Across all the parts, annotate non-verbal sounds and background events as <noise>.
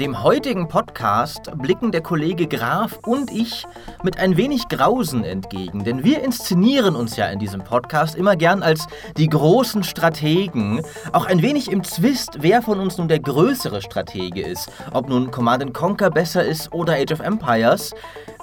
Dem heutigen Podcast blicken der Kollege Graf und ich mit ein wenig Grausen entgegen, denn wir inszenieren uns ja in diesem Podcast immer gern als die großen Strategen, auch ein wenig im Zwist, wer von uns nun der größere Stratege ist, ob nun Command Conquer besser ist oder Age of Empires.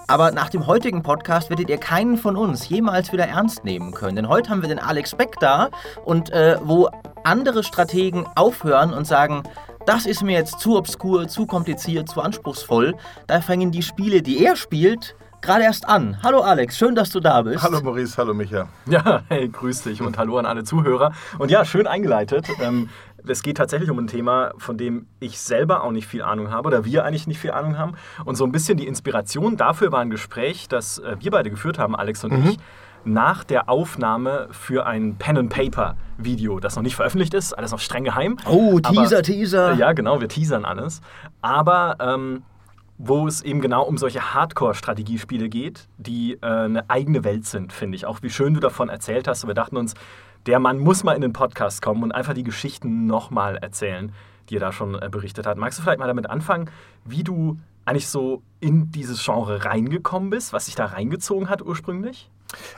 Aber nach dem heutigen Podcast werdet ihr keinen von uns jemals wieder ernst nehmen können. Denn heute haben wir den Alex Beck da und äh, wo andere Strategen aufhören und sagen, das ist mir jetzt zu obskur, zu kompliziert, zu anspruchsvoll. Da fangen die Spiele, die er spielt, gerade erst an. Hallo Alex, schön, dass du da bist. Hallo Maurice, hallo Micha. Ja, hey, grüß dich und hallo an alle Zuhörer. Und ja, schön eingeleitet. Ähm, es geht tatsächlich um ein Thema, von dem ich selber auch nicht viel Ahnung habe oder wir eigentlich nicht viel Ahnung haben. Und so ein bisschen die Inspiration dafür war ein Gespräch, das äh, wir beide geführt haben, Alex und mhm. ich nach der Aufnahme für ein Pen-and-Paper-Video, das noch nicht veröffentlicht ist, alles noch streng geheim. Oh, Teaser, Aber, Teaser. Ja, genau, wir teasern alles. Aber ähm, wo es eben genau um solche Hardcore-Strategiespiele geht, die äh, eine eigene Welt sind, finde ich. Auch wie schön du davon erzählt hast. Und wir dachten uns, der Mann muss mal in den Podcast kommen und einfach die Geschichten nochmal erzählen, die er da schon äh, berichtet hat. Magst du vielleicht mal damit anfangen, wie du eigentlich so in dieses Genre reingekommen bist, was sich da reingezogen hat ursprünglich?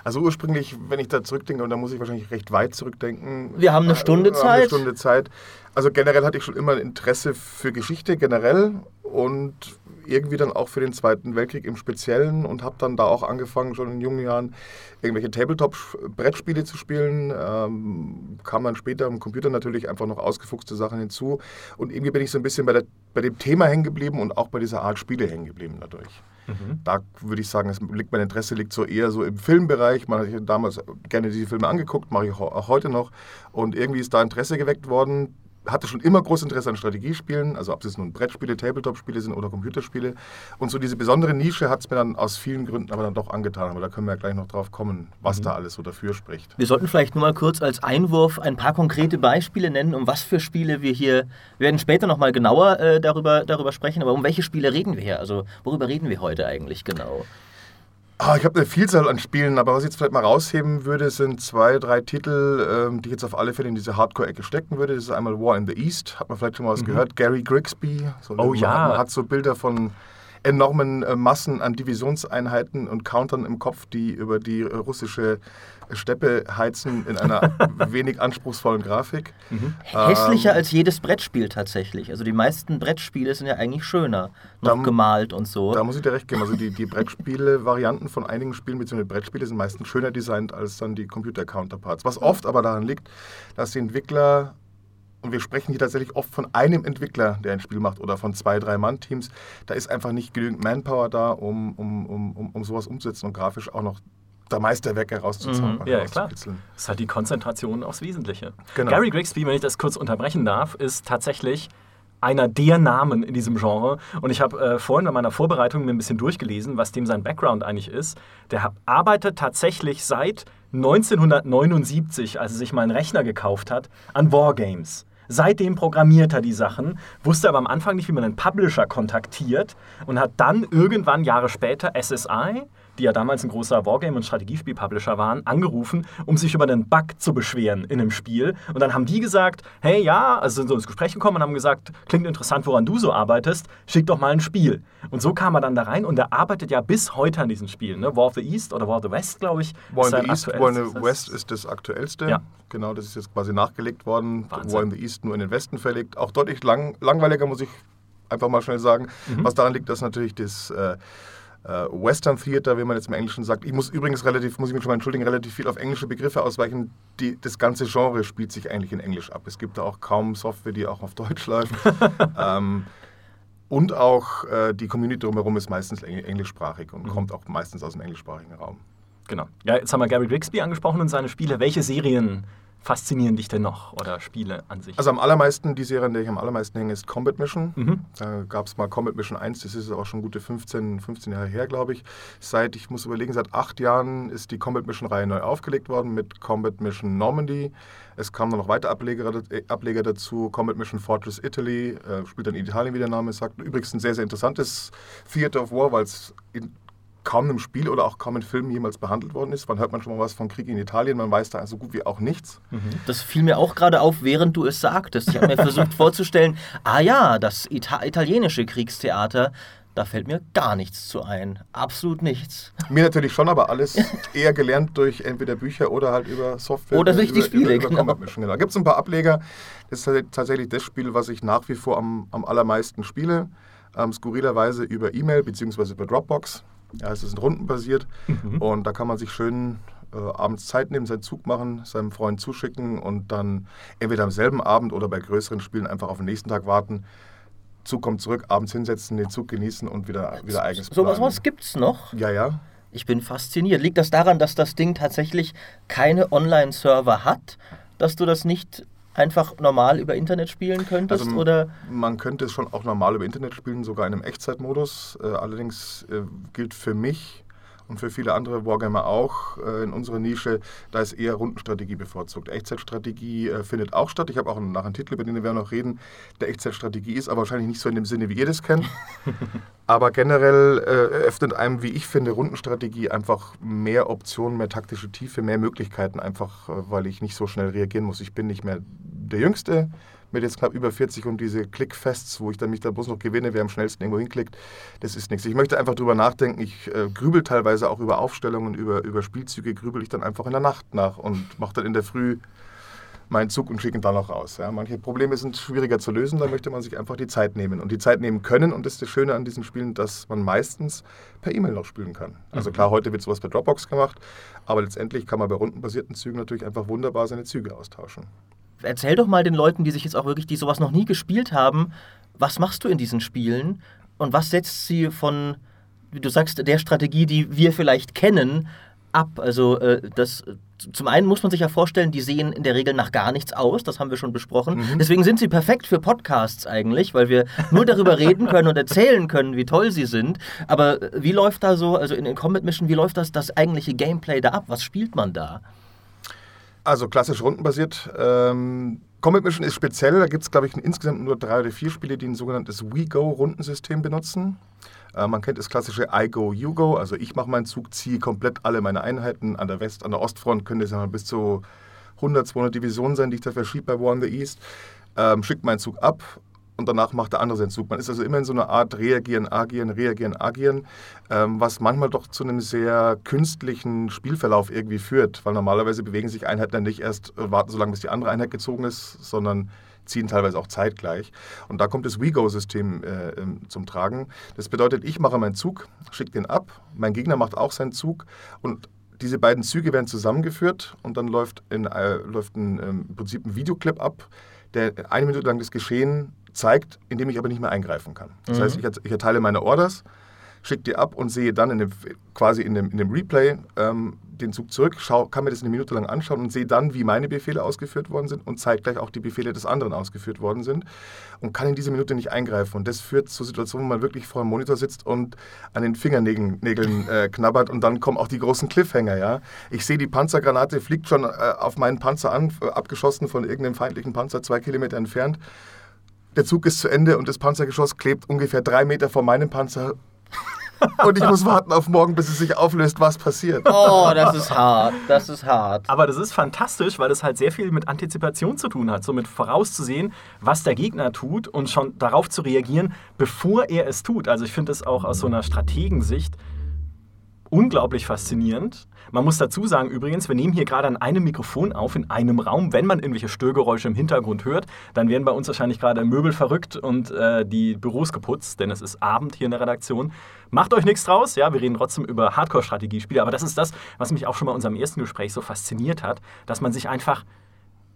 Also ursprünglich, wenn ich da zurückdenke, und da muss ich wahrscheinlich recht weit zurückdenken. Wir haben eine Stunde Zeit. Eine Stunde Zeit. Also generell hatte ich schon immer ein Interesse für Geschichte generell und irgendwie dann auch für den Zweiten Weltkrieg im Speziellen und habe dann da auch angefangen, schon in jungen Jahren irgendwelche Tabletop-Brettspiele zu spielen. Ähm, kam dann später am Computer natürlich einfach noch ausgefuchste Sachen hinzu. Und irgendwie bin ich so ein bisschen bei, der, bei dem Thema hängen geblieben und auch bei dieser Art Spiele hängen geblieben dadurch. Mhm. Da würde ich sagen, es liegt, mein Interesse liegt so eher so im Filmbereich. Man hat damals gerne diese Filme angeguckt, mache ich auch heute noch. Und irgendwie ist da Interesse geweckt worden hatte schon immer großes Interesse an Strategiespielen, also ob es nun Brettspiele, Tabletop-Spiele sind oder Computerspiele. Und so diese besondere Nische hat es mir dann aus vielen Gründen aber dann doch angetan. Aber da können wir ja gleich noch drauf kommen, was mhm. da alles so dafür spricht. Wir sollten vielleicht nur mal kurz als Einwurf ein paar konkrete Beispiele nennen, um was für Spiele wir hier, wir werden später nochmal genauer äh, darüber, darüber sprechen, aber um welche Spiele reden wir hier? Also worüber reden wir heute eigentlich genau? Ah, ich habe eine Vielzahl an Spielen, aber was ich jetzt vielleicht mal rausheben würde, sind zwei, drei Titel, ähm, die ich jetzt auf alle Fälle in diese Hardcore-Ecke stecken würde. Das ist einmal War in the East, hat man vielleicht schon mal was mhm. gehört. Gary Grigsby. So oh ja. Man hat so Bilder von enormen äh, Massen an Divisionseinheiten und Countern im Kopf, die über die äh, russische Steppe heizen in einer <laughs> wenig anspruchsvollen Grafik. Mhm. Hässlicher ähm, als jedes Brettspiel tatsächlich. Also die meisten Brettspiele sind ja eigentlich schöner, noch da, gemalt und so. Da muss ich dir recht geben. Also die, die Brettspiele-Varianten von einigen Spielen bzw. Brettspiele sind meistens schöner designt als dann die Computer-Counterparts. Was oft aber daran liegt, dass die Entwickler und wir sprechen hier tatsächlich oft von einem Entwickler, der ein Spiel macht, oder von zwei, drei Mann-Teams. Da ist einfach nicht genügend Manpower da, um, um, um, um sowas umzusetzen und grafisch auch noch der Meisterwerk herauszuzaubern. Mhm. Ja, klar. Das ist halt die Konzentration aufs Wesentliche. Genau. Gary Grigsby, wenn ich das kurz unterbrechen darf, ist tatsächlich einer der Namen in diesem Genre. Und ich habe äh, vorhin bei meiner Vorbereitung mir ein bisschen durchgelesen, was dem sein Background eigentlich ist. Der arbeitet tatsächlich seit 1979, als er sich mal einen Rechner gekauft hat, an Wargames. Seitdem programmiert er die Sachen, wusste aber am Anfang nicht, wie man einen Publisher kontaktiert und hat dann irgendwann Jahre später SSI, die ja damals ein großer Wargame- und Strategiespiel-Publisher waren, angerufen, um sich über einen Bug zu beschweren in einem Spiel. Und dann haben die gesagt, hey ja, also sind so ins Gespräch gekommen und haben gesagt, klingt interessant, woran du so arbeitest, schick doch mal ein Spiel. Und so kam er dann da rein und er arbeitet ja bis heute an diesen Spielen. Ne? War of the East oder War of the West, glaube ich. War in the East, War in the West ist das aktuellste. Ja. Genau, das ist jetzt quasi nachgelegt worden. Wahnsinn. War in the East nur in den Westen verlegt. Auch deutlich lang, langweiliger, muss ich einfach mal schnell sagen. Mhm. Was daran liegt, dass natürlich das... Äh, Western Theater, wie man jetzt im Englischen sagt. Ich muss übrigens relativ, muss ich mich schon mal entschuldigen, relativ viel auf englische Begriffe ausweichen. Die, das ganze Genre spielt sich eigentlich in Englisch ab. Es gibt da auch kaum Software, die auch auf Deutsch läuft. <laughs> ähm, und auch äh, die Community drumherum ist meistens englischsprachig und mhm. kommt auch meistens aus dem englischsprachigen Raum. Genau. Ja, jetzt haben wir Gary Grigsby angesprochen und seine Spiele. Welche Serien faszinieren dich denn noch oder Spiele an sich? Also am allermeisten, die Serie, an der ich am allermeisten hänge, ist Combat Mission. Mhm. Da gab es mal Combat Mission 1, das ist auch schon gute 15, 15 Jahre her, glaube ich. Seit, ich muss überlegen, seit acht Jahren ist die Combat Mission-Reihe neu aufgelegt worden mit Combat Mission Normandy. Es kamen dann noch weitere Ableger, äh, Ableger dazu, Combat Mission Fortress Italy, äh, spielt dann in Italien, wie der Name sagt. Übrigens ein sehr, sehr interessantes Theater of War, weil es kaum im Spiel oder auch kaum in Filmen jemals behandelt worden ist. Wann hört man schon mal was von Krieg in Italien? Man weiß da so gut wie auch nichts. Mhm. Das fiel mir auch gerade auf, während du es sagtest. Ich habe mir versucht <laughs> vorzustellen, ah ja, das Ita italienische Kriegstheater, da fällt mir gar nichts zu ein. Absolut nichts. Mir natürlich schon, aber alles eher gelernt durch entweder Bücher oder halt über Software. Oder durch die Spiele, über, über genau. genau. Da gibt es ein paar Ableger. Das ist tatsächlich das Spiel, was ich nach wie vor am, am allermeisten spiele. Ähm, skurrilerweise über E-Mail bzw. über Dropbox. Ja, es ist rundenbasiert mhm. und da kann man sich schön äh, abends Zeit nehmen, seinen Zug machen, seinem Freund zuschicken und dann entweder am selben Abend oder bei größeren Spielen einfach auf den nächsten Tag warten Zug kommt zurück, abends hinsetzen, den Zug genießen und wieder, wieder eigenes So was, was gibt's noch? Ja, ja. Ich bin fasziniert. Liegt das daran, dass das Ding tatsächlich keine Online-Server hat? Dass du das nicht einfach normal über Internet spielen könntest? Also, oder? Man könnte es schon auch normal über Internet spielen, sogar in einem Echtzeitmodus. Äh, allerdings äh, gilt für mich und für viele andere Wargamer auch äh, in unserer Nische, da ist eher Rundenstrategie bevorzugt. Echtzeitstrategie äh, findet auch statt. Ich habe auch nachher einen Titel, über den wir noch reden, der Echtzeitstrategie ist, aber wahrscheinlich nicht so in dem Sinne, wie ihr das kennt. <laughs> aber generell äh, eröffnet einem, wie ich finde, Rundenstrategie einfach mehr Optionen, mehr taktische Tiefe, mehr Möglichkeiten, einfach äh, weil ich nicht so schnell reagieren muss. Ich bin nicht mehr der Jüngste mit jetzt knapp über 40 und diese Clickfests, wo ich dann mich da bloß noch gewinne, wer am schnellsten irgendwo hinklickt, das ist nichts. Ich möchte einfach drüber nachdenken. Ich äh, grübel teilweise auch über Aufstellungen, über, über Spielzüge, grübel ich dann einfach in der Nacht nach und mache dann in der Früh meinen Zug und schicke ihn dann noch raus. Ja, manche Probleme sind schwieriger zu lösen, da möchte man sich einfach die Zeit nehmen und die Zeit nehmen können. Und das ist das Schöne an diesen Spielen, dass man meistens per E-Mail noch spielen kann. Also mhm. klar, heute wird sowas per Dropbox gemacht, aber letztendlich kann man bei rundenbasierten Zügen natürlich einfach wunderbar seine Züge austauschen erzähl doch mal den Leuten, die sich jetzt auch wirklich, die sowas noch nie gespielt haben, was machst du in diesen Spielen und was setzt sie von, wie du sagst, der Strategie, die wir vielleicht kennen, ab? Also äh, das zum einen muss man sich ja vorstellen, die sehen in der Regel nach gar nichts aus, das haben wir schon besprochen. Mhm. Deswegen sind sie perfekt für Podcasts eigentlich, weil wir nur darüber <laughs> reden können und erzählen können, wie toll sie sind. Aber wie läuft da so, also in den Combat Mission, wie läuft das, das eigentliche Gameplay da ab? Was spielt man da? Also klassisch rundenbasiert. Ähm, Comet Mission ist speziell. Da gibt es, glaube ich, insgesamt nur drei oder vier Spiele, die ein sogenanntes WeGo-Rundensystem benutzen. Äh, man kennt das klassische I go, you go. Also ich mache meinen Zug, ziehe komplett alle meine Einheiten an der West-, an der Ostfront. Könnte es ja bis zu 100, 200 Divisionen sein, die ich da verschiebe bei War in the East. Ähm, schickt meinen Zug ab und danach macht der andere seinen Zug. Man ist also immer in so einer Art reagieren, agieren, reagieren, agieren, ähm, was manchmal doch zu einem sehr künstlichen Spielverlauf irgendwie führt, weil normalerweise bewegen sich Einheiten dann nicht erst äh, warten so lange, bis die andere Einheit gezogen ist, sondern ziehen teilweise auch zeitgleich. Und da kommt das WeGo-System äh, ähm, zum Tragen. Das bedeutet, ich mache meinen Zug, schicke den ab, mein Gegner macht auch seinen Zug und diese beiden Züge werden zusammengeführt und dann läuft, in, äh, läuft ein, ähm, im Prinzip ein Videoclip ab, der eine Minute lang das Geschehen zeigt, indem ich aber nicht mehr eingreifen kann. Das mhm. heißt, ich, ich, erteile meine Orders, schicke die ab und sehe dann in dem, quasi in dem, in dem Replay ähm, den Zug zurück, schau, kann mir das eine Minute lang anschauen und sehe dann, wie meine Befehle ausgeführt worden sind und zeitgleich auch die Befehle des anderen ausgeführt worden sind und kann in diese Minute nicht eingreifen. Und das führt zu Situationen, wo man wirklich vor dem Monitor sitzt und an den Fingernägeln Nägeln, <laughs> äh, knabbert und dann kommen auch die großen Cliffhanger. Ja? Ich sehe, die Panzergranate fliegt schon äh, auf meinen Panzer an, äh, abgeschossen von irgendeinem feindlichen Panzer zwei Kilometer entfernt der Zug ist zu Ende und das Panzergeschoss klebt ungefähr drei Meter vor meinem Panzer. <laughs> und ich muss warten auf morgen, bis es sich auflöst, was passiert. Oh, das ist hart. Das ist hart. Aber das ist fantastisch, weil es halt sehr viel mit Antizipation zu tun hat. So mit vorauszusehen, was der Gegner tut und schon darauf zu reagieren, bevor er es tut. Also ich finde es auch aus so einer Strategensicht unglaublich faszinierend. Man muss dazu sagen übrigens, wir nehmen hier gerade an einem Mikrofon auf in einem Raum. Wenn man irgendwelche Störgeräusche im Hintergrund hört, dann werden bei uns wahrscheinlich gerade Möbel verrückt und äh, die Büros geputzt, denn es ist Abend hier in der Redaktion. Macht euch nichts draus, ja, wir reden trotzdem über Hardcore-Strategiespiele, aber das ist das, was mich auch schon in unserem ersten Gespräch so fasziniert hat, dass man sich einfach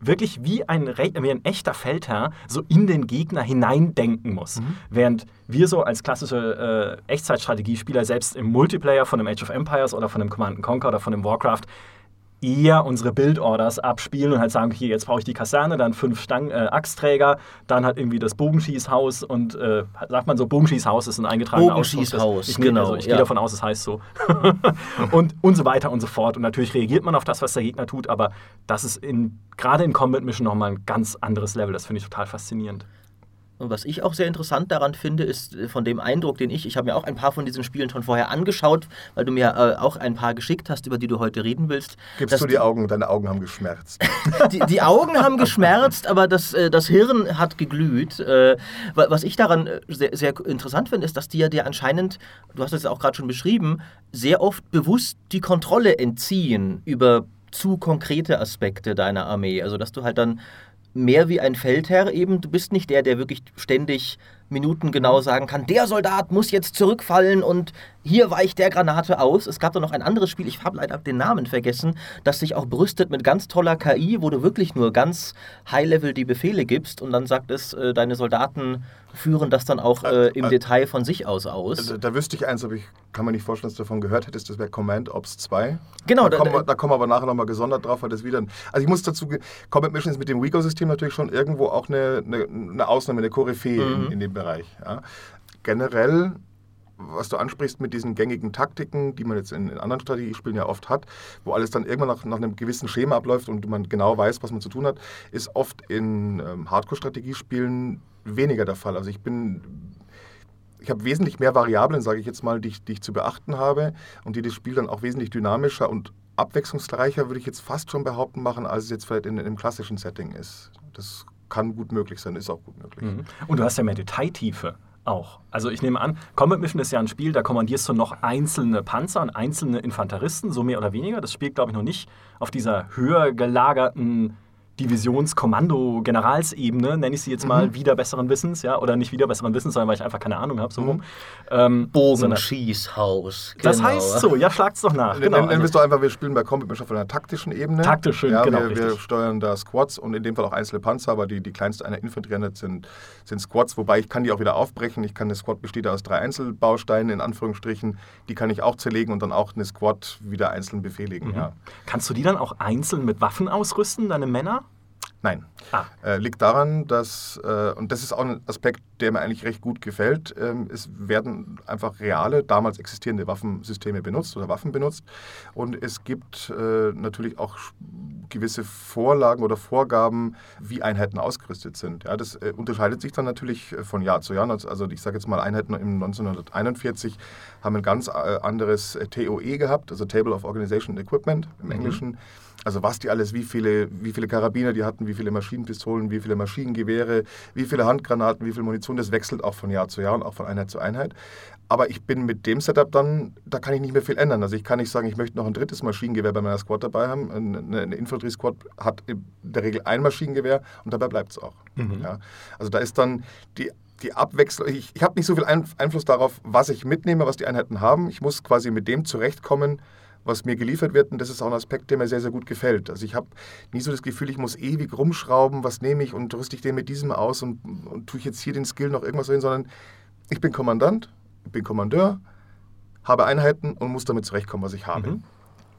wirklich wie ein, wie ein echter Feldherr so in den Gegner hineindenken muss. Mhm. Während wir so als klassische äh, Echtzeitstrategiespieler selbst im Multiplayer von einem Age of Empires oder von einem Command Conquer oder von einem Warcraft eher unsere Bildorders abspielen und halt sagen, hier, jetzt brauche ich die Kaserne, dann fünf Stang, äh, Axtträger, dann halt irgendwie das Bogenschießhaus und äh, sagt man so, Bogenschießhaus ist ein eingetragener Bogenschießhaus, ich, genau. Also ich ja. gehe davon aus, es heißt so. <laughs> und, und so weiter und so fort. Und natürlich reagiert man auf das, was der Gegner tut, aber das ist in, gerade in Combat Mission nochmal ein ganz anderes Level. Das finde ich total faszinierend. Und was ich auch sehr interessant daran finde, ist äh, von dem Eindruck, den ich, ich habe mir auch ein paar von diesen Spielen schon vorher angeschaut, weil du mir äh, auch ein paar geschickt hast, über die du heute reden willst. Gibst du die, die Augen, deine Augen haben geschmerzt. <laughs> die, die, Augen haben geschmerzt, aber das, äh, das Hirn hat geglüht. Äh, was ich daran äh, sehr, sehr interessant finde, ist, dass die ja dir anscheinend, du hast es auch gerade schon beschrieben, sehr oft bewusst die Kontrolle entziehen über zu konkrete Aspekte deiner Armee. Also dass du halt dann mehr wie ein Feldherr eben. Du bist nicht der, der wirklich ständig minutengenau sagen kann, der Soldat muss jetzt zurückfallen und hier weicht der Granate aus. Es gab da noch ein anderes Spiel, ich habe leider den Namen vergessen, das sich auch brüstet mit ganz toller KI, wo du wirklich nur ganz High-Level die Befehle gibst und dann sagt es, äh, deine Soldaten führen das dann auch äh, im äh, Detail von sich aus aus. Da, da, wüsste ich eins, aber ich kann mir nicht vorstellen, dass du davon gehört hättest, das wäre Command Ops 2. Genau. Da, da, kommen, wir, da kommen wir aber nachher nochmal gesondert drauf, weil das wieder... Also ich muss dazu... Combat Mission ist mit dem Wigo-System natürlich schon irgendwo auch eine, eine, eine Ausnahme, eine Koryphäe mhm. in, in dem Bereich. Ja. Generell was du ansprichst mit diesen gängigen Taktiken, die man jetzt in, in, anderen Strategiespielen ja oft hat, wo alles dann irgendwann nach, nach, einem gewissen Schema abläuft und man genau weiß, was man zu tun hat, ist oft in ähm, Hardcore-Strategiespielen weniger der Fall. Also ich bin ich habe wesentlich mehr Variablen, sage ich jetzt mal, die ich, die ich zu beachten habe und die das Spiel dann auch wesentlich dynamischer und abwechslungsreicher, würde ich jetzt fast schon behaupten, machen, als es jetzt vielleicht in, in einem klassischen Setting ist. Das kann gut möglich sein, ist auch gut möglich. Mhm. Und du hast ja mehr Detailtiefe auch. Also ich nehme an, Combat Mission ist ja ein Spiel, da kommandierst du noch einzelne Panzer und einzelne Infanteristen, so mehr oder weniger. Das spielt, glaube ich, noch nicht auf dieser höher gelagerten Divisionskommando, Generalsebene, nenne ich sie jetzt mal, mhm. wieder besseren Wissens, ja, oder nicht wieder besseren Wissens, sondern weil ich einfach keine Ahnung habe, so rum. Mhm. Ähm, Bogenschießhaus. Genau. Das heißt so, ja, schlagt's doch nach. Genau. Nennen wir es doch einfach, wir spielen bei Combat Mission auf einer taktischen Ebene. Taktisch, ja, genau. Wir, wir, steuern da Squads und in dem Fall auch einzelne Panzer, aber die, die kleinste einer Infanterieeinheit sind, sind Squads, wobei ich kann die auch wieder aufbrechen. Ich kann eine Squad besteht aus drei Einzelbausteinen, in Anführungsstrichen. Die kann ich auch zerlegen und dann auch eine Squad wieder einzeln befehligen. Mhm. Ja. Kannst du die dann auch einzeln mit Waffen ausrüsten, deine Männer? Nein. Ah. Äh, liegt daran, dass, äh, und das ist auch ein Aspekt, der mir eigentlich recht gut gefällt, ähm, es werden einfach reale, damals existierende Waffensysteme benutzt oder Waffen benutzt. Und es gibt äh, natürlich auch gewisse Vorlagen oder Vorgaben, wie Einheiten ausgerüstet sind. Ja, das äh, unterscheidet sich dann natürlich äh, von Jahr zu Jahr. Also ich sage jetzt mal, Einheiten im 1941 haben ein ganz äh, anderes TOE gehabt, also Table of Organization and Equipment im mhm. Englischen. Also was die alles, wie viele, wie viele Karabiner die hatten, wie viele Maschinenpistolen, wie viele Maschinengewehre, wie viele Handgranaten, wie viel Munition, das wechselt auch von Jahr zu Jahr und auch von Einheit zu Einheit. Aber ich bin mit dem Setup dann, da kann ich nicht mehr viel ändern. Also ich kann nicht sagen, ich möchte noch ein drittes Maschinengewehr bei meiner Squad dabei haben. Eine, eine Infanterie-Squad hat in der Regel ein Maschinengewehr und dabei bleibt es auch. Mhm. Ja. Also da ist dann die die Abwechslung, ich, ich habe nicht so viel Einfluss darauf, was ich mitnehme, was die Einheiten haben. Ich muss quasi mit dem zurechtkommen, was mir geliefert wird. Und das ist auch ein Aspekt, der mir sehr, sehr gut gefällt. Also ich habe nie so das Gefühl, ich muss ewig rumschrauben, was nehme ich und rüste ich den mit diesem aus und, und tue ich jetzt hier den Skill noch irgendwas hin, sondern ich bin Kommandant, ich bin Kommandeur, habe Einheiten und muss damit zurechtkommen, was ich habe. Mhm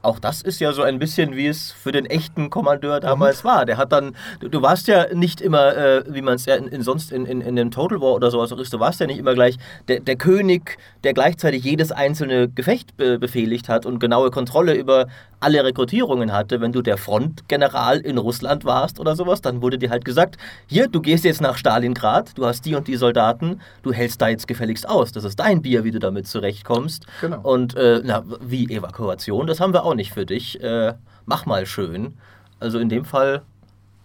auch das ist ja so ein bisschen, wie es für den echten Kommandeur damals mhm. war. Der hat dann, du, du warst ja nicht immer, äh, wie man es ja in, in, sonst in, in, in dem Total War oder sowas auch ist, du warst ja nicht immer gleich der, der König, der gleichzeitig jedes einzelne Gefecht be befehligt hat und genaue Kontrolle über alle Rekrutierungen hatte. Wenn du der Frontgeneral in Russland warst oder sowas, dann wurde dir halt gesagt, hier, du gehst jetzt nach Stalingrad, du hast die und die Soldaten, du hältst da jetzt gefälligst aus. Das ist dein Bier, wie du damit zurechtkommst. Genau. Und äh, na, wie Evakuation, das haben wir auch auch nicht für dich. Äh, mach mal schön. Also in dem Fall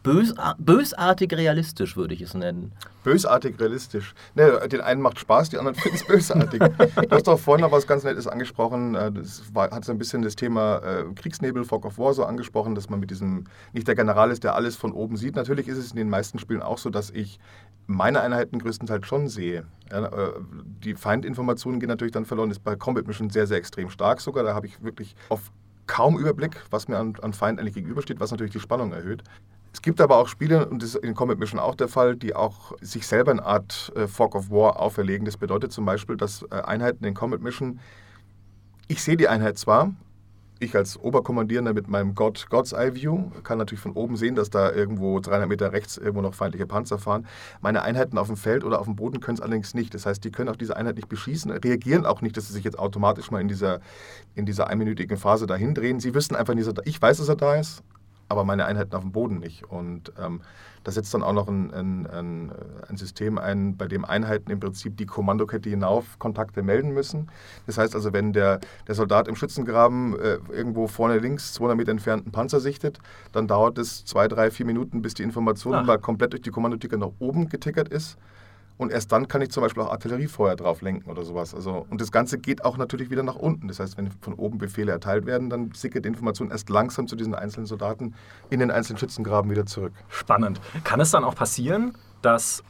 bösar bösartig realistisch, würde ich es nennen. Bösartig realistisch. Ne, den einen macht Spaß, die anderen <laughs> finden es bösartig. du hast doch vorhin noch was ganz Nettes angesprochen. Äh, das war, hat so ein bisschen das Thema äh, Kriegsnebel, Fog of War so angesprochen, dass man mit diesem, nicht der General ist, der alles von oben sieht. Natürlich ist es in den meisten Spielen auch so, dass ich meine Einheiten größtenteils schon sehe. Ja, äh, die Feindinformationen gehen natürlich dann verloren. Das ist bei Combat Mission sehr, sehr extrem stark sogar. Da habe ich wirklich auf kaum Überblick, was mir an, an Feind eigentlich gegenübersteht, was natürlich die Spannung erhöht. Es gibt aber auch Spiele, und das ist in Combat Mission auch der Fall, die auch sich selber eine Art äh, Fog of War auferlegen. Das bedeutet zum Beispiel, dass äh, Einheiten in Combat Mission, ich sehe die Einheit zwar, ich als Oberkommandierender mit meinem God, God's Eye View kann natürlich von oben sehen, dass da irgendwo 300 Meter rechts irgendwo noch feindliche Panzer fahren. Meine Einheiten auf dem Feld oder auf dem Boden können es allerdings nicht. Das heißt, die können auch diese Einheit nicht beschießen, reagieren auch nicht, dass sie sich jetzt automatisch mal in dieser, in dieser einminütigen Phase dahin drehen. Sie wissen einfach nicht, ich weiß, dass er da ist, aber meine Einheiten auf dem Boden nicht. Und ähm, da setzt dann auch noch ein, ein, ein, ein, System ein, bei dem Einheiten im Prinzip die Kommandokette hinauf Kontakte melden müssen. Das heißt also, wenn der, der Soldat im Schützengraben äh, irgendwo vorne links 200 Meter entfernten Panzer sichtet, dann dauert es zwei, drei, vier Minuten, bis die Information mal komplett durch die Kommandoticker nach oben getickert ist. Und erst dann kann ich zum Beispiel auch Artilleriefeuer drauf lenken oder sowas. Also, und das Ganze geht auch natürlich wieder nach unten. Das heißt, wenn von oben Befehle erteilt werden, dann sickert die Information erst langsam zu diesen einzelnen Soldaten in den einzelnen Schützengraben wieder zurück. Spannend. Kann es dann auch passieren, dass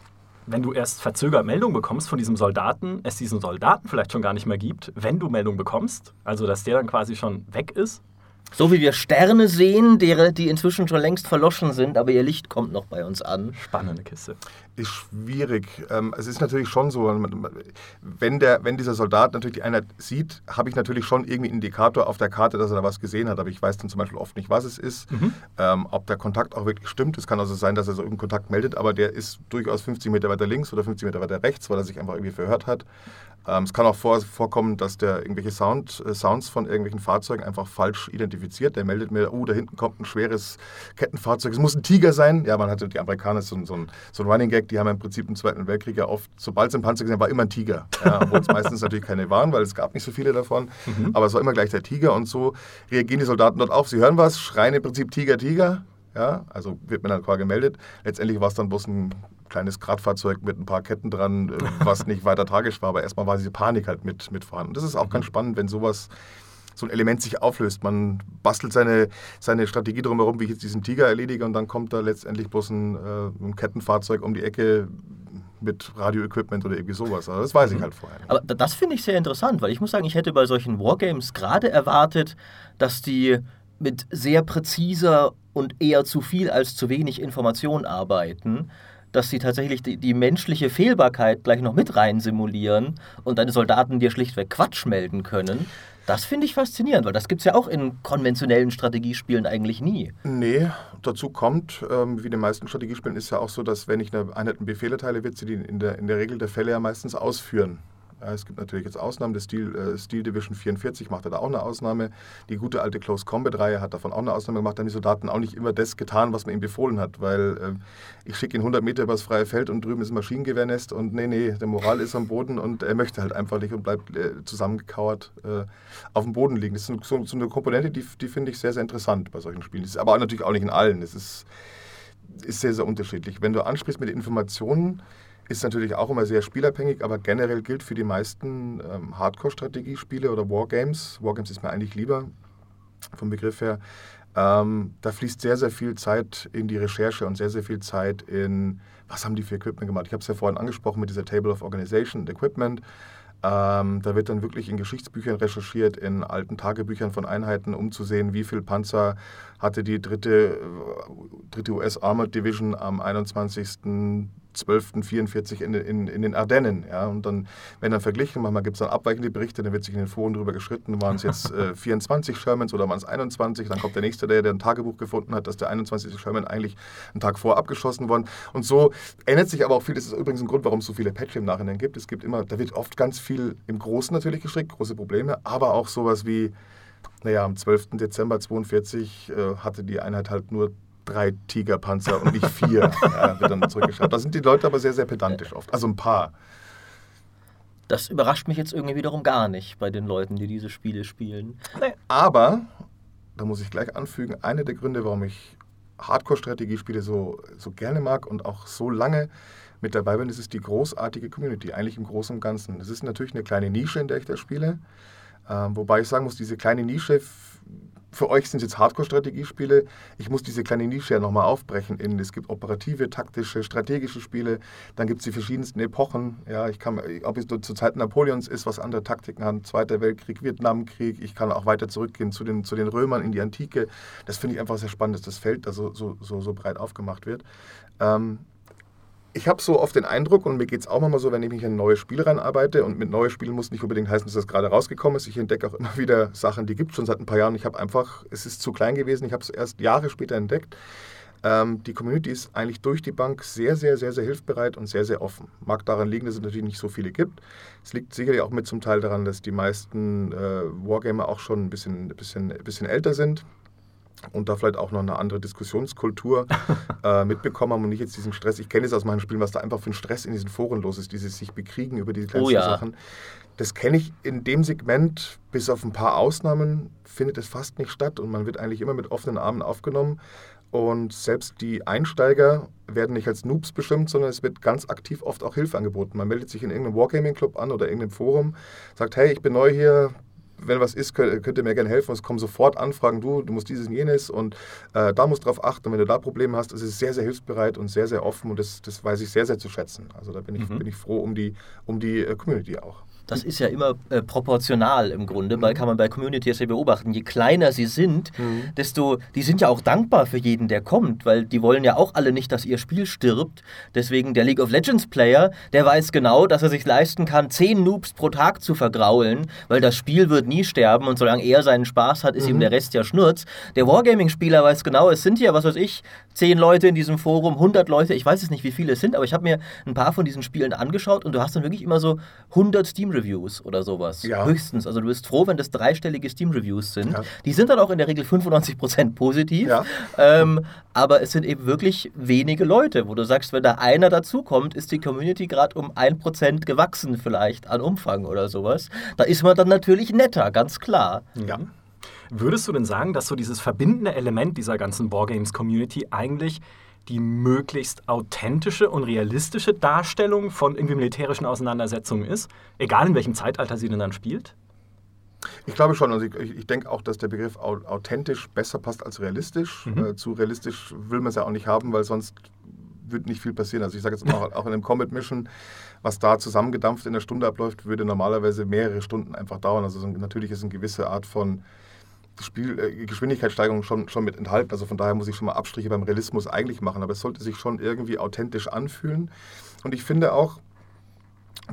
wenn du erst verzögert Meldung bekommst von diesem Soldaten, es diesen Soldaten vielleicht schon gar nicht mehr gibt, wenn du Meldung bekommst? Also, dass der dann quasi schon weg ist? So wie wir Sterne sehen, die inzwischen schon längst verloschen sind, aber ihr Licht kommt noch bei uns an. Spannende Kiste. Ist schwierig. Ähm, es ist natürlich schon so, wenn, der, wenn dieser Soldat natürlich die Einheit sieht, habe ich natürlich schon irgendwie einen Indikator auf der Karte, dass er da was gesehen hat, aber ich weiß dann zum Beispiel oft nicht, was es ist, mhm. ähm, ob der Kontakt auch wirklich stimmt. Es kann also sein, dass er so irgendeinen Kontakt meldet, aber der ist durchaus 50 Meter weiter links oder 50 Meter weiter rechts, weil er sich einfach irgendwie verhört hat. Ähm, es kann auch vor, vorkommen, dass der irgendwelche Sound, äh, Sounds von irgendwelchen Fahrzeugen einfach falsch identifiziert. Der meldet mir, oh, da hinten kommt ein schweres Kettenfahrzeug. Es muss ein Tiger sein. Ja, man hatte die Amerikaner so, so, ein, so ein Running Gag, die haben im Prinzip im Zweiten Weltkrieg ja oft, sobald sie einen Panzer gesehen haben, war immer ein Tiger. Ja, obwohl es meistens <laughs> natürlich keine waren, weil es gab nicht so viele davon. Mhm. Aber es war immer gleich der Tiger und so reagieren die Soldaten dort auf. Sie hören was, schreien im Prinzip Tiger, Tiger. Ja, also wird mir dann quasi gemeldet. Letztendlich war es dann bloß ein kleines Gradfahrzeug mit ein paar Ketten dran, äh, was <laughs> nicht weiter tragisch war, aber erstmal war diese Panik halt mit, mit vorhanden. Das ist auch ganz mhm. spannend, wenn sowas so ein Element sich auflöst. Man bastelt seine, seine Strategie drumherum, wie ich jetzt diesen Tiger erledige, und dann kommt da letztendlich bloß ein, äh, ein Kettenfahrzeug um die Ecke mit Radioequipment oder irgendwie sowas. Also das weiß ich mhm. halt vorher. Aber das finde ich sehr interessant, weil ich muss sagen, ich hätte bei solchen Wargames gerade erwartet, dass die mit sehr präziser und eher zu viel als zu wenig Information arbeiten dass sie tatsächlich die, die, menschliche Fehlbarkeit gleich noch mit rein simulieren und deine Soldaten dir schlichtweg Quatsch melden können. Das finde ich faszinierend, weil das gibt es ja auch in konventionellen Strategiespielen eigentlich nie. Nee, dazu kommt, ähm, wie in den meisten Strategiespielen ist ja auch so, dass wenn ich eine Einheit Befehle teile, wird sie die in der, in der Regel der Fälle ja meistens ausführen. Ja, es gibt natürlich jetzt Ausnahmen. Der Steel, äh, Steel Division 44 macht da auch eine Ausnahme. Die gute alte Close Combat Reihe hat davon auch eine Ausnahme gemacht. Da haben die Soldaten auch nicht immer das getan, was man ihnen befohlen hat. Weil äh, ich schicke ihn 100 Meter übers freie Feld und drüben ist ein Maschinengewehrnest und nee, nee, der Moral ist am Boden und er möchte halt einfach nicht und bleibt äh, zusammengekauert äh, auf dem Boden liegen. Das ist so, so eine Komponente, die, die finde ich sehr, sehr interessant bei solchen Spielen. Das ist aber natürlich auch nicht in allen. Das ist, ist sehr, sehr unterschiedlich. Wenn du ansprichst mit Informationen, ist natürlich auch immer sehr spielabhängig, aber generell gilt für die meisten ähm, Hardcore-Strategiespiele oder Wargames, Wargames ist mir eigentlich lieber vom Begriff her, ähm, da fließt sehr, sehr viel Zeit in die Recherche und sehr, sehr viel Zeit in, was haben die für Equipment gemacht. Ich habe es ja vorhin angesprochen mit dieser Table of Organization und Equipment. Ähm, da wird dann wirklich in Geschichtsbüchern recherchiert, in alten Tagebüchern von Einheiten, um zu sehen, wie viel Panzer hatte die dritte, äh, dritte US Armored Division am 21. 1244 in, in, in den Ardennen. Ja? Und dann werden dann verglichen, manchmal gibt es dann abweichende Berichte, dann wird sich in den Foren darüber geschritten, waren es jetzt <laughs> äh, 24 Shermans oder waren es 21, dann kommt der nächste, der, der ein Tagebuch gefunden hat, dass der 21. Sherman eigentlich einen Tag vor abgeschossen worden. Und so ändert sich aber auch viel, das ist übrigens ein Grund, warum es so viele Patches im Nachhinein gibt. Es gibt immer, da wird oft ganz viel im Großen natürlich gestrickt, große Probleme, aber auch sowas wie, naja, am 12. Dezember 42 äh, hatte die Einheit halt nur drei Tigerpanzer und nicht vier. <laughs> ja, wird dann zurückgeschaut. Da sind die Leute aber sehr, sehr pedantisch oft. Also ein paar. Das überrascht mich jetzt irgendwie wiederum gar nicht bei den Leuten, die diese Spiele spielen. Aber, da muss ich gleich anfügen, einer der Gründe, warum ich Hardcore-Strategiespiele so, so gerne mag und auch so lange mit dabei bin, das ist die großartige Community, eigentlich im Großen und Ganzen. Es ist natürlich eine kleine Nische, in der ich das spiele. Ähm, wobei ich sagen muss, diese kleine Nische für euch sind es jetzt Hardcore-Strategiespiele. Ich muss diese kleine Nische ja nochmal aufbrechen. In, es gibt operative, taktische, strategische Spiele. Dann gibt es die verschiedensten Epochen. Ja, ich kann, ob es zur Zeit Napoleons ist, was andere Taktiken haben. Zweiter Weltkrieg, Vietnamkrieg. Ich kann auch weiter zurückgehen zu den, zu den Römern in die Antike. Das finde ich einfach sehr spannend, dass das Feld da so, so, so, so breit aufgemacht wird. Ähm, ich habe so oft den Eindruck, und mir geht es auch mal so, wenn ich mich in ein neues Spiel reinarbeite, und mit neuen Spielen muss nicht unbedingt heißen, dass das gerade rausgekommen ist. Ich entdecke auch immer <laughs> wieder Sachen, die gibt es schon seit ein paar Jahren. Ich habe einfach, es ist zu klein gewesen, ich habe es erst Jahre später entdeckt. Ähm, die Community ist eigentlich durch die Bank sehr, sehr, sehr, sehr hilfsbereit und sehr, sehr offen. Mag daran liegen, dass es natürlich nicht so viele gibt. Es liegt sicherlich auch mit zum Teil daran, dass die meisten äh, Wargamer auch schon ein bisschen, bisschen, bisschen älter sind und da vielleicht auch noch eine andere Diskussionskultur <laughs> äh, mitbekommen haben und nicht jetzt diesen Stress. Ich kenne es aus meinen Spielen, was da einfach für ein Stress in diesen Foren los ist, dieses sich bekriegen über diese kleinsten oh, ja. Sachen. Das kenne ich in dem Segment, bis auf ein paar Ausnahmen, findet es fast nicht statt und man wird eigentlich immer mit offenen Armen aufgenommen. Und selbst die Einsteiger werden nicht als Noobs bestimmt, sondern es wird ganz aktiv oft auch Hilfe angeboten. Man meldet sich in irgendeinem Wargaming-Club an oder irgendeinem Forum, sagt, hey, ich bin neu hier, wenn was ist, könnt, könnt ihr mir gerne helfen. Es kommen sofort Anfragen, du, du musst dieses und jenes und äh, da musst du drauf achten. Und wenn du da Probleme hast, ist es sehr, sehr hilfsbereit und sehr, sehr offen und das, das weiß ich sehr, sehr zu schätzen. Also da bin ich, mhm. bin ich froh um die, um die äh, Community auch. Das ist ja immer äh, proportional im Grunde, weil mhm. kann man bei Communities ja beobachten. Je kleiner sie sind, mhm. desto, die sind ja auch dankbar für jeden, der kommt, weil die wollen ja auch alle nicht, dass ihr Spiel stirbt. Deswegen der League of Legends Player, der weiß genau, dass er sich leisten kann, zehn Noobs pro Tag zu vergraulen, weil das Spiel wird nie sterben und solange er seinen Spaß hat, ist mhm. ihm der Rest ja Schnurz. Der Wargaming-Spieler weiß genau, es sind ja, was weiß ich, zehn Leute in diesem Forum, 100 Leute, ich weiß jetzt nicht, wie viele es sind, aber ich habe mir ein paar von diesen Spielen angeschaut und du hast dann wirklich immer so 100 Steam-Reviews oder sowas. Ja. Höchstens. Also du bist froh, wenn das dreistellige Steam-Reviews sind. Ja. Die sind dann auch in der Regel 95% positiv, ja. ähm, aber es sind eben wirklich wenige Leute, wo du sagst, wenn da einer dazukommt, ist die Community gerade um 1% gewachsen vielleicht an Umfang oder sowas. Da ist man dann natürlich netter, ganz klar. Ja. Würdest du denn sagen, dass so dieses verbindende Element dieser ganzen Wargames-Community eigentlich die möglichst authentische und realistische Darstellung von irgendwie militärischen Auseinandersetzungen ist, egal in welchem Zeitalter sie denn dann spielt? Ich glaube schon. Also ich, ich denke auch, dass der Begriff authentisch besser passt als realistisch. Mhm. Äh, zu realistisch will man es ja auch nicht haben, weil sonst wird nicht viel passieren. Also ich sage jetzt auch, <laughs> auch in einem Combat Mission, was da zusammengedampft in der Stunde abläuft, würde normalerweise mehrere Stunden einfach dauern. Also natürlich ist eine gewisse Art von Spiel, äh, Geschwindigkeitssteigerung schon, schon mit enthalten. Also von daher muss ich schon mal Abstriche beim Realismus eigentlich machen. Aber es sollte sich schon irgendwie authentisch anfühlen. Und ich finde auch,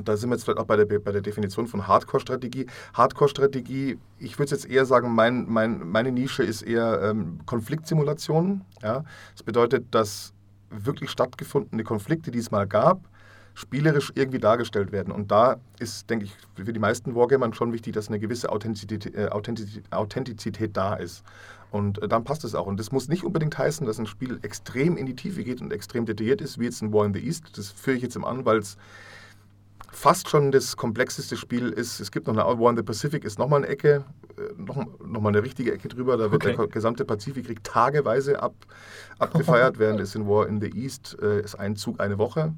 da sind wir jetzt vielleicht auch bei der, bei der Definition von Hardcore-Strategie. Hardcore-Strategie, ich würde jetzt eher sagen, mein, mein, meine Nische ist eher ähm, Konfliktsimulationen. Ja? Das bedeutet, dass wirklich stattgefundene Konflikte, die es mal gab, spielerisch irgendwie dargestellt werden. Und da ist, denke ich, für die meisten Wargamern schon wichtig, dass eine gewisse Authentizität, äh, Authentizität, Authentizität da ist. Und äh, dann passt es auch. Und das muss nicht unbedingt heißen, dass ein Spiel extrem in die Tiefe geht und extrem detailliert ist, wie jetzt ein War in the East. Das führe ich jetzt im an, weil es fast schon das komplexeste Spiel ist. Es gibt noch eine War in the Pacific, ist nochmal eine Ecke, äh, noch, noch mal eine richtige Ecke drüber. Da wird okay. der gesamte Pazifikkrieg tageweise ab, abgefeiert, während es in War in the East äh, ist ein Zug eine Woche.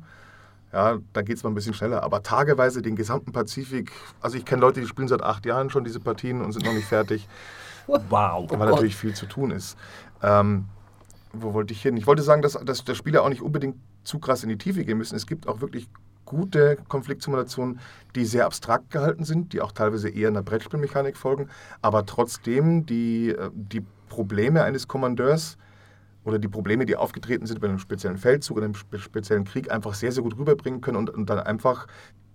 Ja, da geht es mal ein bisschen schneller. Aber tageweise den gesamten Pazifik, also ich kenne Leute, die spielen seit acht Jahren schon diese Partien und sind noch nicht fertig. <laughs> Wow. Weil natürlich viel zu tun ist. Ähm, wo wollte ich hin? Ich wollte sagen, dass, dass der Spieler auch nicht unbedingt zu krass in die Tiefe gehen müssen. Es gibt auch wirklich gute Konfliktsimulationen, die sehr abstrakt gehalten sind, die auch teilweise eher einer Brettspielmechanik folgen, aber trotzdem die, äh, die Probleme eines Kommandeurs oder die Probleme, die aufgetreten sind bei einem speziellen Feldzug oder einem speziellen Krieg, einfach sehr, sehr gut rüberbringen können und, und dann einfach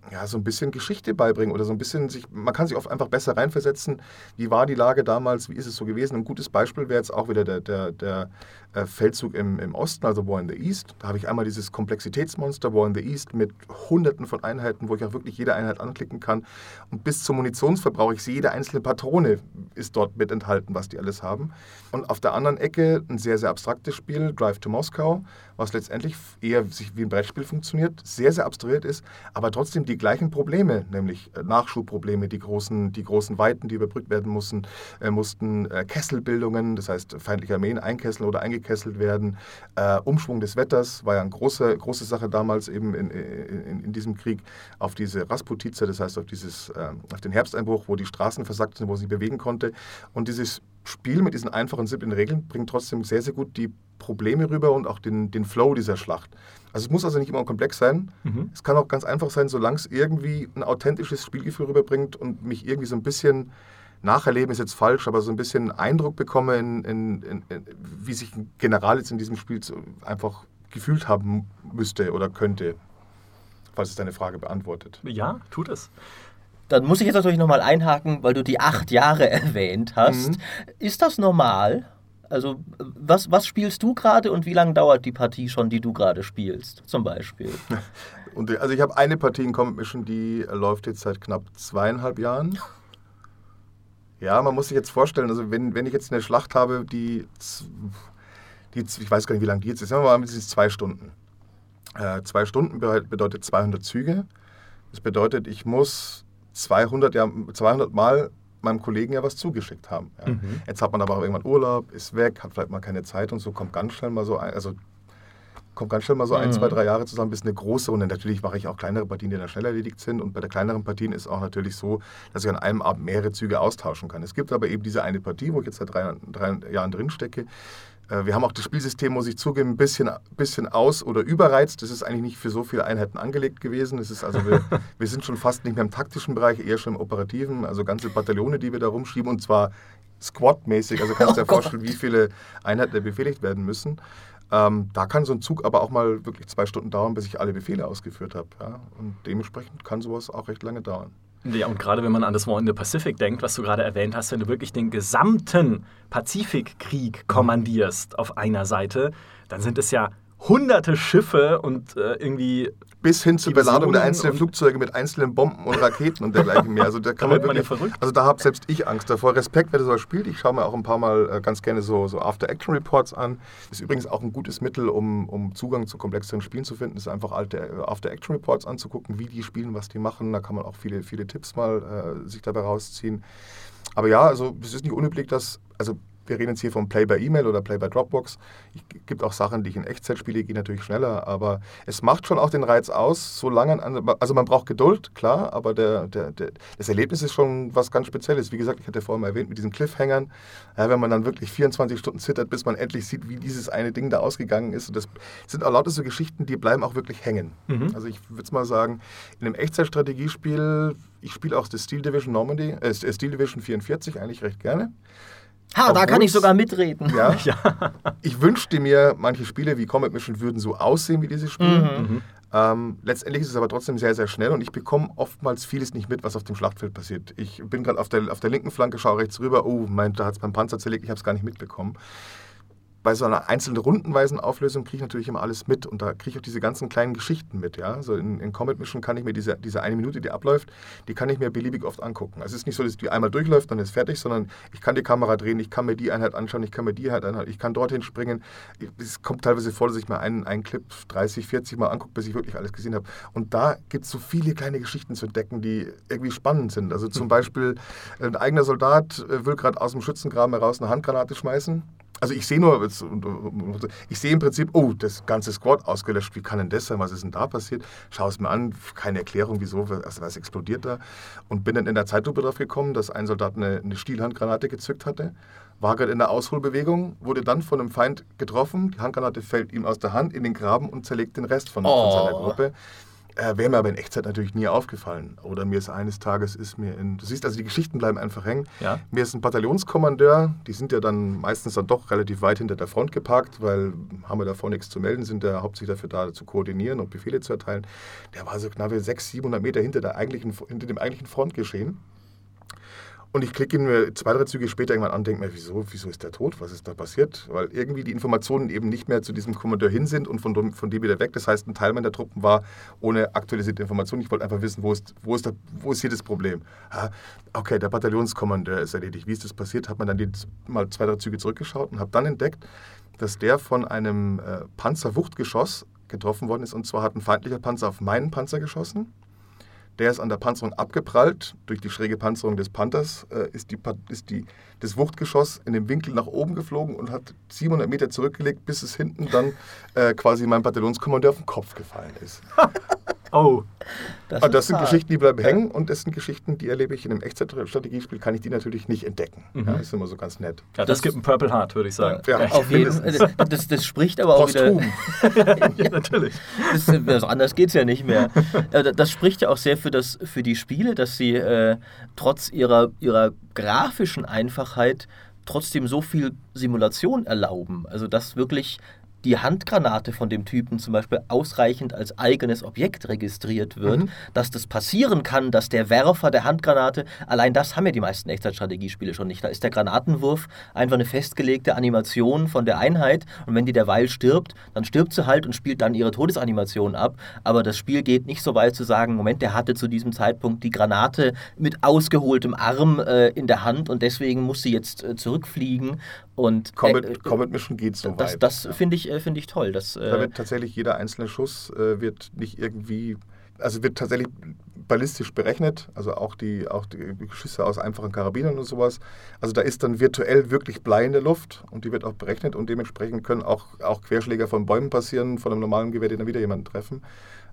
ja, so ein bisschen Geschichte beibringen oder so ein bisschen sich, man kann sich oft einfach besser reinversetzen. Wie war die Lage damals? Wie ist es so gewesen? Ein gutes Beispiel wäre jetzt auch wieder der, der, der äh, Feldzug im, im Osten, also War in the East. Da habe ich einmal dieses Komplexitätsmonster War in the East mit hunderten von Einheiten, wo ich auch wirklich jede Einheit anklicken kann. Und bis zum Munitionsverbrauch, ich sehe jede einzelne Patrone ist dort mit enthalten, was die alles haben. Und auf der anderen Ecke ein sehr, sehr abstraktes Spiel, Drive to Moskau, was letztendlich eher sich wie ein Brettspiel funktioniert, sehr, sehr abstrahiert ist, aber trotzdem die gleichen Probleme, nämlich äh, Nachschubprobleme, die großen, die großen Weiten, die überbrückt werden mussten, äh, mussten äh, Kesselbildungen, das heißt feindliche Armeen einkesseln oder eingekesselt werden, äh, Umschwung des Wetters war ja eine große, große Sache damals eben in, in, in diesem Krieg auf diese Rasputize, das heißt auf, dieses, ähm, auf den Herbsteinbruch, wo die Straßen versackt sind, wo sie bewegen konnte. Und dieses Spiel mit diesen einfachen, simplen Regeln bringt trotzdem sehr, sehr gut die Probleme rüber und auch den, den Flow dieser Schlacht. Also es muss also nicht immer komplex sein. Mhm. Es kann auch ganz einfach sein, solange es irgendwie ein authentisches Spielgefühl rüberbringt und mich irgendwie so ein bisschen nacherleben ist jetzt falsch, aber so ein bisschen Eindruck bekomme, in, in, in, wie sich ein General jetzt in diesem Spiel einfach gefühlt haben müsste oder könnte. Falls es deine Frage beantwortet. Ja, tut es. Dann muss ich jetzt natürlich nochmal einhaken, weil du die acht Jahre <laughs> erwähnt hast. Mhm. Ist das normal? Also, was, was spielst du gerade und wie lange dauert die Partie schon, die du gerade spielst, zum Beispiel? <laughs> Und, also, ich habe eine Partie in Comet Mission, die läuft jetzt seit knapp zweieinhalb Jahren. <laughs> Ja, man muss sich jetzt vorstellen, also wenn, wenn ich jetzt eine Schlacht habe, die, die ich weiß gar nicht, wie lange die jetzt ist, sagen wir mal, mindestens zwei Stunden. Äh, zwei Stunden bedeutet 200 Züge. Das bedeutet, ich muss 200, ja, 200 Mal meinem Kollegen ja was zugeschickt haben. Ja. Mhm. Jetzt hat man aber auch irgendwann Urlaub, ist weg, hat vielleicht mal keine Zeit und so, kommt ganz schnell mal so ein, also kommt ganz schnell mal so ein, mhm. zwei, drei Jahre zusammen, bis eine große. Und natürlich mache ich auch kleinere Partien, die dann schnell erledigt sind. Und bei der kleineren Partien ist auch natürlich so, dass ich an einem Abend mehrere Züge austauschen kann. Es gibt aber eben diese eine Partie, wo ich jetzt seit drei, drei Jahren drin stecke. Äh, wir haben auch das Spielsystem, muss ich zugeben, ein bisschen, bisschen aus- oder überreizt. Das ist eigentlich nicht für so viele Einheiten angelegt gewesen. Es ist also wir, <laughs> wir sind schon fast nicht mehr im taktischen Bereich, eher schon im operativen. Also ganze Bataillone, die wir da rumschieben. Und zwar Squad-mäßig. Also kannst du <laughs> dir oh vorstellen, wie viele Einheiten befehligt werden müssen. Ähm, da kann so ein Zug aber auch mal wirklich zwei Stunden dauern, bis ich alle Befehle ausgeführt habe. Ja? Und dementsprechend kann sowas auch recht lange dauern. Ja, und gerade wenn man an das War in the Pacific denkt, was du gerade erwähnt hast, wenn du wirklich den gesamten Pazifikkrieg kommandierst auf einer Seite, dann sind es ja hunderte Schiffe und äh, irgendwie. Bis hin zur Beladung der einzelnen Flugzeuge mit einzelnen Bomben und Raketen und dergleichen mehr. Also da kann man wirklich. Man ja also da habe selbst ich Angst davor. Respekt, wer das so spielt. Ich schaue mir auch ein paar Mal äh, ganz gerne so, so After-Action-Reports an. Ist übrigens auch ein gutes Mittel, um, um Zugang zu komplexeren Spielen zu finden. Ist einfach alte äh, After-Action-Reports anzugucken, wie die spielen, was die machen. Da kann man auch viele, viele Tipps mal äh, sich dabei rausziehen. Aber ja, also es ist nicht unüblich, dass, also wir reden jetzt hier vom Play by E-Mail oder Play by Dropbox. Es gibt auch Sachen, die ich in Echtzeit spiele, gehen natürlich schneller, aber es macht schon auch den Reiz aus, solange, also man braucht Geduld, klar, aber der, der, der, das Erlebnis ist schon was ganz Spezielles. Wie gesagt, ich hatte vorhin mal erwähnt, mit diesen Cliffhangern, ja, wenn man dann wirklich 24 Stunden zittert, bis man endlich sieht, wie dieses eine Ding da ausgegangen ist. Und das sind auch lauter so Geschichten, die bleiben auch wirklich hängen. Mhm. Also ich würde es mal sagen, in einem Echtzeitstrategiespiel, ich spiele auch das Steel Division Normandy, äh, Steel Division 44 eigentlich recht gerne. Ha, da kann ich sogar mitreden. Ja, <laughs> ja. Ich wünschte mir, manche Spiele wie Comet Mission würden so aussehen wie dieses Spiel. Mhm. mhm. Ähm, letztendlich ist es aber trotzdem sehr, sehr schnell und ich bekomme oftmals vieles nicht mit, was auf dem Schlachtfeld passiert. Ich bin gerade auf der, auf der linken Flanke, schaue rechts rüber, oh, mein, da hat es beim Panzer zerlegt, ich habe es gar nicht mitbekommen bei so einer einzelnen rundenweisen Auflösung kriege ich natürlich immer alles mit und da kriege ich auch diese ganzen kleinen Geschichten mit. Ja? So in, in Comet Mission kann ich mir diese, diese eine Minute, die abläuft, die kann ich mir beliebig oft angucken. Also es ist nicht so, dass die einmal durchläuft, dann ist fertig, sondern ich kann die Kamera drehen, ich kann mir die Einheit anschauen, ich kann mir die Einheit anschauen, ich kann dorthin springen. Es kommt teilweise vor, dass ich mir einen, einen Clip 30, 40 Mal angucke, bis ich wirklich alles gesehen habe. Und da gibt es so viele kleine Geschichten zu entdecken, die irgendwie spannend sind. Also zum Beispiel ein eigener Soldat äh, will gerade aus dem Schützengraben heraus eine Handgranate schmeißen also ich sehe nur, ich sehe im Prinzip, oh, das ganze Squad ausgelöscht, wie kann denn das sein, was ist denn da passiert? Schau es mir an, keine Erklärung, wieso, was, was explodiert da? Und bin dann in der Zeitlupe drauf gekommen, dass ein Soldat eine, eine Stielhandgranate gezückt hatte, war gerade in der Ausholbewegung, wurde dann von einem Feind getroffen, die Handgranate fällt ihm aus der Hand in den Graben und zerlegt den Rest von, oh. von seiner Gruppe. Äh, Wäre mir aber in Echtzeit natürlich nie aufgefallen. Oder mir ist eines Tages, ist mir in, du siehst also, die Geschichten bleiben einfach hängen. Ja. Mir ist ein Bataillonskommandeur, die sind ja dann meistens dann doch relativ weit hinter der Front geparkt, weil haben wir davor nichts zu melden, sind ja hauptsächlich dafür da, zu koordinieren und Befehle zu erteilen. Der war so knapp 600, 700 Meter hinter, der eigentlichen, hinter dem eigentlichen Frontgeschehen. Und ich klicke ihn mir zwei, drei Züge später irgendwann an und denke mir, wieso, wieso ist der tot? Was ist da passiert? Weil irgendwie die Informationen eben nicht mehr zu diesem Kommandeur hin sind und von, dem, von dem wieder weg. Das heißt, ein Teil meiner Truppen war ohne aktualisierte Informationen. Ich wollte einfach wissen, wo ist, wo ist, der, wo ist hier das Problem? okay, der Bataillonskommandeur ist erledigt. Wie ist das passiert? Hat man dann die, mal zwei, drei Züge zurückgeschaut und habe dann entdeckt, dass der von einem äh, Panzerwuchtgeschoss getroffen worden ist. Und zwar hat ein feindlicher Panzer auf meinen Panzer geschossen der ist an der Panzerung abgeprallt. Durch die schräge Panzerung des Panthers äh, ist, die, ist die, das Wuchtgeschoss in dem Winkel nach oben geflogen und hat 700 Meter zurückgelegt, bis es hinten dann äh, quasi meinem Bataillonskommandeur auf den Kopf gefallen ist. <laughs> Oh. Das, das sind hart. Geschichten, die bleiben hängen und das sind Geschichten, die erlebe ich in einem Echtzeitstrategiespiel, kann ich die natürlich nicht entdecken. Mhm. Ja, ist immer so ganz nett. Ja, das, das gibt ein Purple Heart, würde ich sagen. Ja, auf jeden Fall. Das, das, spricht aber auch Posthum. wieder. <laughs> ja, natürlich. Das, also anders geht es ja nicht mehr. Das spricht ja auch sehr für, das, für die Spiele, dass sie äh, trotz ihrer, ihrer grafischen Einfachheit trotzdem so viel Simulation erlauben. Also dass wirklich die Handgranate von dem Typen zum Beispiel ausreichend als eigenes Objekt registriert wird, mhm. dass das passieren kann, dass der Werfer der Handgranate, allein das haben ja die meisten Echtzeitstrategiespiele schon nicht. Da ist der Granatenwurf einfach eine festgelegte Animation von der Einheit und wenn die derweil stirbt, dann stirbt sie halt und spielt dann ihre Todesanimation ab. Aber das Spiel geht nicht so weit zu sagen, Moment, der hatte zu diesem Zeitpunkt die Granate mit ausgeholtem Arm äh, in der Hand und deswegen muss sie jetzt äh, zurückfliegen und Comet, äh, Comet Mission geht so das, weit. Das ja. finde ich, äh, find ich toll. Das, da wird tatsächlich jeder einzelne Schuss äh, wird nicht irgendwie, also wird tatsächlich ballistisch berechnet, also auch die, auch die Schüsse aus einfachen Karabinern und sowas. Also da ist dann virtuell wirklich Blei in der Luft und die wird auch berechnet und dementsprechend können auch, auch Querschläger von Bäumen passieren, von einem normalen Gewehr, den dann wieder jemanden treffen.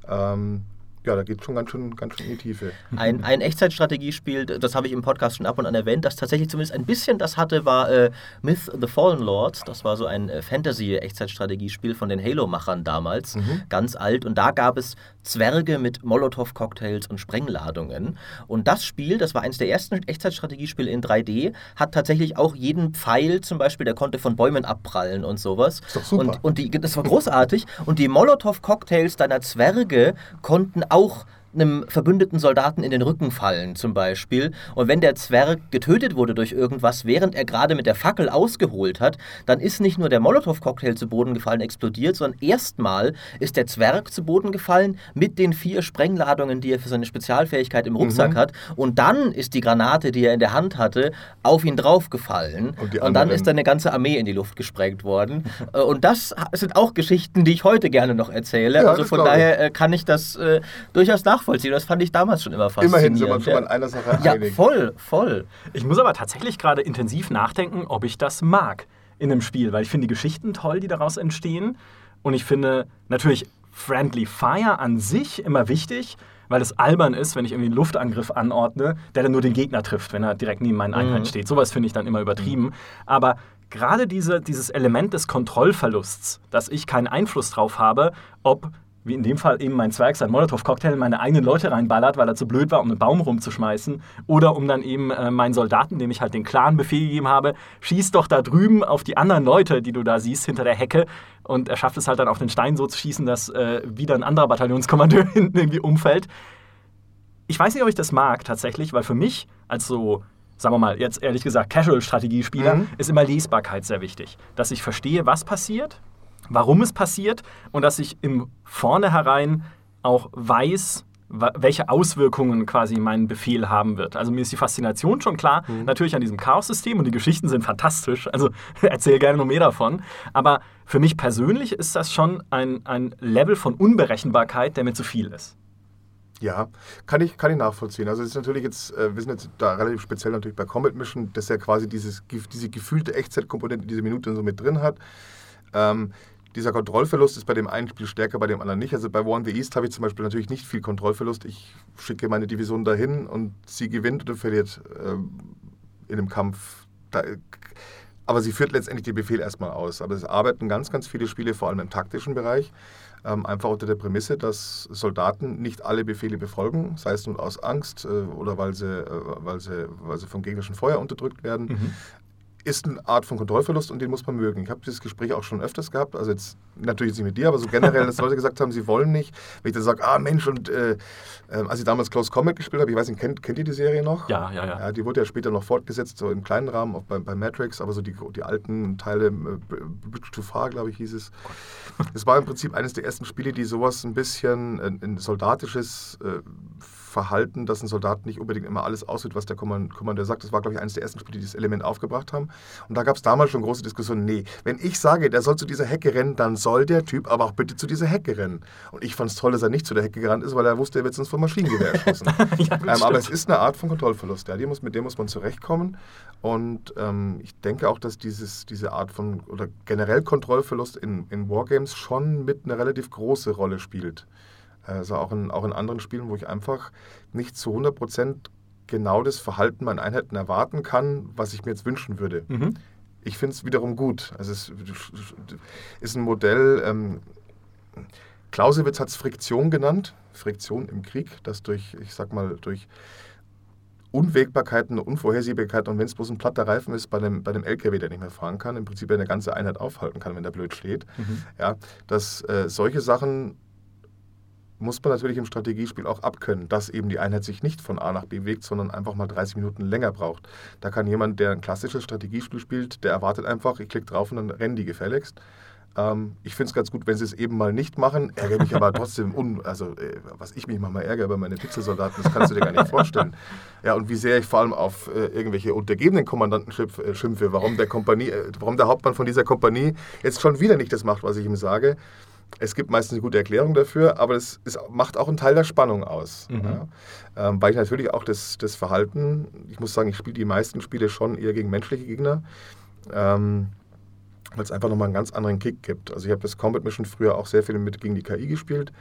Ähm, ja, da geht es schon ganz schön, ganz schön in die Tiefe. Ein, ein Echtzeitstrategiespiel, das habe ich im Podcast schon ab und an erwähnt, das tatsächlich zumindest ein bisschen das hatte, war äh, Myth the Fallen Lords. Das war so ein äh, Fantasy-Echtzeitstrategiespiel von den Halo-Machern damals, mhm. ganz alt. Und da gab es Zwerge mit Molotow-Cocktails und Sprengladungen. Und das Spiel, das war eines der ersten Echtzeitstrategiespiele in 3D, hat tatsächlich auch jeden Pfeil zum Beispiel, der konnte von Bäumen abprallen und sowas. ist doch super. Und, und die, das war großartig. Und die Molotow-Cocktails deiner Zwerge konnten auch einem verbündeten Soldaten in den Rücken fallen, zum Beispiel. Und wenn der Zwerg getötet wurde durch irgendwas, während er gerade mit der Fackel ausgeholt hat, dann ist nicht nur der Molotow-Cocktail zu Boden gefallen, explodiert, sondern erstmal ist der Zwerg zu Boden gefallen mit den vier Sprengladungen, die er für seine Spezialfähigkeit im Rucksack mhm. hat. Und dann ist die Granate, die er in der Hand hatte, auf ihn draufgefallen. Und, und dann ist dann eine ganze Armee in die Luft gesprengt worden. Äh, und das sind auch Geschichten, die ich heute gerne noch erzähle. Ja, also von daher äh, kann ich das äh, durchaus nachvollziehen nachvollziehen. Das fand ich damals schon immer faszinierend. Immerhin sind wir schon mal in einer Sache ja, einig. voll, voll. Ich muss aber tatsächlich gerade intensiv nachdenken, ob ich das mag in einem Spiel, weil ich finde die Geschichten toll, die daraus entstehen. Und ich finde natürlich Friendly Fire an sich immer wichtig, weil es albern ist, wenn ich irgendwie einen Luftangriff anordne, der dann nur den Gegner trifft, wenn er direkt neben meinen Einheiten mhm. steht. Sowas finde ich dann immer übertrieben. Mhm. Aber gerade diese, dieses Element des Kontrollverlusts, dass ich keinen Einfluss drauf habe, ob wie in dem Fall eben mein Zwerg sein Molotow-Cocktail in meine eigenen Leute reinballert, weil er zu blöd war, um einen Baum rumzuschmeißen. Oder um dann eben äh, meinen Soldaten, dem ich halt den klaren Befehl gegeben habe, schieß doch da drüben auf die anderen Leute, die du da siehst, hinter der Hecke. Und er schafft es halt dann auf den Stein so zu schießen, dass äh, wieder ein anderer Bataillonskommandeur <laughs> hinten irgendwie umfällt. Ich weiß nicht, ob ich das mag tatsächlich, weil für mich als so sagen wir mal, jetzt ehrlich gesagt, Casual-Strategiespieler, mhm. ist immer Lesbarkeit sehr wichtig. Dass ich verstehe, was passiert, warum es passiert und dass ich im Vornherein auch weiß, welche Auswirkungen quasi mein Befehl haben wird. Also mir ist die Faszination schon klar, mhm. natürlich an diesem Chaos-System und die Geschichten sind fantastisch, also <laughs> erzähle gerne noch mehr davon. Aber für mich persönlich ist das schon ein, ein Level von Unberechenbarkeit, der mir zu viel ist. Ja, kann ich, kann ich nachvollziehen. Also es ist natürlich jetzt, äh, wir sind jetzt da relativ speziell natürlich bei Comet Mission, dass er quasi dieses, diese gefühlte Echtzeitkomponente diese Minute so mit drin hat. Ähm, dieser Kontrollverlust ist bei dem einen Spiel stärker, bei dem anderen nicht. Also bei in the East habe ich zum Beispiel natürlich nicht viel Kontrollverlust. Ich schicke meine Division dahin und sie gewinnt oder verliert äh, in einem Kampf. Da, aber sie führt letztendlich den Befehl erstmal aus. Aber es arbeiten ganz, ganz viele Spiele, vor allem im taktischen Bereich, ähm, einfach unter der Prämisse, dass Soldaten nicht alle Befehle befolgen, sei es nun aus Angst äh, oder weil sie, äh, weil, sie, weil sie vom gegnerischen Feuer unterdrückt werden. Mhm ist eine Art von Kontrollverlust und den muss man mögen. Ich habe dieses Gespräch auch schon öfters gehabt, also jetzt natürlich nicht mit dir, aber so generell, dass Leute gesagt haben, sie wollen nicht. Wenn ich dann sage, ah Mensch, und äh, äh, als ich damals Close Combat gespielt habe, ich weiß nicht, kennt, kennt ihr die Serie noch? Ja, ja, ja. ja die wurde ja später noch fortgesetzt, so im kleinen Rahmen, auch bei, bei Matrix, aber so die, die alten Teile, äh, Bridge to Far, glaube ich, hieß es. Es war im Prinzip eines der ersten Spiele, die sowas ein bisschen ein, ein soldatisches äh, Verhalten, dass ein Soldat nicht unbedingt immer alles aussieht, was der Kommandeur sagt. Das war, glaube ich, eines der ersten Spiele, die dieses Element aufgebracht haben. Und da gab es damals schon große Diskussionen. Nee, wenn ich sage, der soll zu dieser Hecke rennen, dann soll der Typ aber auch bitte zu dieser Hecke rennen. Und ich fand es toll, dass er nicht zu der Hecke gerannt ist, weil er wusste, er wird sonst vom Maschinengewehr erschossen. <laughs> ja, ähm, aber es ist eine Art von Kontrollverlust. Ja, muss, mit dem muss man zurechtkommen. Und ähm, ich denke auch, dass dieses, diese Art von, oder generell Kontrollverlust in, in Wargames schon mit eine relativ große Rolle spielt. Also auch in, auch in anderen Spielen, wo ich einfach nicht zu 100% genau das Verhalten meiner Einheiten erwarten kann, was ich mir jetzt wünschen würde. Mhm. Ich finde es wiederum gut. Also es ist ein Modell, ähm, Clausewitz hat es Friktion genannt, Friktion im Krieg, das durch, ich sag mal, durch Unwägbarkeiten, Unvorhersehbarkeiten und wenn es bloß ein platter Reifen ist bei dem, bei dem LKW, der nicht mehr fahren kann, im Prinzip eine ganze Einheit aufhalten kann, wenn der blöd steht. Mhm. Ja, dass äh, solche Sachen muss man natürlich im Strategiespiel auch abkönnen, dass eben die Einheit sich nicht von A nach B bewegt, sondern einfach mal 30 Minuten länger braucht. Da kann jemand, der ein klassisches Strategiespiel spielt, der erwartet einfach, ich klicke drauf und dann rennen die gefälligst. Ähm, ich finde es ganz gut, wenn sie es eben mal nicht machen, ärgere mich aber trotzdem, un also äh, was ich mich manchmal ärgere über meine Pixelsoldaten, das kannst du dir gar nicht vorstellen. Ja, und wie sehr ich vor allem auf äh, irgendwelche untergebenen Kommandanten schimpf, äh, schimpfe, warum der, Kompanie, äh, warum der Hauptmann von dieser Kompanie jetzt schon wieder nicht das macht, was ich ihm sage. Es gibt meistens eine gute Erklärung dafür, aber es, es macht auch einen Teil der Spannung aus. Mhm. Ja. Ähm, weil ich natürlich auch das, das Verhalten, ich muss sagen, ich spiele die meisten Spiele schon eher gegen menschliche Gegner, ähm, weil es einfach nochmal einen ganz anderen Kick gibt. Also ich habe das Combat Mission früher auch sehr viel mit gegen die KI gespielt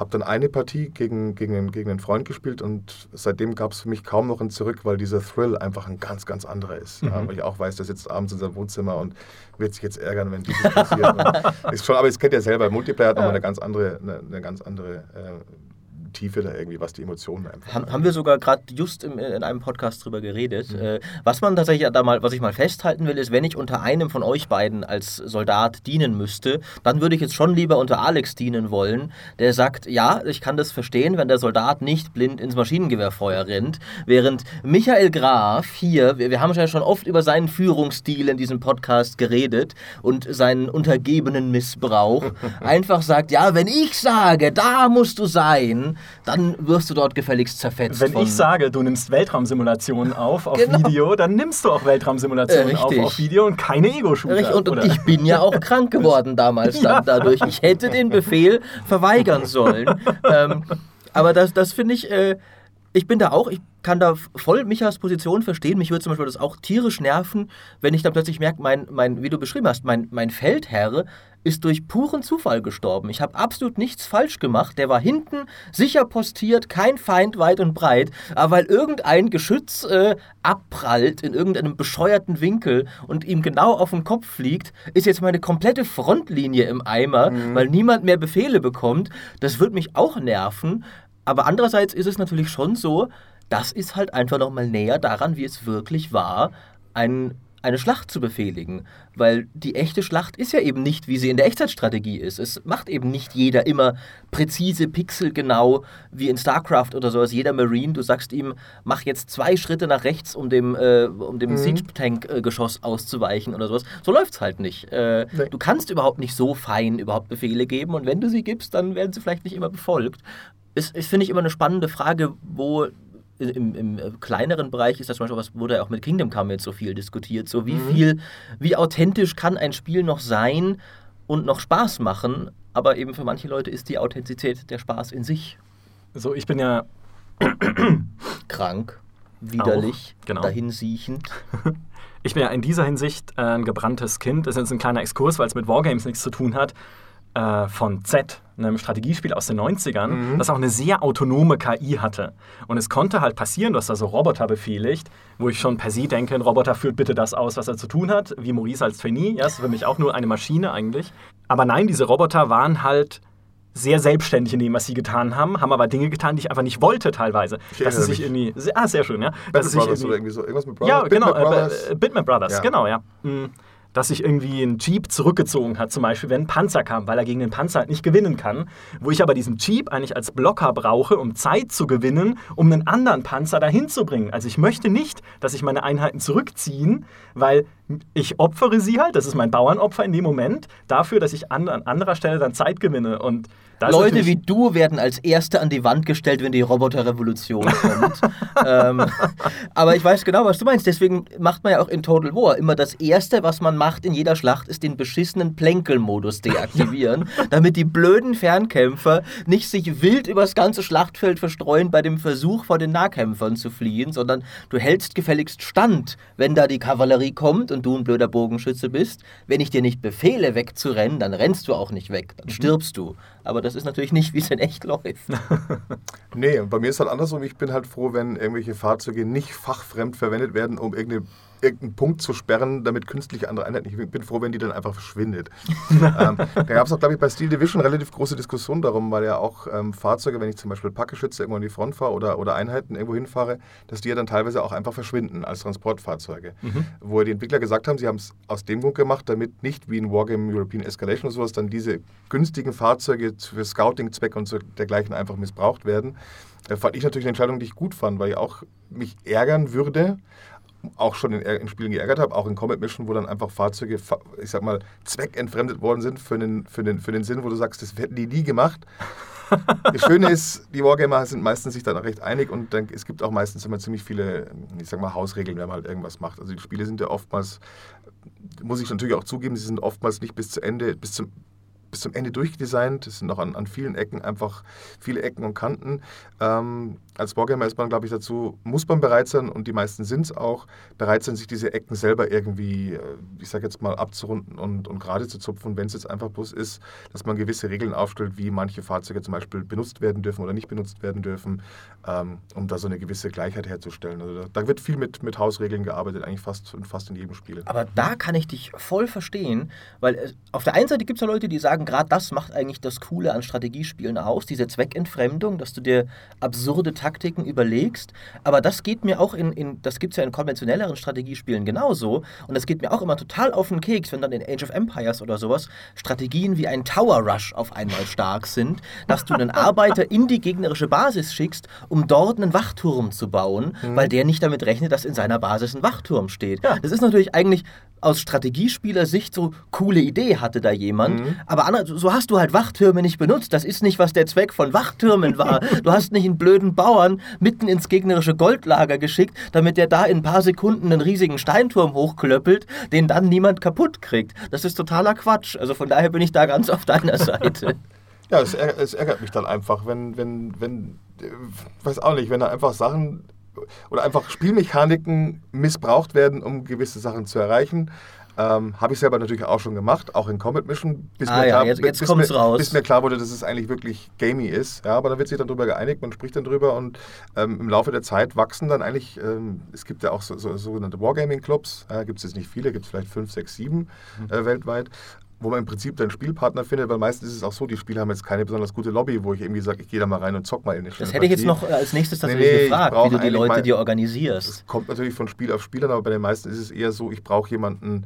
habe dann eine Partie gegen, gegen, gegen einen Freund gespielt und seitdem gab es für mich kaum noch ein Zurück, weil dieser Thrill einfach ein ganz, ganz anderer ist. Mhm. Ja, weil ich auch weiß, der sitzt abends in seinem Wohnzimmer und wird sich jetzt ärgern, wenn dieses passiert. <laughs> ist schon, aber es kennt ja selber, Multiplayer hat nochmal eine ganz andere, eine, eine ganz andere äh, Tiefe da irgendwie, was die Emotionen einfach. Haben, haben wir sogar gerade just im, in einem Podcast drüber geredet. Mhm. Äh, was man tatsächlich da mal, was ich mal festhalten will, ist, wenn ich unter einem von euch beiden als Soldat dienen müsste, dann würde ich jetzt schon lieber unter Alex dienen wollen, der sagt, ja, ich kann das verstehen, wenn der Soldat nicht blind ins Maschinengewehrfeuer rennt, während Michael Graf hier, wir, wir haben ja schon oft über seinen Führungsstil in diesem Podcast geredet und seinen untergebenen Missbrauch, <laughs> einfach sagt, ja, wenn ich sage, da musst du sein, dann wirst du dort gefälligst zerfetzt. Wenn ich sage, du nimmst Weltraumsimulationen auf auf genau. Video, dann nimmst du auch Weltraumsimulationen äh, auf auf Video und keine Ego-Shooter. Und, und ich bin ja auch krank <laughs> geworden damals dann dadurch. Ich hätte den Befehl verweigern sollen. ähm, aber das, das finde ich... Äh, ich bin da auch, ich kann da voll Michas Position verstehen. Mich würde zum Beispiel das auch tierisch nerven, wenn ich dann plötzlich merke, mein, mein, wie du beschrieben hast, mein, mein Feldherr ist durch puren Zufall gestorben. Ich habe absolut nichts falsch gemacht. Der war hinten sicher postiert, kein Feind weit und breit. Aber weil irgendein Geschütz äh, abprallt in irgendeinem bescheuerten Winkel und ihm genau auf den Kopf fliegt, ist jetzt meine komplette Frontlinie im Eimer, mhm. weil niemand mehr Befehle bekommt. Das wird mich auch nerven. Aber andererseits ist es natürlich schon so, das ist halt einfach nochmal näher daran, wie es wirklich war, ein eine Schlacht zu befehligen. Weil die echte Schlacht ist ja eben nicht, wie sie in der Echtzeitstrategie ist. Es macht eben nicht jeder immer präzise, pixelgenau, wie in StarCraft oder sowas. Jeder Marine, du sagst ihm, mach jetzt zwei Schritte nach rechts, um dem, äh, um dem mhm. Siege-Tank-Geschoss auszuweichen oder sowas. So läuft es halt nicht. Äh, nee. Du kannst überhaupt nicht so fein überhaupt Befehle geben und wenn du sie gibst, dann werden sie vielleicht nicht immer befolgt. Ist, ist finde ich, immer eine spannende Frage, wo im, im, äh, kleineren Bereich ist das zum Beispiel, was wurde ja auch mit Kingdom Come jetzt so viel diskutiert. So wie mhm. viel, wie authentisch kann ein Spiel noch sein und noch Spaß machen, aber eben für manche Leute ist die Authentizität der Spaß in sich. So, ich bin ja <coughs> krank, widerlich, auch, genau. dahinsiechend. <laughs> Ich bin ja in dieser Hinsicht äh, ein gebranntes Kind. Das ist jetzt ein kleiner Exkurs, weil es mit Wargames nichts zu tun hat äh, von Z, einem Strategiespiel aus den 90ern, mhm. das auch eine sehr autonome KI hatte. Und es konnte halt passieren, dass da so Roboter befehligt, wo ich schon per se denke, ein Roboter führt bitte das aus, was er zu tun hat, wie Maurice als Trainee. Ja, ist für mich auch nur eine Maschine eigentlich. Aber nein, diese Roboter waren halt sehr selbstständig in dem, was sie getan haben, haben aber Dinge getan, die ich einfach nicht wollte teilweise. Ich dass sie sich irgendwie. Ah, sehr schön, ja. Battle Brothers oder irgendwie so. Irgendwas mit Brothers? Ja, genau. Bitmap Brothers, äh, Bitmap Brothers ja. genau, ja. Mhm dass sich irgendwie ein Jeep zurückgezogen hat, zum Beispiel, wenn ein Panzer kam, weil er gegen den Panzer halt nicht gewinnen kann. Wo ich aber diesen Jeep eigentlich als Blocker brauche, um Zeit zu gewinnen, um einen anderen Panzer dahin zu bringen. Also ich möchte nicht, dass sich meine Einheiten zurückziehen, weil ich opfere sie halt, das ist mein Bauernopfer in dem Moment, dafür, dass ich an, an anderer Stelle dann Zeit gewinne. Und Leute wie du werden als Erste an die Wand gestellt, wenn die Roboterrevolution kommt. <laughs> ähm, aber ich weiß genau, was du meinst. Deswegen macht man ja auch in Total War immer das Erste, was man macht in jeder Schlacht, ist den beschissenen Plänkelmodus deaktivieren, <laughs> damit die blöden Fernkämpfer nicht sich wild übers ganze Schlachtfeld verstreuen bei dem Versuch, vor den Nahkämpfern zu fliehen, sondern du hältst gefälligst Stand, wenn da die Kavallerie kommt und du ein blöder Bogenschütze bist. Wenn ich dir nicht befehle, wegzurennen, dann rennst du auch nicht weg, dann mhm. stirbst du. Aber das ist natürlich nicht, wie es in echt läuft. <laughs> nee, bei mir ist halt andersrum. Ich bin halt froh, wenn irgendwelche Fahrzeuge nicht fachfremd verwendet werden, um irgendeine irgendeinen Punkt zu sperren, damit künstliche andere Einheiten. Ich bin froh, wenn die dann einfach verschwindet. <laughs> ähm, da gab es auch, glaube ich, bei Steel Division relativ große Diskussionen darum, weil ja auch ähm, Fahrzeuge, wenn ich zum Beispiel Packgeschütze irgendwo in die Front fahre oder, oder Einheiten irgendwo hinfahre, dass die ja dann teilweise auch einfach verschwinden als Transportfahrzeuge. Mhm. Wo die Entwickler gesagt haben, sie haben es aus dem Grund gemacht, damit nicht wie in Wargame European Escalation oder sowas dann diese günstigen Fahrzeuge für Scouting-Zweck und so dergleichen einfach missbraucht werden. Da fand ich natürlich eine Entscheidung, die ich gut fand, weil ich auch mich ärgern würde, auch schon in, in, Spielen geärgert habe, auch in Combat Mission, wo dann einfach Fahrzeuge, ich sag mal, zweckentfremdet worden sind für den, für den, für den Sinn, wo du sagst, das hätten die nie gemacht. <laughs> das Schöne ist, die Wargamer sind meistens sich dann auch recht einig und dann, es gibt auch meistens immer ziemlich viele, ich sag mal, Hausregeln, wenn man halt irgendwas macht. Also die Spiele sind ja oftmals, muss ich natürlich auch zugeben, sie sind oftmals nicht bis zu Ende, bis zum bis zum Ende durchdesignt. Es sind noch an, an vielen Ecken einfach viele Ecken und Kanten. Ähm, als Wargamer ist man, glaube ich, dazu, muss man bereit sein, und die meisten sind es auch, bereit sein, sich diese Ecken selber irgendwie, äh, ich sage jetzt mal, abzurunden und, und gerade zu zupfen, wenn es jetzt einfach bloß ist, dass man gewisse Regeln aufstellt, wie manche Fahrzeuge zum Beispiel benutzt werden dürfen oder nicht benutzt werden dürfen, ähm, um da so eine gewisse Gleichheit herzustellen. Also da, da, wird viel mit, mit Hausregeln gearbeitet, eigentlich fast, fast in jedem Spiel. Aber da kann ich dich voll verstehen, weil äh, auf der einen Seite gibt es ja Leute, die sagen, gerade das macht eigentlich das Coole an Strategiespielen aus, diese Zweckentfremdung, dass du dir absurde Taktiken überlegst. Aber das geht mir auch in, in das gibt es ja in konventionelleren Strategiespielen genauso. Und das geht mir auch immer total auf den Keks, wenn dann in Age of Empires oder sowas Strategien wie ein Tower Rush auf einmal stark sind, dass du einen Arbeiter in die gegnerische Basis schickst, um dort einen Wachturm zu bauen, mhm. weil der nicht damit rechnet, dass in seiner Basis ein Wachturm steht. Ja. Das ist natürlich eigentlich aus Strategiespielersicht so coole Idee hatte da jemand. Mhm. Aber Anna, so hast du halt Wachtürme nicht benutzt. Das ist nicht, was der Zweck von Wachtürmen war. <laughs> du hast nicht einen blöden Bauern mitten ins gegnerische Goldlager geschickt, damit der da in ein paar Sekunden einen riesigen Steinturm hochklöppelt, den dann niemand kaputt kriegt. Das ist totaler Quatsch. Also von daher bin ich da ganz auf deiner <laughs> Seite. ja, es, ärgert, es ärgert mich dann einfach, wenn, wenn, wenn, äh, weiß auch nicht, wenn da einfach Sachen oder einfach Spielmechaniken missbraucht werden, um gewisse Sachen zu erreichen. Ähm, Habe ich selber natürlich auch schon gemacht, auch in Combat Mission, bis, ah, mir, klar, jetzt, jetzt bis, mir, raus. bis mir klar wurde, dass es eigentlich wirklich gamey ist. Ja, aber da wird sich dann darüber geeinigt, man spricht dann drüber und ähm, im Laufe der Zeit wachsen dann eigentlich, ähm, es gibt ja auch so, so, sogenannte Wargaming-Clubs, äh, gibt es jetzt nicht viele, gibt es vielleicht fünf, sechs, sieben mhm. äh, weltweit wo man im Prinzip dann Spielpartner findet, weil meistens ist es auch so, die Spieler haben jetzt keine besonders gute Lobby, wo ich irgendwie sage, ich gehe da mal rein und zock mal in eine Das hätte ich jetzt noch als nächstes tatsächlich nee, nee, gefragt, wie du die Leute dir organisierst. Das kommt natürlich von Spiel auf Spielern, aber bei den meisten ist es eher so, ich brauche jemanden,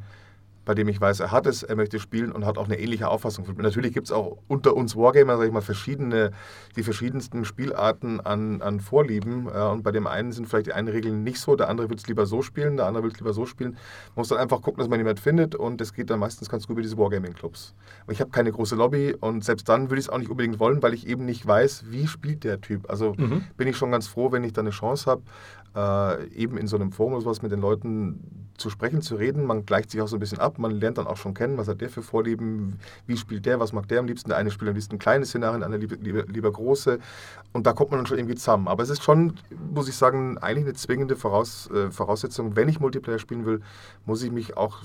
bei dem ich weiß, er hat es, er möchte spielen und hat auch eine ähnliche Auffassung. Natürlich gibt es auch unter uns Wargamer, sage ich mal, verschiedene, die verschiedensten Spielarten an, an Vorlieben. Äh, und bei dem einen sind vielleicht die einen Regeln nicht so, der andere will es lieber so spielen, der andere will es lieber so spielen. Man muss dann einfach gucken, dass man jemanden findet und es geht dann meistens ganz gut über diese Wargaming-Clubs. Ich habe keine große Lobby und selbst dann würde ich es auch nicht unbedingt wollen, weil ich eben nicht weiß, wie spielt der Typ. Also mhm. bin ich schon ganz froh, wenn ich da eine Chance habe, äh, eben in so einem Forum oder sowas mit den Leuten zu sprechen, zu reden. Man gleicht sich auch so ein bisschen ab, man lernt dann auch schon kennen, was hat der für Vorlieben, wie spielt der, was mag der am liebsten. Der eine spielt am liebsten kleine Szenarien, der andere lieber, lieber, lieber, große. Und da kommt man dann schon irgendwie zusammen. Aber es ist schon, muss ich sagen, eigentlich eine zwingende Voraus, äh, Voraussetzung. Wenn ich Multiplayer spielen will, muss ich mich auch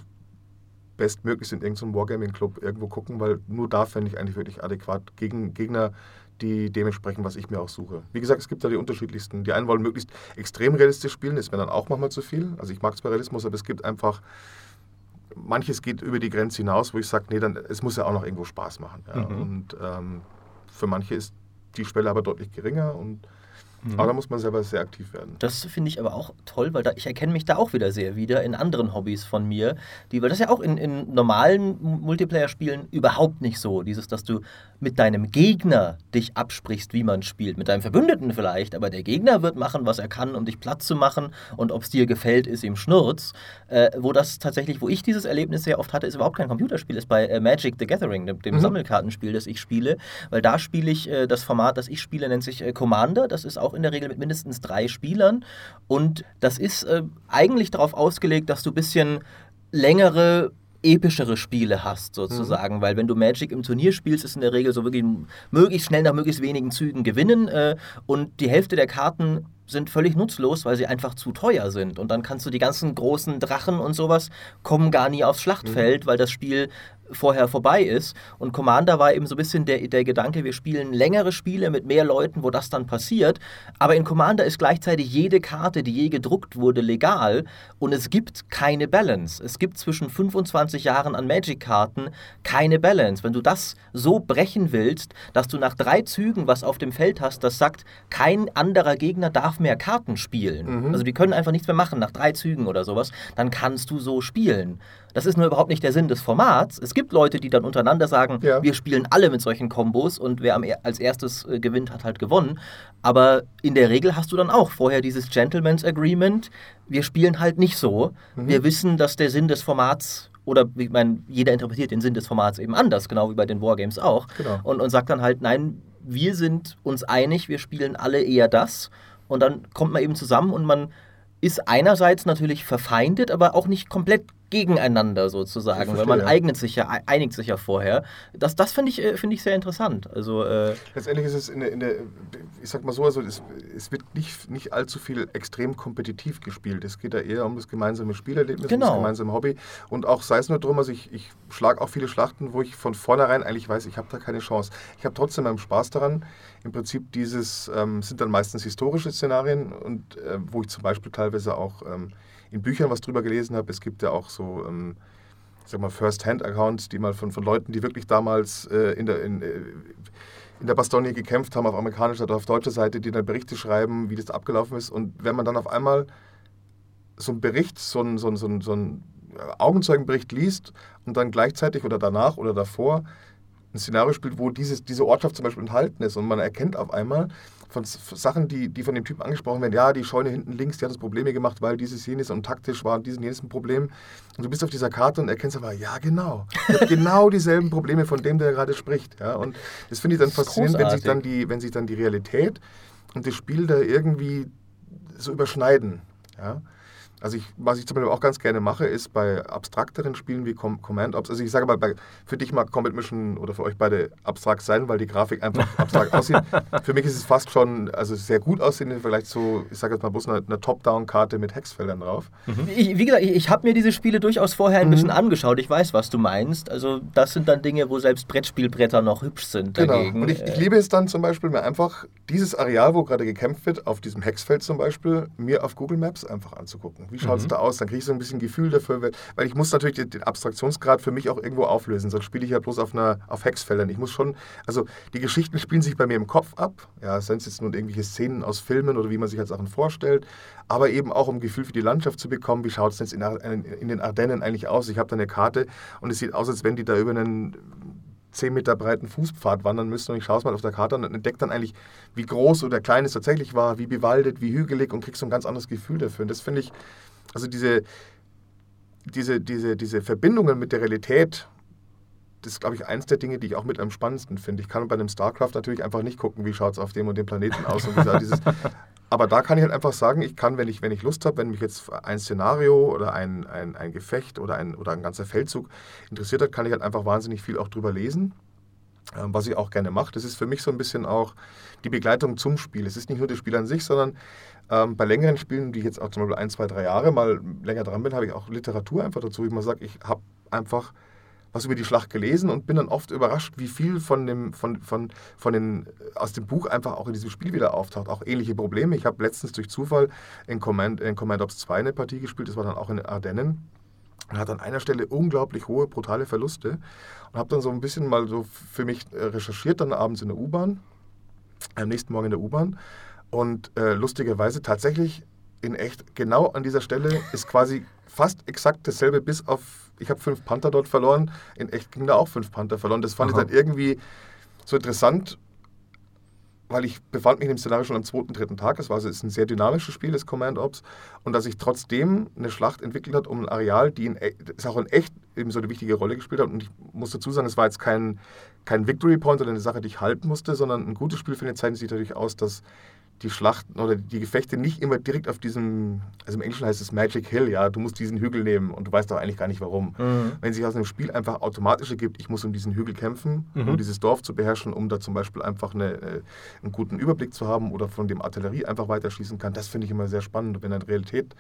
bestmöglichst in irgendeinem Wargaming-Club irgendwo gucken, weil nur da fände ich eigentlich wirklich adäquat gegen Gegner, die dementsprechend, was ich mir auch suche. Wie gesagt, es gibt da die unterschiedlichsten. Die einen wollen möglichst extrem realistisch spielen, ist mir dann auch manchmal zu viel. Also ich mag zwar Realismus, aber es gibt einfach, manches geht über die Grenze hinaus, wo ich sage, nee, dann, es muss ja auch noch irgendwo Spaß machen. Ja. Mhm. Und ähm, für manche ist die Schwelle aber deutlich geringer und Mhm. Aber da muss man selber sehr aktiv werden. Das finde ich aber auch toll, weil da, ich erkenne mich da auch wieder sehr wieder in anderen Hobbys von mir, die, weil das ja auch in, in normalen Multiplayer-Spielen überhaupt nicht so. Dieses, dass du mit deinem Gegner dich absprichst, wie man spielt. Mit deinem Verbündeten vielleicht, aber der Gegner wird machen, was er kann, um dich platt zu machen und ob es dir gefällt, ist ihm Schnurz. Äh, wo das tatsächlich, wo ich dieses Erlebnis sehr oft hatte, ist überhaupt kein Computerspiel, ist bei äh, Magic the Gathering, dem, dem mhm. Sammelkartenspiel, das ich spiele, weil da spiele ich, äh, das Format, das ich spiele, nennt sich äh, Commander. Das ist auch auch in der Regel mit mindestens drei Spielern. Und das ist äh, eigentlich darauf ausgelegt, dass du ein bisschen längere epischere Spiele hast, sozusagen. Mhm. Weil wenn du Magic im Turnier spielst, ist in der Regel so wirklich möglichst schnell nach möglichst wenigen Zügen gewinnen. Äh, und die Hälfte der Karten sind völlig nutzlos, weil sie einfach zu teuer sind. Und dann kannst du die ganzen großen Drachen und sowas kommen gar nie aufs Schlachtfeld, mhm. weil das Spiel vorher vorbei ist. Und Commander war eben so ein bisschen der, der Gedanke, wir spielen längere Spiele mit mehr Leuten, wo das dann passiert. Aber in Commander ist gleichzeitig jede Karte, die je gedruckt wurde, legal und es gibt keine Balance. Es gibt zwischen 25 Jahren an Magic-Karten keine Balance. Wenn du das so brechen willst, dass du nach drei Zügen was auf dem Feld hast, das sagt, kein anderer Gegner darf mehr Karten spielen. Mhm. Also die können einfach nichts mehr machen nach drei Zügen oder sowas, dann kannst du so spielen. Das ist nur überhaupt nicht der Sinn des Formats. Es gibt Leute, die dann untereinander sagen, ja. wir spielen alle mit solchen Kombos und wer als erstes äh, gewinnt, hat halt gewonnen. Aber in der Regel hast du dann auch vorher dieses Gentleman's Agreement. Wir spielen halt nicht so. Mhm. Wir wissen, dass der Sinn des Formats oder ich meine, jeder interpretiert den Sinn des Formats eben anders, genau wie bei den Wargames auch. Genau. Und, und sagt dann halt, nein, wir sind uns einig, wir spielen alle eher das. Und dann kommt man eben zusammen und man ist einerseits natürlich verfeindet, aber auch nicht komplett gegeneinander sozusagen, weil man eignet sich ja, einigt sich ja vorher. Das, das finde ich, äh, find ich sehr interessant. Also, äh Letztendlich ist es in der, in der, ich sag mal so, also es, es wird nicht, nicht allzu viel extrem kompetitiv gespielt. Es geht da eher um das gemeinsame Spielerlebnis, genau. um das gemeinsame Hobby. Und auch sei es nur drum, also ich, ich schlage auch viele Schlachten, wo ich von vornherein eigentlich weiß, ich habe da keine Chance. Ich habe trotzdem meinen Spaß daran. Im Prinzip dieses ähm, sind dann meistens historische Szenarien und äh, wo ich zum Beispiel teilweise auch ähm, in Büchern was drüber gelesen habe. Es gibt ja auch so, ähm, ich sag mal, First-Hand-Accounts, die mal von, von Leuten, die wirklich damals äh, in der, in, äh, in der Bastogne gekämpft haben, auf amerikanischer oder auf deutscher Seite, die dann Berichte schreiben, wie das abgelaufen ist. Und wenn man dann auf einmal so einen Bericht, so einen, so einen, so einen, einen Augenzeugenbericht liest und dann gleichzeitig oder danach oder davor ein Szenario spielt, wo dieses, diese Ortschaft zum Beispiel enthalten ist und man erkennt auf einmal, von Sachen, die, die von dem Typen angesprochen werden, ja, die Scheune hinten links, die hat uns Probleme gemacht, weil dieses, jenes und taktisch war dieses, jenes ein Problem. Und du bist auf dieser Karte und erkennst aber, ja, genau. genau dieselben Probleme, von dem der gerade spricht. Ja? Und das finde ich dann faszinierend, wenn sich dann, die, wenn sich dann die Realität und das Spiel da irgendwie so überschneiden. Ja? Also ich, was ich zum Beispiel auch ganz gerne mache, ist bei abstrakteren Spielen wie Com Command Ops, also ich sage mal, bei, für dich mag Combat Mission oder für euch beide abstrakt sein, weil die Grafik einfach <laughs> abstrakt aussieht. Für mich ist es fast schon, also sehr gut aussehen im Vergleich zu, ich sage jetzt mal bloß eine, eine Top-Down-Karte mit Hexfeldern drauf. Mhm. Ich, wie gesagt, ich, ich habe mir diese Spiele durchaus vorher ein mhm. bisschen angeschaut. Ich weiß, was du meinst. Also das sind dann Dinge, wo selbst Brettspielbretter noch hübsch sind genau. dagegen. Und ich, ich liebe es dann zum Beispiel mir einfach dieses Areal, wo gerade gekämpft wird, auf diesem Hexfeld zum Beispiel, mir auf Google Maps einfach anzugucken. Wie schaut es mhm. da aus? Dann kriege ich so ein bisschen Gefühl dafür, weil ich muss natürlich den Abstraktionsgrad für mich auch irgendwo auflösen, sonst spiele ich ja bloß auf, einer, auf Hexfeldern. Ich muss schon, also die Geschichten spielen sich bei mir im Kopf ab, ja, seien es jetzt nur irgendwelche Szenen aus Filmen oder wie man sich halt Sachen vorstellt, aber eben auch um ein Gefühl für die Landschaft zu bekommen, wie schaut es jetzt in, in den Ardennen eigentlich aus? Ich habe da eine Karte und es sieht aus, als wenn die da über einen 10 Meter breiten Fußpfad wandern müssen und ich schaue es mal auf der Karte und entdecke dann eigentlich, wie groß oder klein es tatsächlich war, wie bewaldet, wie hügelig und kriege so ein ganz anderes Gefühl dafür. Und das finde ich, also diese, diese, diese, diese Verbindungen mit der Realität, das ist, glaube ich, eins der Dinge, die ich auch mit am spannendsten finde. Ich kann bei einem StarCraft natürlich einfach nicht gucken, wie schaut es auf dem und dem Planeten aus. Und wie dieses, aber da kann ich halt einfach sagen, ich kann, wenn ich, wenn ich Lust habe, wenn mich jetzt ein Szenario oder ein, ein, ein Gefecht oder ein, oder ein ganzer Feldzug interessiert hat, kann ich halt einfach wahnsinnig viel auch drüber lesen. Ähm, was ich auch gerne mache. Das ist für mich so ein bisschen auch die Begleitung zum Spiel. Es ist nicht nur das Spiel an sich, sondern ähm, bei längeren Spielen, die ich jetzt auch zum Beispiel ein, zwei, drei Jahre mal länger dran bin, habe ich auch Literatur einfach dazu. Ich mal sage, ich habe einfach was über die Schlacht gelesen und bin dann oft überrascht, wie viel von dem, von, von, von den, aus dem Buch einfach auch in diesem Spiel wieder auftaucht. Auch ähnliche Probleme. Ich habe letztens durch Zufall in Command, in Command Ops 2 eine Partie gespielt, das war dann auch in den Ardennen. Und hat an einer Stelle unglaublich hohe, brutale Verluste. Und habe dann so ein bisschen mal so für mich äh, recherchiert, dann abends in der U-Bahn, am nächsten Morgen in der U-Bahn und äh, lustigerweise tatsächlich in echt genau an dieser Stelle ist quasi fast exakt dasselbe, bis auf, ich habe fünf Panther dort verloren. In echt ging da auch fünf Panther verloren. Das fand Aha. ich dann irgendwie so interessant, weil ich befand mich in dem Szenario schon am zweiten, dritten Tag. Es war also, es ist ein sehr dynamisches Spiel, das Command Ops. Und dass sich trotzdem eine Schlacht entwickelt hat um ein Areal, die in, e, es auch in echt eben so eine wichtige Rolle gespielt hat. Und ich muss dazu sagen, es war jetzt kein, kein Victory Point oder eine Sache, die ich halten musste, sondern ein gutes Spiel für den zeichnet sich dadurch aus, dass die Schlachten oder die Gefechte nicht immer direkt auf diesem, also im Englischen heißt es Magic Hill, ja, du musst diesen Hügel nehmen und du weißt doch eigentlich gar nicht warum. Mhm. Wenn sich aus einem Spiel einfach automatisch ergibt, ich muss um diesen Hügel kämpfen, mhm. um dieses Dorf zu beherrschen, um da zum Beispiel einfach eine, äh, einen guten Überblick zu haben oder von dem Artillerie einfach weiterschießen kann, das finde ich immer sehr spannend. Wenn dann Realität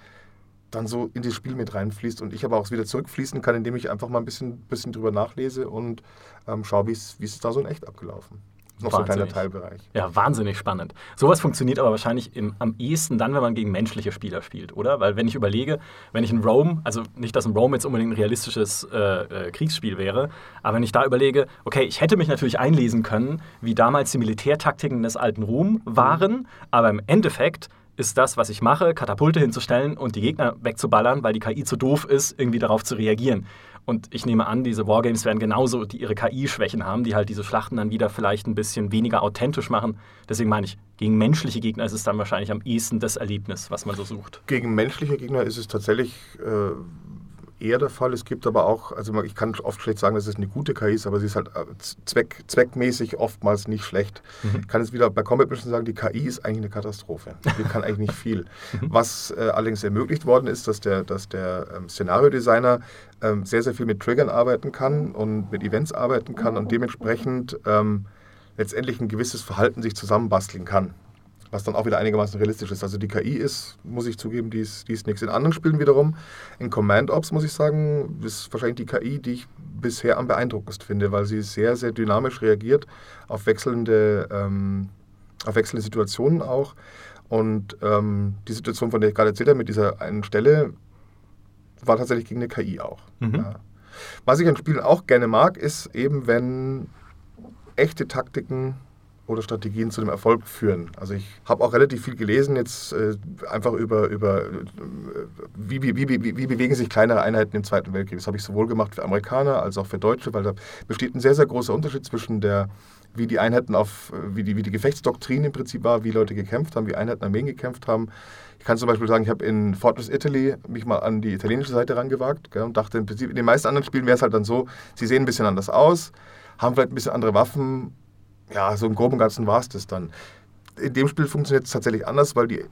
dann so in das Spiel mit reinfließt und ich aber auch wieder zurückfließen kann, indem ich einfach mal ein bisschen, bisschen drüber nachlese und ähm, schaue, wie ist da so in echt abgelaufen. Noch so ein kleiner Teilbereich. Ja, wahnsinnig spannend. Sowas funktioniert aber wahrscheinlich im, am ehesten dann, wenn man gegen menschliche Spieler spielt, oder? Weil wenn ich überlege, wenn ich in Rome, also nicht, dass in Rome jetzt unbedingt ein realistisches äh, äh, Kriegsspiel wäre, aber wenn ich da überlege, okay, ich hätte mich natürlich einlesen können, wie damals die Militärtaktiken des alten Rom waren, mhm. aber im Endeffekt ist das, was ich mache, Katapulte hinzustellen und die Gegner wegzuballern, weil die KI zu doof ist, irgendwie darauf zu reagieren. Und ich nehme an, diese Wargames werden genauso die ihre KI-Schwächen haben, die halt diese Schlachten dann wieder vielleicht ein bisschen weniger authentisch machen. Deswegen meine ich, gegen menschliche Gegner ist es dann wahrscheinlich am ehesten das Erlebnis, was man so sucht. Gegen menschliche Gegner ist es tatsächlich äh, eher der Fall. Es gibt aber auch, also ich kann oft schlecht sagen, dass es eine gute KI ist, aber sie ist halt äh, zweck, zweckmäßig oftmals nicht schlecht. Mhm. Ich kann es wieder bei Combat Mission sagen, die KI ist eigentlich eine Katastrophe. Die kann eigentlich nicht viel. <laughs> Mhm. Was äh, allerdings ermöglicht worden ist, dass der, dass der ähm, Szenariodesigner ähm, sehr, sehr viel mit Triggern arbeiten kann und mit Events arbeiten kann und dementsprechend ähm, letztendlich ein gewisses Verhalten sich zusammenbasteln kann was dann auch wieder einigermaßen realistisch ist. Also die KI ist, muss ich zugeben, die ist, die ist nichts. In anderen Spielen wiederum, in Command Ops muss ich sagen, ist wahrscheinlich die KI, die ich bisher am beeindruckendsten finde, weil sie sehr, sehr dynamisch reagiert auf wechselnde, ähm, auf wechselnde Situationen auch. Und ähm, die Situation, von der ich gerade erzählt habe, mit dieser einen Stelle, war tatsächlich gegen eine KI auch. Mhm. Ja. Was ich an Spielen auch gerne mag, ist eben, wenn echte Taktiken oder Strategien zu dem Erfolg führen. Also ich habe auch relativ viel gelesen jetzt äh, einfach über, über äh, wie, wie, wie, wie, bewegen sich kleinere Einheiten im Zweiten Weltkrieg. Das habe ich sowohl gemacht für Amerikaner als auch für Deutsche, weil da besteht ein sehr, sehr großer Unterschied zwischen der wie die Einheiten auf, wie die, wie die Gefechtsdoktrin im Prinzip war, wie Leute gekämpft haben, wie Einheiten Armeen gekämpft haben. Ich kann zum Beispiel sagen, ich habe in Fortress Italy mich mal an die italienische Seite rangewagt gell, und dachte im Prinzip, in den meisten anderen Spielen wäre es halt dann so, sie sehen ein bisschen anders aus, haben vielleicht ein bisschen andere Waffen ja, so im Groben und Ganzen war es das dann. In dem Spiel funktioniert es tatsächlich anders, weil die,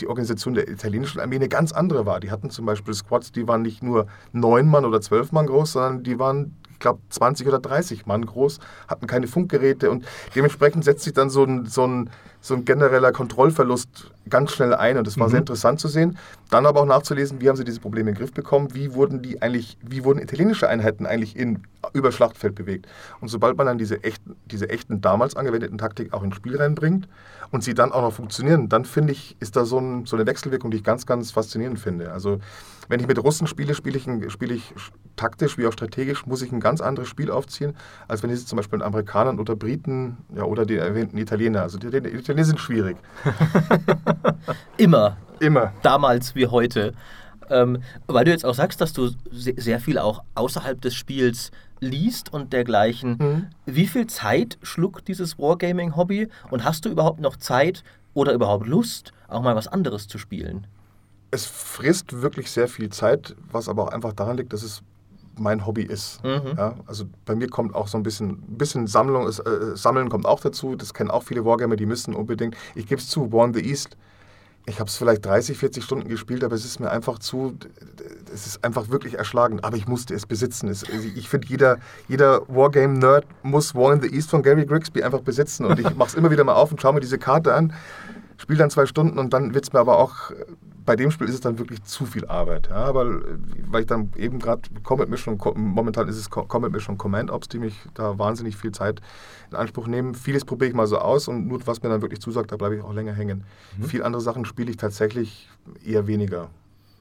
die Organisation der italienischen Armee eine ganz andere war. Die hatten zum Beispiel Squads, die waren nicht nur neun Mann oder zwölf Mann groß, sondern die waren, glaube, 20 oder 30 Mann groß, hatten keine Funkgeräte und dementsprechend setzt sich dann so ein, so ein, so ein genereller Kontrollverlust ganz schnell ein und das war mhm. sehr interessant zu sehen. Dann aber auch nachzulesen, wie haben sie diese Probleme in den Griff bekommen, wie wurden die eigentlich, wie wurden italienische Einheiten eigentlich in, über Schlachtfeld bewegt. Und sobald man dann diese echten, diese echten damals angewendeten Taktik auch ins Spiel reinbringt und sie dann auch noch funktionieren, dann finde ich, ist da so, ein, so eine Wechselwirkung, die ich ganz, ganz faszinierend finde. Also wenn ich mit Russen spiele, spiele ich, spiele ich taktisch wie auch strategisch, muss ich ein ganz anderes Spiel aufziehen, als wenn ich es zum Beispiel mit Amerikanern oder Briten ja, oder den erwähnten Italiener. Also die, die Italiener sind schwierig. <laughs> Immer. Immer. Damals wie heute. Ähm, weil du jetzt auch sagst, dass du sehr viel auch außerhalb des Spiels liest und dergleichen. Mhm. Wie viel Zeit schluckt dieses Wargaming-Hobby und hast du überhaupt noch Zeit oder überhaupt Lust, auch mal was anderes zu spielen? Es frisst wirklich sehr viel Zeit, was aber auch einfach daran liegt, dass es mein Hobby ist. Mhm. Ja, also bei mir kommt auch so ein bisschen, bisschen Sammlung, äh, Sammeln kommt auch dazu. Das kennen auch viele Wargamer, die müssen unbedingt. Ich gebe es zu, War in the East ich habe es vielleicht 30, 40 Stunden gespielt, aber es ist mir einfach zu, es ist einfach wirklich erschlagend. Aber ich musste es besitzen. Es, ich finde, jeder, jeder Wargame-Nerd muss War in the East von Gary Grigsby einfach besitzen. Und ich mache es immer wieder mal auf und schaue mir diese Karte an, spiele dann zwei Stunden und dann wird es mir aber auch bei dem Spiel ist es dann wirklich zu viel Arbeit. Ja, aber äh, weil ich dann eben gerade Combat Mission, momentan ist es Combat Mission Command Ops, die mich da wahnsinnig viel Zeit in Anspruch nehmen. Vieles probiere ich mal so aus und nur was mir dann wirklich zusagt, da bleibe ich auch länger hängen. Mhm. Viel andere Sachen spiele ich tatsächlich eher weniger.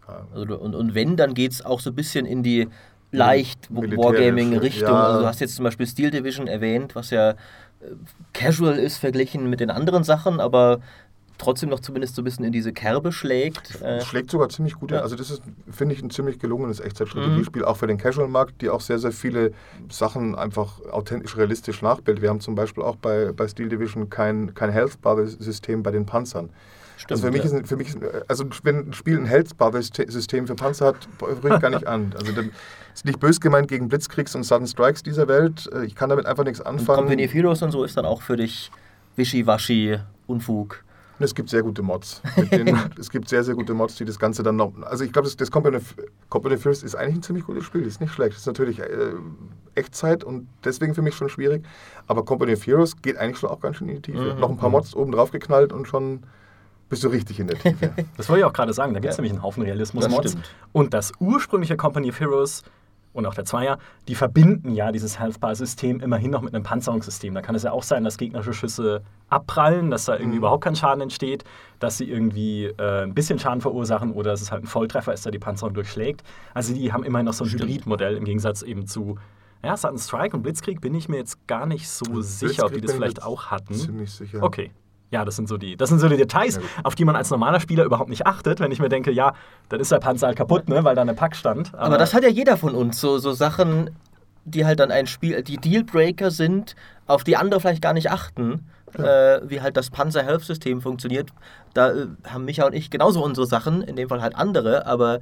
Ja. Also, und, und wenn, dann geht es auch so ein bisschen in die leicht Wargaming-Richtung. Ja. Also du hast jetzt zum Beispiel Steel Division erwähnt, was ja äh, casual ist verglichen mit den anderen Sachen, aber trotzdem noch zumindest so ein bisschen in diese Kerbe schlägt. Äh schlägt sogar ziemlich gut. Ja. Also das ist, finde ich, ein ziemlich gelungenes Echtzeitstrategiespiel, mhm. auch für den Casual-Markt, die auch sehr, sehr viele Sachen einfach authentisch, realistisch nachbildet. Wir haben zum Beispiel auch bei, bei Steel Division kein, kein Health-Bar-System bei den Panzern. Stimmt, also für mich, ja. ist, für mich ist, also wenn ein Spiel ein Health-Bar-System für Panzer hat, rühre ich gar nicht an. Also dann ist nicht bös gemeint gegen Blitzkriegs und Sudden Strikes dieser Welt. Ich kann damit einfach nichts anfangen. Und Company of Heroes und so ist dann auch für dich Wischiwaschi, Unfug. Und es gibt sehr gute Mods. Denen, <laughs> es gibt sehr, sehr gute Mods, die das Ganze dann noch. Also ich glaube, das, das Company, Company First ist eigentlich ein ziemlich gutes Spiel. Das ist nicht schlecht. Das ist natürlich äh, Echtzeit und deswegen für mich schon schwierig. Aber Company of Heroes geht eigentlich schon auch ganz schön in die Tiefe. Mhm. Noch ein paar Mods oben drauf geknallt und schon bist du richtig in der Tiefe. das wollte ich auch gerade sagen. Da gibt es ja. nämlich einen Haufen Realismus-Mods. Und das ursprüngliche Company of Heroes und auch der Zweier, die verbinden ja dieses Health Bar-System immerhin noch mit einem Panzerungssystem. Da kann es ja auch sein, dass gegnerische Schüsse abprallen, dass da irgendwie mhm. überhaupt kein Schaden entsteht, dass sie irgendwie äh, ein bisschen Schaden verursachen oder dass es halt ein Volltreffer ist, der die Panzerung durchschlägt. Also die haben immerhin noch so ein Hybridmodell im Gegensatz eben zu ja, Sudden Strike und Blitzkrieg bin ich mir jetzt gar nicht so sicher, ob die das vielleicht auch hatten. Ziemlich sicher. Okay. Ja, das sind so die, das sind so die Details, ja, auf die man als normaler Spieler überhaupt nicht achtet, wenn ich mir denke, ja, dann ist der Panzer halt kaputt, ne, weil da eine Pack stand. Aber, Aber das hat ja jeder von uns, so, so Sachen, die halt dann ein Spiel, die Dealbreaker sind, auf die andere vielleicht gar nicht achten. Ja. Äh, wie halt das Panzer-Health-System funktioniert. Da äh, haben Micha und ich genauso unsere Sachen, in dem Fall halt andere, aber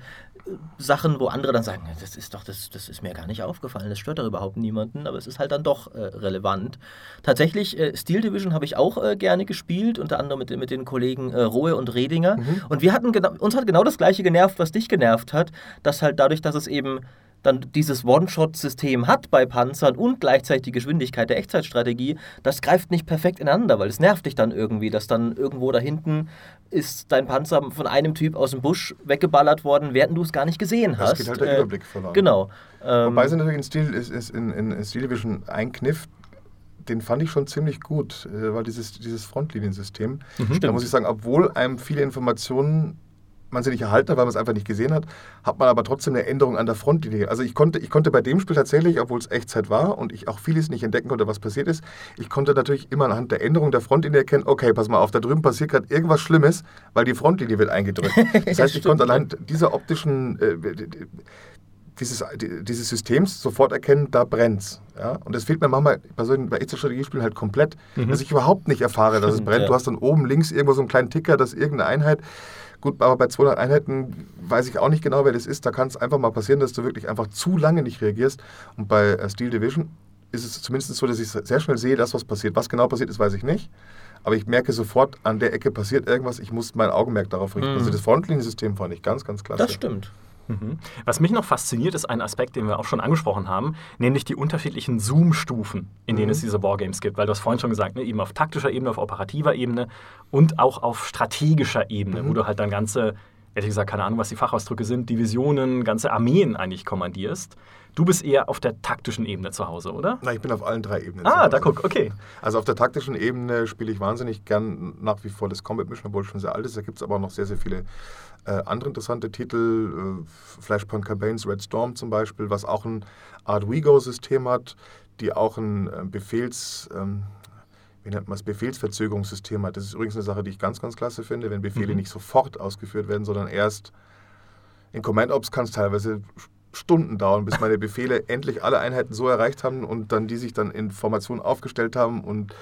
Sachen, wo andere dann sagen, das ist doch, das, das ist mir gar nicht aufgefallen, das stört doch überhaupt niemanden, aber es ist halt dann doch äh, relevant. Tatsächlich, äh, Steel Division habe ich auch äh, gerne gespielt, unter anderem mit, mit den Kollegen äh, Rohe und Redinger. Mhm. Und wir hatten genau, uns hat genau das gleiche genervt, was dich genervt hat, dass halt dadurch, dass es eben dann dieses One-Shot-System hat bei Panzern und gleichzeitig die Geschwindigkeit der Echtzeitstrategie, das greift nicht perfekt ineinander, weil es nervt dich dann irgendwie, dass dann irgendwo da hinten ist dein Panzer von einem Typ aus dem Busch weggeballert worden, während du es gar nicht gesehen hast. Es geht halt der äh, Überblick verloren. Genau. Ähm, Wobei sie natürlich in Stil, ist, ist in, in Steel Division ein Kniff, den fand ich schon ziemlich gut, äh, weil dieses, dieses Frontliniensystem, mhm, da muss ich sagen, obwohl einem viele Informationen man sie nicht erhalten hat, weil man es einfach nicht gesehen hat, hat man aber trotzdem eine Änderung an der Frontlinie. Also ich konnte, ich konnte bei dem Spiel tatsächlich, obwohl es Echtzeit war und ich auch vieles nicht entdecken konnte, was passiert ist, ich konnte natürlich immer anhand der Änderung der Frontlinie erkennen, okay, pass mal auf, da drüben passiert gerade irgendwas Schlimmes, weil die Frontlinie wird eingedrückt. Das heißt, ich konnte anhand dieser optischen äh, dieses, dieses Systems sofort erkennen, da brennt ja? Und das fehlt mir manchmal bei solchen bei Strategiespielen halt komplett, mhm. dass ich überhaupt nicht erfahre, dass es <laughs> brennt. Ja. Du hast dann oben links irgendwo so einen kleinen Ticker, dass irgendeine Einheit Gut, aber bei 200 Einheiten weiß ich auch nicht genau, wer das ist. Da kann es einfach mal passieren, dass du wirklich einfach zu lange nicht reagierst. Und bei äh, Steel Division ist es zumindest so, dass ich sehr schnell sehe, dass was passiert. Was genau passiert ist, weiß ich nicht. Aber ich merke sofort, an der Ecke passiert irgendwas. Ich muss mein Augenmerk darauf richten. Mhm. Also das Frontliniensystem fand ich ganz, ganz klasse. Das stimmt. Mhm. Was mich noch fasziniert, ist ein Aspekt, den wir auch schon angesprochen haben, nämlich die unterschiedlichen Zoom-Stufen, in denen mhm. es diese Wargames gibt. Weil du hast vorhin schon gesagt, ne, eben auf taktischer Ebene, auf operativer Ebene und auch auf strategischer Ebene, mhm. wo du halt dann ganze, ehrlich gesagt, keine Ahnung, was die Fachausdrücke sind, Divisionen, ganze Armeen eigentlich kommandierst. Du bist eher auf der taktischen Ebene zu Hause, oder? Nein, ich bin auf allen drei Ebenen. Ah, da guck, okay. Also auf der taktischen Ebene spiele ich wahnsinnig gern nach wie vor das Combat Mission, obwohl es schon sehr alt ist. Da gibt es aber noch sehr, sehr viele äh, andere interessante Titel. Äh, Flashpoint Campaigns, Red Storm zum Beispiel, was auch ein Art WeGo-System hat, die auch ein äh, Befehls... Ähm, wie nennt man es, Befehlsverzögerungssystem hat. Das ist übrigens eine Sache, die ich ganz, ganz klasse finde, wenn Befehle mhm. nicht sofort ausgeführt werden, sondern erst in Command Ops kann es teilweise Stunden dauern, bis meine Befehle <laughs> endlich alle Einheiten so erreicht haben und dann die sich dann in Formationen aufgestellt haben. Und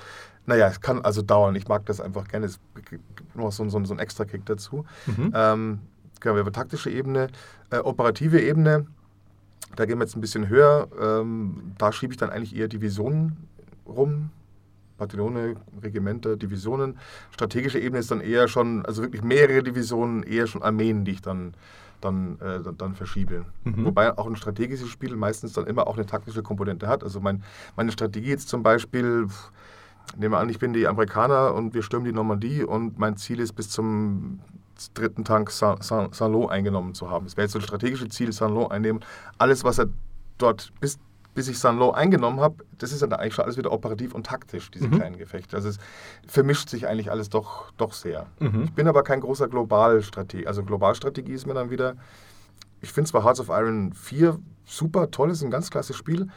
naja, es kann also dauern. Ich mag das einfach gerne. Es gibt noch so, so, so einen extra Kick dazu. Mhm. Ähm, genau, wir haben taktische Ebene, äh, operative Ebene. Da gehen wir jetzt ein bisschen höher. Ähm, da schiebe ich dann eigentlich eher Divisionen rum. Bataillone, Regimenter, Divisionen. Strategische Ebene ist dann eher schon, also wirklich mehrere Divisionen, eher schon Armeen, die ich dann dann, äh, dann, dann, verschiebe. Mhm. Wobei auch ein strategisches Spiel meistens dann immer auch eine taktische Komponente hat. Also mein, meine Strategie jetzt zum Beispiel, nehmen wir an, ich bin die Amerikaner und wir stürmen die Normandie und mein Ziel ist bis zum dritten Tank Saint-Lô eingenommen zu haben. Das wäre jetzt so das strategische Ziel, Saint-Lô einnehmen. Alles, was er dort bis bis ich San Lo eingenommen habe, das ist dann eigentlich schon alles wieder operativ und taktisch, diese mhm. kleinen Gefechte. Also es vermischt sich eigentlich alles doch, doch sehr. Mhm. Ich bin aber kein großer Globalstrategie. Also Globalstrategie ist mir dann wieder, ich finde zwar Hearts of Iron 4 super toll, ist ein ganz klasse Spiel,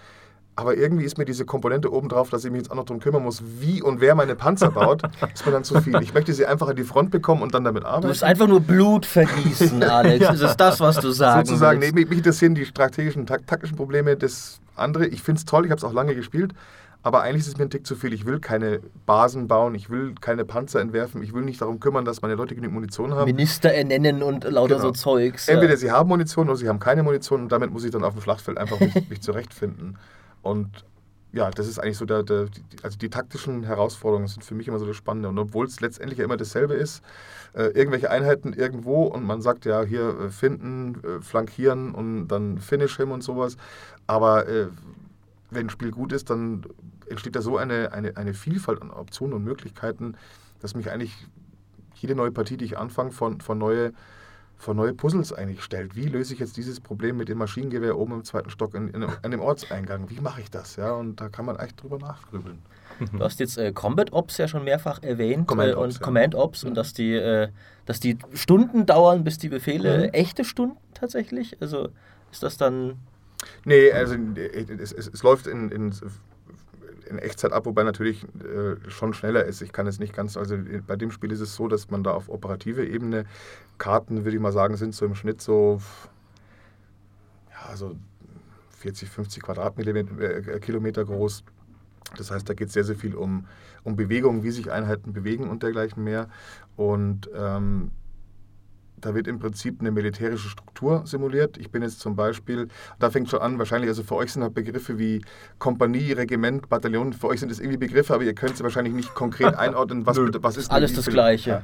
aber irgendwie ist mir diese Komponente obendrauf, dass ich mich jetzt auch noch darum kümmern muss, wie und wer meine Panzer baut, <laughs> ist mir dann zu viel. Ich möchte sie einfach an die Front bekommen und dann damit arbeiten. Du musst einfach nur Blut vergießen, <laughs> Alex. ja. Das ist das, was du sagst. Sozusagen, nee, mich interessieren die strategischen, taktischen Probleme des andere. Ich finde es toll, ich habe es auch lange gespielt, aber eigentlich ist es mir ein Tick zu viel. Ich will keine Basen bauen, ich will keine Panzer entwerfen, ich will nicht darum kümmern, dass meine Leute genug Munition haben. Minister ernennen und lauter genau. so Zeugs. Entweder sie haben Munition oder sie haben keine Munition und damit muss ich dann auf dem Schlachtfeld einfach mich, mich zurechtfinden. Und ja, das ist eigentlich so der, der, also die taktischen Herausforderungen sind für mich immer so das Spannende. Und obwohl es letztendlich ja immer dasselbe ist, äh, irgendwelche Einheiten irgendwo und man sagt ja hier äh, finden, äh, flankieren und dann finish him und sowas. Aber äh, wenn ein Spiel gut ist, dann entsteht da so eine, eine, eine Vielfalt an Optionen und Möglichkeiten, dass mich eigentlich jede neue Partie, die ich anfange, von, von neue vor neue Puzzles eigentlich stellt. Wie löse ich jetzt dieses Problem mit dem Maschinengewehr oben im zweiten Stock in, in, in dem Ortseingang? Wie mache ich das? Ja, und da kann man echt drüber nachgrübeln. Du hast jetzt äh, Combat Ops ja schon mehrfach erwähnt Command äh, und Ops, ja. Command Ops und dass die, äh, dass die Stunden dauern, bis die Befehle Mhm. echte Stunden tatsächlich. Also ist das dann Nee, also es, es, es läuft in, in, in Echtzeit ab, wobei natürlich äh, schon schneller ist. Ich kann es nicht ganz, also bei dem Spiel ist es so, dass man da auf operative Ebene Karten, würde ich mal sagen, sind so im Schnitt so, ja, so 40, 50 Quadratkilometer Kilometer groß. Das heißt, da geht es sehr, sehr viel um, um Bewegung, wie sich Einheiten bewegen und dergleichen mehr. Und ähm, da wird im Prinzip eine militärische Struktur simuliert. Ich bin jetzt zum Beispiel, da fängt schon an, wahrscheinlich, also für euch sind halt Begriffe wie Kompanie, Regiment, Bataillon, für euch sind das irgendwie Begriffe, aber ihr könnt sie wahrscheinlich nicht konkret <laughs> einordnen, was, was ist Alles das Gleiche. Ja.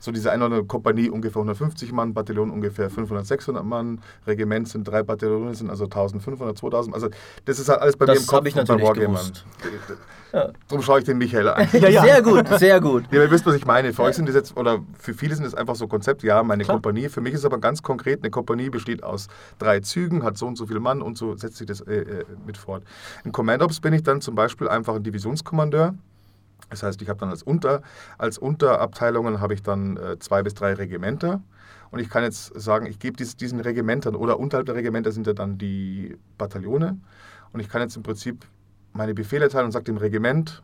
So diese Einordnung, Kompanie ungefähr 150 Mann, Bataillon ungefähr 500, 600 Mann, Regiment sind drei Bataillone, sind also 1500, 2000. Also das ist halt alles bei Das mir im Kopf ich und bei natürlich Wargamern. gewusst. <laughs> Ja. Darum schaue ich den Michael an. Ja, ja. sehr gut, sehr gut. Ja, ihr wisst, was ich meine. Für euch sind das jetzt, oder für viele sind das einfach so Konzepte, ja, meine Klar. Kompanie. Für mich ist aber ganz konkret, eine Kompanie besteht aus drei Zügen, hat so und so viel Mann und so setzt sich das äh, äh, mit fort. In Command Ops bin ich dann zum Beispiel einfach ein Divisionskommandeur. Das heißt, ich habe dann als, Unter, als Unterabteilungen habe ich dann äh, zwei bis drei Regimenter. Und ich kann jetzt sagen, ich gebe dies, diesen Regimentern oder unterhalb der Regimenter sind ja dann die Bataillone. Und ich kann jetzt im Prinzip meine Befehle erteilen und sage dem Regiment,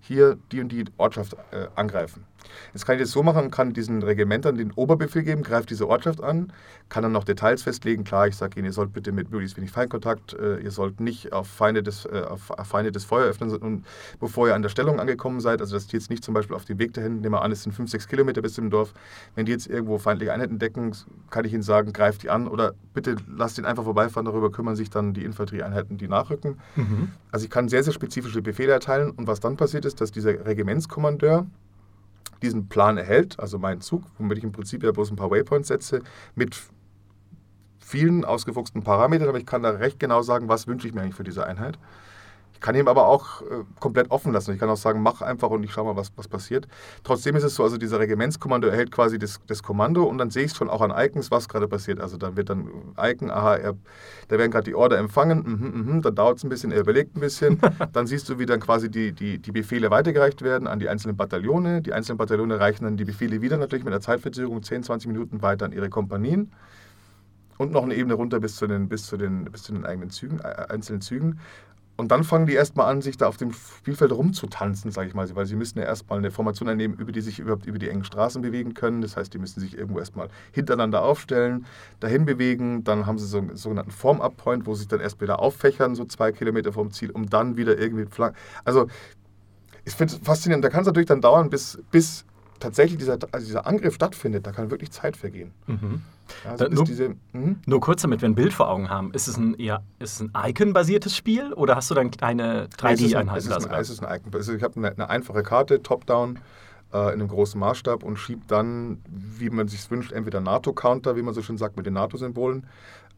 hier die und die Ortschaft äh, angreifen. Jetzt kann ich das so machen, kann diesen Regimentern den Oberbefehl geben, greift diese Ortschaft an, kann dann noch Details festlegen. Klar, ich sage Ihnen, ihr sollt bitte mit möglichst wenig Feindkontakt, äh, ihr sollt nicht auf Feinde des, äh, auf Feinde des Feuer öffnen, und bevor ihr an der Stellung angekommen seid. Also, dass die jetzt nicht zum Beispiel auf dem Weg dahin, nehmen wir an, es sind 5, 6 Kilometer bis zum Dorf. Wenn die jetzt irgendwo feindliche Einheiten decken, kann ich Ihnen sagen, greift die an oder bitte lasst ihn einfach vorbeifahren. Darüber kümmern sich dann die Infanterieeinheiten, die nachrücken. Also ich kann sehr, sehr spezifische Befehle erteilen und was dann passiert ist, dass dieser Regimentskommandeur diesen Plan erhält, also meinen Zug, womit ich im Prinzip ja bloß ein paar Waypoints setze, mit vielen ausgefuchsten Parametern, aber ich kann da recht genau sagen, was wünsche ich mir eigentlich für diese Einheit. Ich kann ihm aber auch äh, komplett offen lassen. Ich kann auch sagen, mach einfach und ich schau mal, was, was passiert. Trotzdem ist es so, also dieser Regimentskommando erhält quasi das, das Kommando und dann sehe ich schon auch an Icons, was gerade passiert. Also dann wird dann Icon, aha, er, da werden gerade die Order empfangen, mhm, mhm, dann dauert es ein bisschen, er überlegt ein bisschen. <laughs> dann siehst du, wie dann quasi die, die, die Befehle weitergereicht werden an die einzelnen Bataillone. Die einzelnen Bataillone reichen dann die Befehle wieder natürlich mit einer Zeitverzögerung 10, 20 Minuten weiter an ihre Kompanien und noch eine Ebene runter bis zu den, bis zu den, bis zu den eigenen Zügen, äh, einzelnen Zügen. Und dann fangen die erstmal an, sich da auf dem Spielfeld rumzutanzen, sage ich mal, weil sie müssen ja erstmal eine Formation einnehmen, über die sich überhaupt über die engen Straßen bewegen können. Das heißt, die müssen sich irgendwo erstmal hintereinander aufstellen, dahin bewegen. Dann haben sie so einen sogenannten Form-Up-Point, wo sie sich dann erst wieder auffächern, so zwei Kilometer vom Ziel, um dann wieder irgendwie flank. Also, ich finde es faszinierend. Da kann es natürlich dann dauern, bis, bis tatsächlich dieser, also dieser Angriff stattfindet. Da kann wirklich Zeit vergehen. Mhm. Also Da- nur- diese, mhm. Nur kurz, damit wir ein Bild vor Augen haben. Ist es ein eher ist es ein Icon-basiertes Spiel oder hast du dann kleine Es ist ein- 3D-Einheiten? Es ist da ein, sogar? es ist ein Icon. Also ich habe eine, eine einfache Karte, Top-Down, äh, in einem großen Maßstab und schiebe dann, wie man sich wünscht, entweder NATO-Counter, wie man so schön sagt, mit den NATO-Symbolen.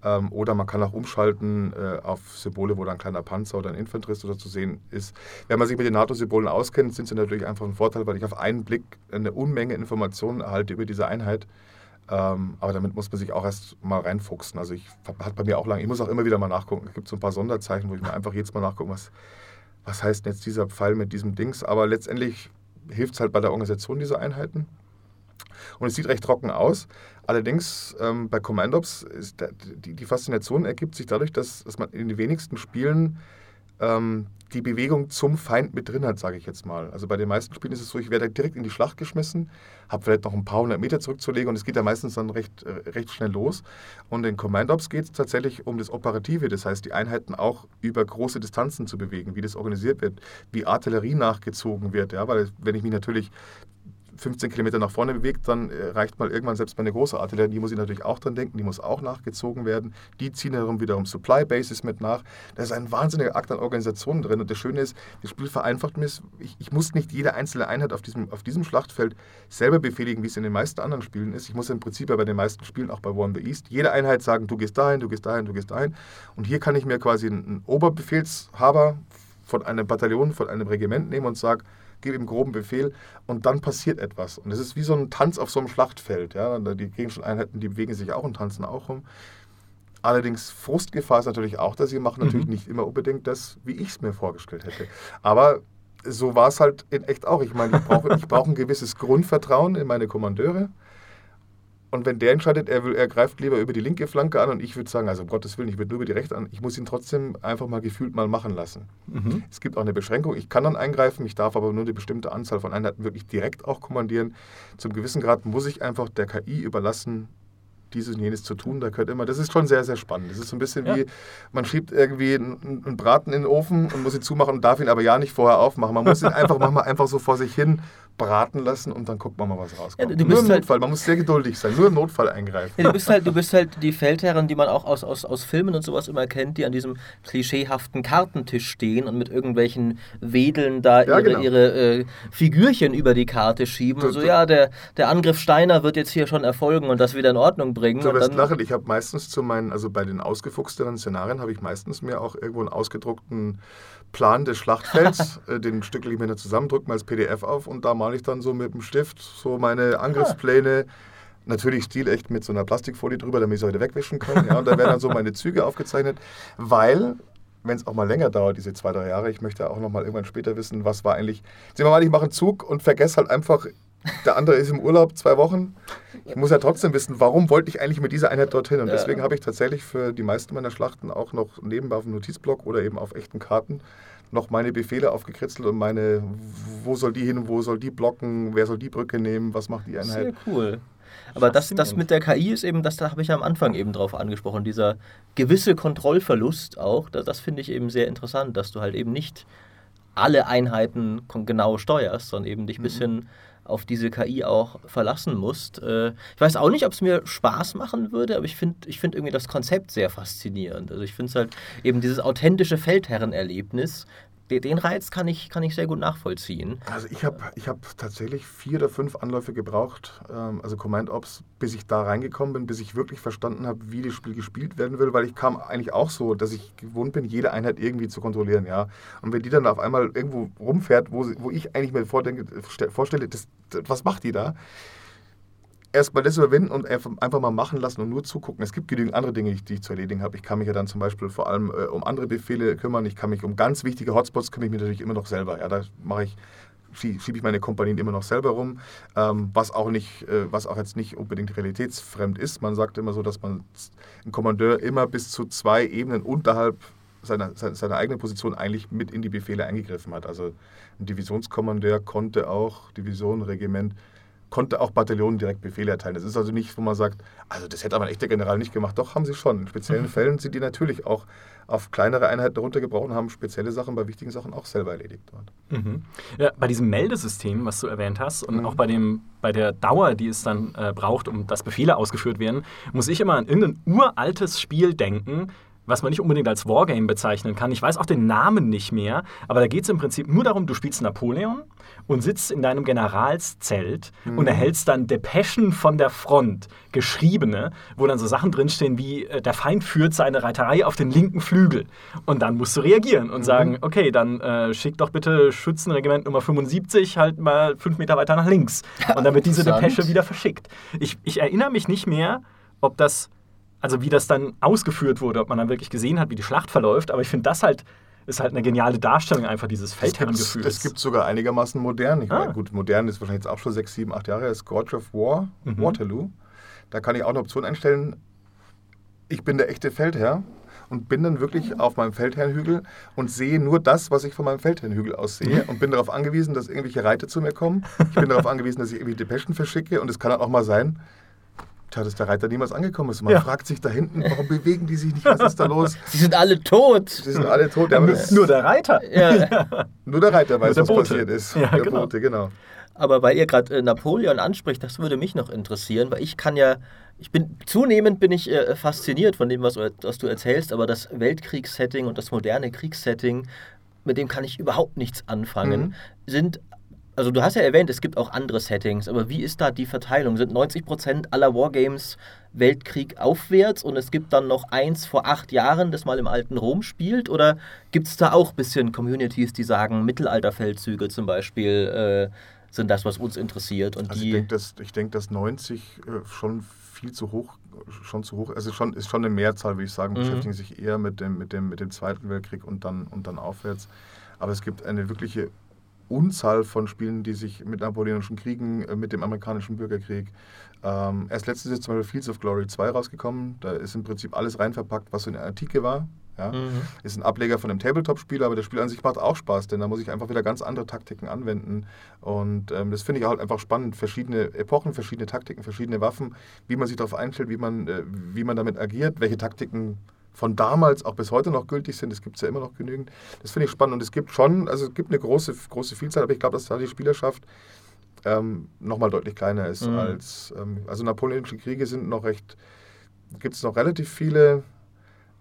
Ähm, oder man kann auch umschalten äh, auf Symbole, wo dann ein kleiner Panzer oder ein Infanterist oder zu sehen ist. Wenn man sich mit den NATO-Symbolen auskennt, sind sie natürlich einfach ein Vorteil, weil ich auf einen Blick eine Unmenge Informationen erhalte über diese Einheit. Ähm, aber damit muss man sich auch erst mal reinfuchsen. Also ich hat bei mir auch lange, ich muss auch immer wieder mal nachgucken. Es gibt so ein paar Sonderzeichen, wo ich mir einfach jedes Mal nachgucken, was, was heißt denn jetzt dieser Pfeil mit diesem Dings. Aber letztendlich hilft es halt bei der Organisation dieser Einheiten. Und es sieht recht trocken aus. Allerdings ähm, bei Commandops ist der, die, die Faszination ergibt sich dadurch, dass, dass man in den wenigsten Spielen ähm, die Bewegung zum Feind mit drin hat, sage ich jetzt mal. Also bei den meisten Spielen ist es so, ich werde direkt in die Schlacht geschmissen, habe vielleicht noch ein paar hundert Meter zurückzulegen und es geht ja meistens dann recht, äh, recht schnell los. Und in Commandops geht es tatsächlich um das Operative, das heißt die Einheiten auch über große Distanzen zu bewegen, wie das organisiert wird, wie Artillerie nachgezogen wird. Ja? Weil wenn ich mich natürlich 15 Kilometer nach vorne bewegt, dann äh, reicht mal irgendwann selbst meine große Artillerie. Die muss ich natürlich auch dran denken, die muss auch nachgezogen werden. Die ziehen herum wiederum Supply Bases mit nach. Da ist ein wahnsinniger Akt an Organisationen drin. Und das Schöne ist, das Spiel vereinfacht mir. Ich, ich muss nicht jede einzelne Einheit auf diesem, auf diesem Schlachtfeld selber befehligen, wie es in den meisten anderen Spielen ist. Ich muss im Prinzip ja bei den meisten Spielen, auch bei in the East, jede Einheit sagen, du gehst dahin, du gehst dahin, du gehst dahin. Und hier kann ich mir quasi einen, Oberbefehlshaber von einem Bataillon, von einem Regiment nehmen und sagen, gebe ihm groben Befehl und dann passiert etwas. Und es ist wie so ein Tanz auf so einem Schlachtfeld. Ja? Die Gegenstandeinheiten, die bewegen sich auch und tanzen auch rum. Allerdings Frustgefahr ist natürlich auch, dass sie machen natürlich mhm. nicht immer unbedingt das, wie ich es mir vorgestellt hätte. Aber so war es halt in echt auch. Ich meine, ich brauche ich brauch ein gewisses Grundvertrauen in meine Kommandeure. Und wenn der entscheidet, er, will, er greift lieber über die linke Flanke an und ich würde sagen, also um Gottes Willen, ich würde nur über die rechte an, ich muss ihn trotzdem einfach mal gefühlt mal machen lassen. Mhm. Es gibt auch eine Beschränkung, ich kann dann eingreifen, ich darf aber nur eine bestimmte Anzahl von Einheiten wirklich direkt auch kommandieren. Zum gewissen Grad muss ich einfach der KI überlassen, dieses und jenes zu tun. Da gehört immer, das ist schon sehr, sehr spannend. Das ist so ein bisschen ja. wie, man schiebt irgendwie einen, einen, Braten in den Ofen und muss ihn zumachen und darf ihn aber ja nicht vorher aufmachen. Man muss ihn einfach manchmal einfach so vor sich hin braten lassen und dann guckt man mal, was rauskommt. Ja, du nur im halt Notfall, man muss sehr geduldig sein, nur im Notfall eingreifen. Ja, du, bist halt, du bist halt die Feldherren, die man auch aus, aus, aus Filmen und sowas immer kennt, die an diesem klischeehaften Kartentisch stehen und mit irgendwelchen Wedeln da ihre, genau. ihre äh, Figürchen über die Karte schieben. Und so, ja, der, der Angriff Steiner wird jetzt hier schon erfolgen und das wieder in Ordnung bringen. Du wirst lachen, ich habe meistens zu meinen, also bei den ausgefuchsteren Szenarien habe ich meistens mir auch irgendwo einen ausgedruckten Plan des Schlachtfelds, <laughs> äh, den stückel ich mir dann zusammen, drücke mal als PDF auf und da male ich dann so mit dem Stift so meine Angriffspläne. Ah. Natürlich stilecht mit so einer Plastikfolie drüber, damit ich es heute wegwischen kann. Ja, und da werden dann so meine Züge aufgezeichnet, weil, wenn es auch mal länger dauert, diese zwei, drei Jahre, ich möchte auch noch mal irgendwann später wissen, was war eigentlich. Sehen wir mal, ich mache einen Zug und vergesse halt einfach, der andere ist im Urlaub zwei Wochen. Ich muss ja trotzdem wissen, warum wollte ich eigentlich mit dieser Einheit dorthin? Und deswegen habe ich tatsächlich für die meisten meiner Schlachten auch noch nebenbei auf dem Notizblock oder eben auf echten Karten noch meine Befehle aufgekritzelt und meine, wo soll die hin, wo soll die blocken, wer soll die Brücke nehmen, was macht die Einheit. Sehr cool. Aber das, das mit der KI ist eben, das da habe ich am Anfang eben drauf angesprochen, dieser gewisse Kontrollverlust auch, das, das finde ich eben sehr interessant, dass du halt eben nicht alle Einheiten genau steuerst, sondern eben dich ein mhm. bisschen auf diese KI auch verlassen musst. Äh, ich weiß auch nicht, ob es mir Spaß machen würde, aber ich finde ich find irgendwie das Konzept sehr faszinierend. Also ich finde es halt eben dieses authentische Feldherrenerlebnis, den Reiz kann ich, kann ich sehr gut nachvollziehen. Also ich habe ich hab tatsächlich vier oder fünf Anläufe gebraucht, ähm, also Command Ops, bis ich da reingekommen bin, bis ich wirklich verstanden habe, wie das Spiel gespielt werden will, weil ich kam eigentlich auch so, dass ich gewohnt bin, jede Einheit irgendwie zu kontrollieren, ja. Und wenn die dann auf einmal irgendwo rumfährt, wo, wo ich eigentlich mir vordenke, vorstelle, das, was macht die da? Erstmal das überwinden und einfach mal machen lassen und nur zugucken. Es gibt genügend andere Dinge, die ich zu erledigen habe. Ich kann mich ja dann zum Beispiel vor allem äh, um andere Befehle kümmern. Ich kann mich um ganz wichtige Hotspots kümmere ich mich natürlich immer noch selber. Ja, da mache ich schiebe ich meine Kompanien immer noch selber rum, ähm, was, auch nicht, äh, was auch jetzt nicht unbedingt realitätsfremd ist. Man sagt immer so, dass man ein Kommandeur immer bis zu zwei Ebenen unterhalb seiner, seiner eigenen Position eigentlich mit in die Befehle eingegriffen hat. Also ein Divisionskommandeur konnte auch Division, Regiment konnte auch Bataillonen direkt Befehle erteilen. Das ist also nicht, wo man sagt, also das hätte aber ein echter General nicht gemacht. Doch, haben sie schon. In speziellen mhm. Fällen sind die natürlich auch auf kleinere Einheiten runtergebrochen, haben spezielle Sachen bei wichtigen Sachen auch selber erledigt dort. Mhm. Ja, bei diesem Meldesystem, was du erwähnt hast, und mhm. auch bei, dem, bei der Dauer, die es dann äh, braucht, um dass Befehle ausgeführt werden, muss ich immer an irgendein uraltes Spiel denken, was man nicht unbedingt als Wargame bezeichnen kann. Ich weiß auch den Namen nicht mehr, aber da geht es im Prinzip nur darum, du spielst Napoleon und sitzt in deinem Generalszelt mhm. und erhältst dann Depeschen von der Front, geschriebene, wo dann so Sachen drinstehen wie, äh, der Feind führt seine Reiterei auf den linken Flügel. Und dann musst du reagieren und mhm. sagen, okay, dann äh, schick doch bitte Schützenregiment Nummer 75 halt mal fünf Meter weiter nach links. <laughs> Und dann wird diese Depesche wieder verschickt. Ich, ich erinnere mich nicht mehr, ob das also wie das dann ausgeführt wurde, ob man dann wirklich gesehen hat, wie die Schlacht verläuft. Aber ich finde das halt ist halt eine geniale Darstellung einfach dieses Feldherrengefühls. Es gibt sogar einigermaßen modern. Ich ah. meine, gut, modern ist wahrscheinlich jetzt auch schon sechs, sieben, acht Jahre. Das Scourge of War, mhm. Waterloo. Da kann ich auch eine Option einstellen. Ich bin der echte Feldherr und bin dann wirklich auf meinem Feldherrnhügel und sehe nur das, was ich von meinem Feldherrnhügel aus sehe <laughs> und bin darauf angewiesen, dass irgendwelche Reiter zu mir kommen. Ich bin darauf angewiesen, dass ich irgendwie Depeschen verschicke und es kann dann auch mal sein, Tja, dass der Reiter niemals angekommen ist. Man ja. fragt sich da hinten, warum bewegen die sich nicht? Was ist da los? <laughs> Sie sind alle tot. Sie sind alle tot. Ja, nur der Reiter. Ja. <laughs> Nur der Reiter weiß, was Bote. passiert ist. Ja, der genau. Bote, genau. Aber weil ihr gerade äh, Napoleon anspricht, das würde mich noch interessieren, weil ich kann ja, ich bin zunehmend bin ich äh, fasziniert von dem, was, was du erzählst, aber das Weltkriegssetting und das moderne Kriegssetting, mit dem kann ich überhaupt nichts anfangen, mhm. sind also du hast ja erwähnt, es gibt auch andere Settings, aber wie ist da die Verteilung? Sind 90% aller Wargames Weltkrieg aufwärts und es gibt dann noch eins vor acht Jahren, das mal im alten Rom spielt? Oder gibt es da auch ein bisschen Communities, die sagen, Mittelalterfeldzüge zum Beispiel äh, sind das, was uns interessiert? Und also die ich denke, dass, denk, dass 90 äh, schon viel zu hoch, schon zu hoch, also schon, ist schon eine Mehrzahl, würde ich sagen, mhm. beschäftigen sich eher mit dem, mit, dem, mit dem Zweiten Weltkrieg und dann, und dann aufwärts. Aber es gibt eine wirkliche Unzahl von Spielen, die sich mit napoleonischen Kriegen, äh, mit dem amerikanischen Bürgerkrieg. Ähm, erst letztes Jahr zum Beispiel Fields of Glory 2 rausgekommen. Da ist im Prinzip alles rein verpackt, was so in der Antike war. Ja. Mhm. Ist ein Ableger von einem Tabletop-Spiel, aber das Spiel an sich macht auch Spaß, denn da muss ich einfach wieder ganz andere Taktiken anwenden. Und ähm, das finde ich halt einfach spannend. Verschiedene Epochen, verschiedene Taktiken, verschiedene Waffen, wie man sich darauf einstellt, wie man, äh, wie man damit agiert, welche Taktiken von damals auch bis heute noch gültig sind. Das gibt es ja immer noch genügend. Das finde ich spannend und es gibt schon, also es gibt eine große, große Vielzahl, aber ich glaube, dass da die Spielerschaft ähm, nochmal deutlich kleiner ist mhm. als, ähm, also napoleonische Kriege sind noch recht, gibt es noch relativ viele.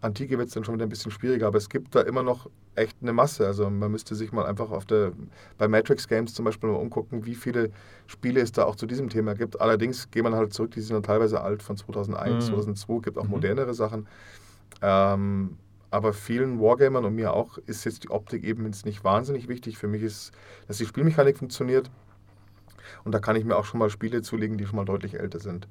Antike wird es dann schon wieder ein bisschen schwieriger, aber es gibt da immer noch echt eine Masse. Also man müsste sich mal einfach auf der, bei Matrix Games zum Beispiel mal umgucken, wie viele Spiele es da auch zu diesem Thema gibt. Allerdings geht man halt zurück, die sind dann teilweise alt von 2001, mhm. 2002, gibt auch mhm. modernere Sachen. Ähm, aber vielen Wargamern und mir auch ist jetzt die Optik eben jetzt nicht wahnsinnig wichtig. Für mich ist, dass die Spielmechanik funktioniert. Und da kann ich mir auch schon mal Spiele zulegen, die schon mal deutlich älter sind.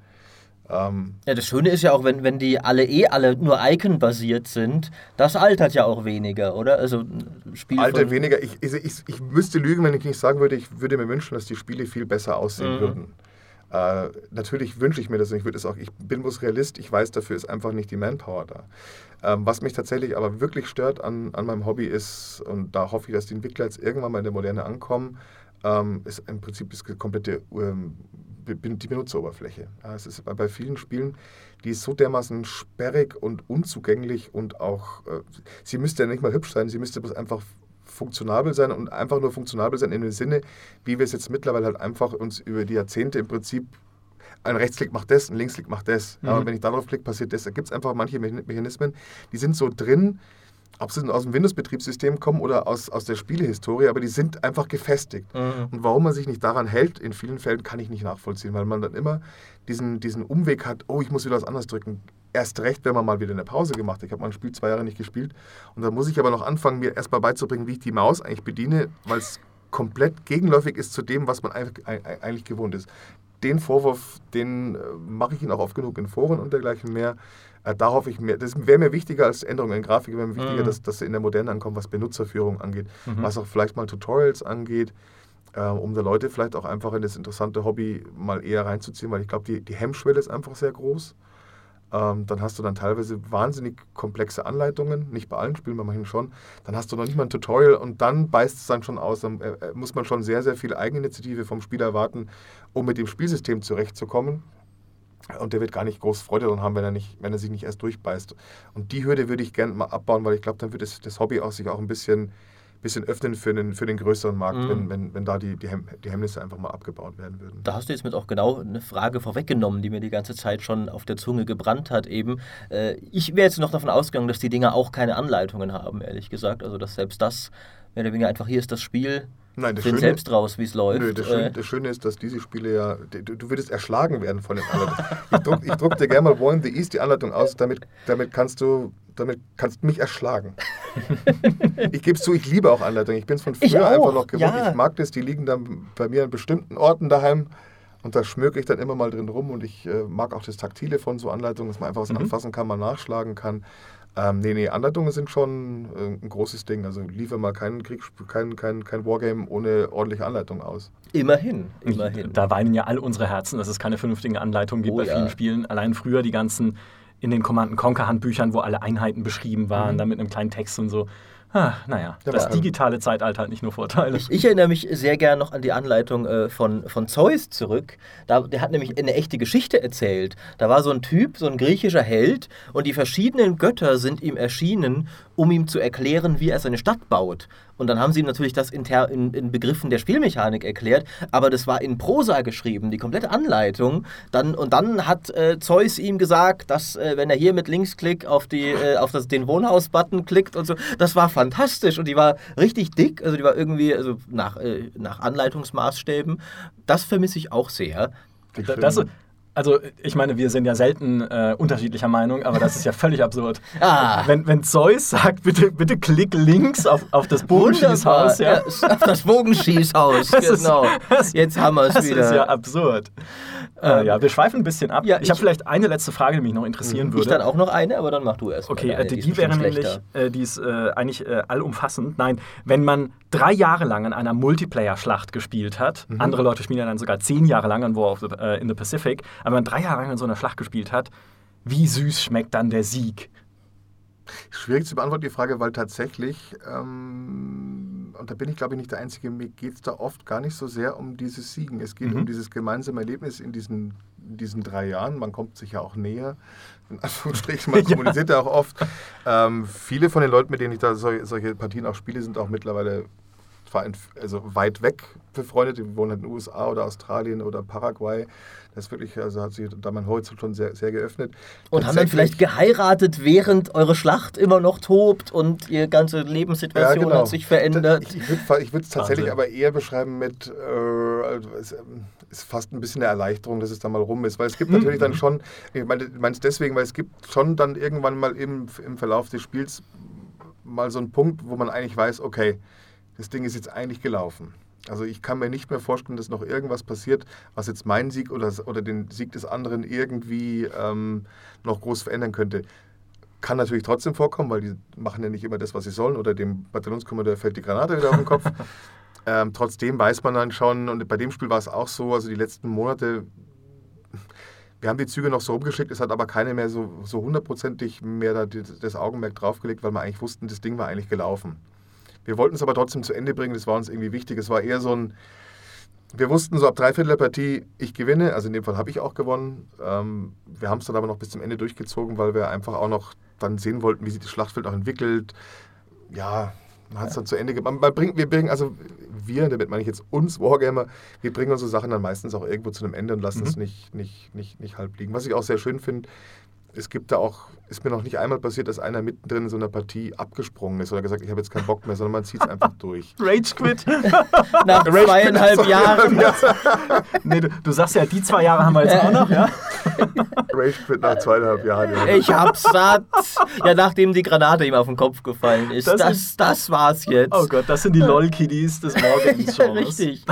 Ähm, ja, das Schöne ist ja auch, wenn, wenn die alle eh alle nur Icon-basiert sind, das altert ja auch weniger, oder? Also Spiel Altert weniger. Ich, ich, ich, ich müsste lügen, wenn ich nicht sagen würde, ich würde mir wünschen, dass die Spiele viel besser aussehen mhm. würden. Äh, natürlich wünsche ich mir das und ich würde es auch, ich bin bloß Realist, ich weiß, dafür ist einfach nicht die Manpower da. Ähm, was mich tatsächlich aber wirklich stört an, an meinem Hobby ist, und da hoffe ich, dass die Entwickler jetzt irgendwann mal in der Moderne ankommen, ähm, ist im Prinzip das komplette ähm, die Benutzeroberfläche. Ja, es ist bei, vielen Spielen, die ist so dermaßen sperrig und unzugänglich und auch, äh, sie müsste ja nicht mal hübsch sein, sie müsste bloß einfach funktionabel sein und einfach nur funktionabel sein in dem Sinne, wie wir es jetzt mittlerweile halt einfach uns über die Jahrzehnte im Prinzip ein Rechtsklick macht das, ein Linksklick macht das. Mhm. Und wenn ich darauf klicke, passiert das. Da gibt es einfach manche Mechanismen, die sind so drin, ob sie aus dem Windows-Betriebssystem kommen oder aus, aus der Spielehistorie, aber die sind einfach gefestigt. Mhm. Und warum man sich nicht daran hält, in vielen Fällen kann ich nicht nachvollziehen, weil man dann immer diesen, diesen Umweg hat, oh, ich muss wieder was anderes drücken. Erst recht, wenn man mal wieder eine Pause gemacht hat. Ich habe mein Spiel zwei Jahre nicht gespielt und dann muss ich aber noch anfangen, mir erstmal beizubringen, wie ich die Maus eigentlich bediene, weil es komplett gegenläufig ist zu dem, was man eigentlich gewohnt ist. Den Vorwurf, den äh, mache ich Ihnen auch oft genug in Foren und dergleichen mehr. Äh, da hoffe ich mehr. Das wäre mir wichtiger als Änderungen in Grafik, wäre mir wichtiger, mhm. dass, dass sie in der Moderne ankommen, was Benutzerführung angeht, mhm. was auch vielleicht mal Tutorials angeht, äh, um da Leute vielleicht auch einfach in das interessante Hobby mal eher reinzuziehen, weil ich glaube, die, die Hemmschwelle ist einfach sehr groß. Ähm, dann hast du dann teilweise wahnsinnig komplexe Anleitungen, nicht bei allen Spielen, bei manchen schon. Dann hast du noch nicht mal ein Tutorial und dann beißt es dann schon aus. Dann äh, äh, muss man schon sehr, sehr viel Eigeninitiative vom Spieler erwarten, um mit dem Spielsystem zurechtzukommen. Und der wird gar nicht groß Freude daran haben, wenn er, nicht, wenn er sich nicht erst durchbeißt. Und die Hürde würde ich gerne mal abbauen, weil ich glaube, dann wird das, das Hobby auch sich auch ein bisschen bisschen öffnen für den, für den größeren Markt, mhm. wenn, wenn, wenn da die, die, Hem die Hemmnisse einfach mal abgebaut werden würden. Da hast du jetzt mit auch genau eine Frage vorweggenommen, die mir die ganze Zeit schon auf der Zunge gebrannt hat eben. Äh, ich wäre jetzt noch davon ausgegangen, dass die Dinger auch keine Anleitungen haben, ehrlich gesagt. Also dass selbst das mehr oder weniger einfach hier ist das Spiel, Nein, das Schöne, selbst raus, wie es läuft. Nö, das, Schöne, äh. das Schöne ist, dass diese Spiele ja, du, du würdest erschlagen werden von den Anleitungen. ich druck, druck dir gerne mal War in the East die Anleitung aus, damit, damit kannst du damit kannst du mich erschlagen. <laughs> ich gebe es zu, ich liebe auch Anleitungen. Ich bin es von früher einfach noch gewohnt. Ja. Ich mag das, die liegen dann bei mir an bestimmten Orten daheim. Und da schmöke ich dann immer mal drin rum und ich äh, mag auch das Taktile von so Anleitungen, dass man einfach was mhm. anfassen kann, mal nachschlagen kann. Ähm, nee, nee, Anleitungen sind schon äh, ein großes Ding. Also liefer mal kein, Krieg, kein, kein, kein Wargame ohne ordentliche Anleitung aus. Immerhin, immerhin. Da weinen ja all unsere Herzen, dass es keine vernünftigen Anleitungen gibt oh, bei ja. vielen Spielen. Allein früher die ganzen in den Command Conquer Handbüchern, wo alle Einheiten beschrieben waren, mhm. dann mit einem kleinen Text und so. Ah, naja, ja, das digitale Zeitalter hat nicht nur Vorteile. Ich, ich erinnere mich sehr gern noch an die Anleitung äh, von, von Zeus zurück. Da, der hat nämlich eine echte Geschichte erzählt. Da war so ein Typ, so ein griechischer Held, und die verschiedenen Götter sind ihm erschienen, um ihm zu erklären, wie er seine Stadt baut. Und dann haben sie ihm natürlich das in, in, in, Begriffen der Spielmechanik erklärt, aber das war in Prosa geschrieben, die komplette Anleitung. Dann, und dann hat äh, Zeus ihm gesagt, dass äh, wenn er hier mit Linksklick auf, die, äh, auf das, den Wohnhaus-Button klickt und so, das war fantastisch und die war richtig dick, also die war irgendwie also nach, äh, nach Anleitungsmaßstäben. Das vermisse ich auch sehr. Das, also ich meine, wir sind ja selten äh, unterschiedlicher Meinung, aber das ist ja völlig absurd. <laughs> Ah. Wenn, wenn Zeus sagt, bitte, bitte klick links auf, auf das Bogenschießhaus. Ja. ja. auf das Bogenschießhaus, <laughs> genau. Ist, Jetzt haben wir es wieder. Das ist ja absurd. Äh, ja, wir schweifen ein bisschen ab. Ja, ich, ich habe vielleicht eine letzte Frage, die mich noch interessieren würde. Ich dann auch noch eine, aber dann mach du erst. Okay, eine, die, die, wäre nämlich, äh, die ist äh, eigentlich äh, allumfassend. Nein, wenn man drei Jahre lang in einer Multiplayer-Schlacht gespielt hat, mhm. andere Leute spielen ja dann sogar zehn Jahre lang in War of the, äh, in the Pacific, wenn man drei Jahre lang in so einer Schlacht gespielt hat, wie süß schmeckt dann der Sieg? Schwierig zu beantworten, die Frage, weil tatsächlich, ähm, und da bin ich glaube ich nicht der Einzige, mir geht es da oft gar nicht so sehr um dieses Siegen. Es geht mhm. um dieses gemeinsame Erlebnis in diesen, in diesen drei Jahren. Man kommt sich ja auch näher. In Anführungsstrichen, man <laughs> kommuniziert ja auch oft. Ähm, viele von den Leuten, mit denen ich da solche, solche Partien auch spiele, sind auch mittlerweile also weit weg befreundet, die wohnen halt in den USA oder Australien oder Paraguay. Das ist wirklich, also hat sich da mein Horizont schon sehr, sehr geöffnet. Und haben dann vielleicht geheiratet, während eure Schlacht immer noch tobt und ihre ganze Lebenssituation ja, genau. hat sich verändert. Ich, würde es tatsächlich Wahnsinn. aber eher beschreiben mit, äh, also es ähm, ist fast ein bisschen eine Erleichterung, dass es dann mal rum ist. Weil es gibt natürlich dann schon, ich meine es deswegen, weil es gibt schon dann irgendwann mal im, im Verlauf des Spiels mal so einen Punkt, wo man eigentlich weiß, okay, das Ding ist jetzt eigentlich gelaufen. Also ich kann mir nicht mehr vorstellen, dass noch irgendwas passiert, was jetzt meinen Sieg oder, oder den Sieg des anderen irgendwie ähm, noch groß verändern könnte. Kann natürlich trotzdem vorkommen, weil die machen ja nicht immer das, was sie sollen, oder dem Bataillonskommandeur fällt die Granate wieder auf den Kopf. <laughs> ähm, trotzdem weiß man dann schon, und bei dem Spiel war es auch so, also die letzten Monate, wir haben die Züge noch so rumgeschickt, es hat aber keine mehr so, so hundertprozentig mehr da das Augenmerk draufgelegt, weil wir eigentlich wussten, das Ding war eigentlich gelaufen. Wir wollten es aber trotzdem zu Ende bringen, das war uns irgendwie wichtig. Es war eher so ein, wir wussten so ab dreiviertel der Partie, ich gewinne, also in dem Fall habe ich auch gewonnen. Ähm, wir haben es dann aber noch bis zum Ende durchgezogen, weil wir einfach auch noch dann sehen wollten, wie sich das Schlachtfeld auch entwickelt. Ja, man hat es dann zu Ende gemacht. Man bringt, wir bringen, also wir, damit meine ich jetzt uns Wargamer, wir bringen unsere Sachen dann meistens auch irgendwo zu einem Ende und lassen mhm. es nicht, nicht, nicht, nicht halb liegen. Was ich auch sehr schön finde, es gibt da auch, ist mir noch nicht einmal passiert, dass einer mittendrin in so einer Partie abgesprungen ist oder gesagt, ich habe jetzt keinen Bock mehr, sondern man zieht es <laughs> einfach durch. Rage Quit. <laughs> Nach Rage zweieinhalb Jahren. <laughs> nee, du, du, sagst ja, die zwei Jahre haben wir jetzt auch noch, ja? Rage Quit nach zweieinhalb Jahren. Ja. Ich hab's satt. Ja, nachdem die Granate ihm auf den Kopf gefallen ist. Das, das, ist, das war's jetzt. Oh Gott, das sind die LOL-Kiddies des Morgens ja, Richtig.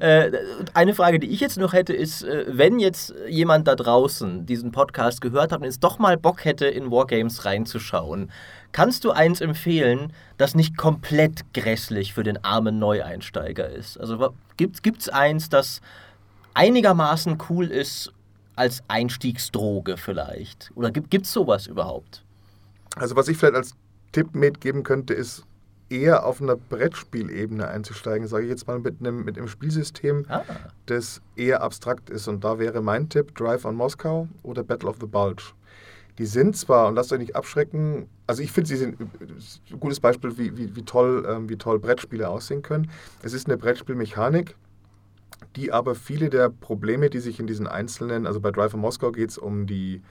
äh, eine Frage, die ich jetzt noch hätte, ist, äh, wenn jetzt jemand da draußen diesen Podcast gehört hat und jetzt doch mal Bock hätte, in Wargames reinzuschauen, kannst du eins empfehlen, das nicht komplett grässlich für den armen Neueinsteiger ist? Also gibt es eins, das einigermaßen cool ist als Einstiegsdroge vielleicht? Oder gibt es sowas überhaupt? Also was ich vielleicht als Tipp mitgeben könnte, ist eher auf einer Brettspielebene einzusteigen, sage ich jetzt mal mit einem, mit einem Spielsystem, ah. das eher abstrakt ist. Und da wäre mein Tipp Drive on Moscow oder Battle of the Bulge. Die sind zwar, und lasst euch nicht abschrecken, also ich finde, sie sind ein gutes Beispiel, wie, wie, wie, toll, ähm, wie toll Brettspiele aussehen können. Es ist eine Brettspielmechanik, die aber viele der Probleme, die sich in diesen einzelnen, also bei Drive in Moskau geht es um die,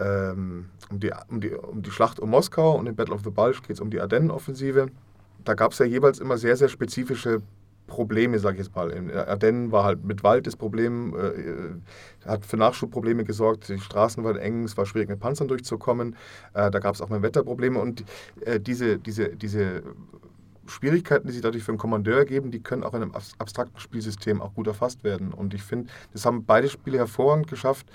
ähm, um, die, um, die, um die Schlacht um Moskau und in Battle of the Bulge geht es um die Ardennen-Offensive. Da gab es ja jeweils immer sehr, sehr spezifische Probleme, sage ich jetzt mal. In Ardennen war halt mit Wald das Problem, äh, hat für Nachschubprobleme gesorgt. Die Straßen waren eng, es war schwierig mit Panzern durchzukommen. Äh, da gab es auch mal Wetterprobleme und äh, diese, diese, diese Schwierigkeiten, die sich dadurch für einen Kommandeur ergeben, die können auch in einem abstrakten Spielsystem auch gut erfasst werden. Und ich finde, das haben beide Spiele hervorragend geschafft,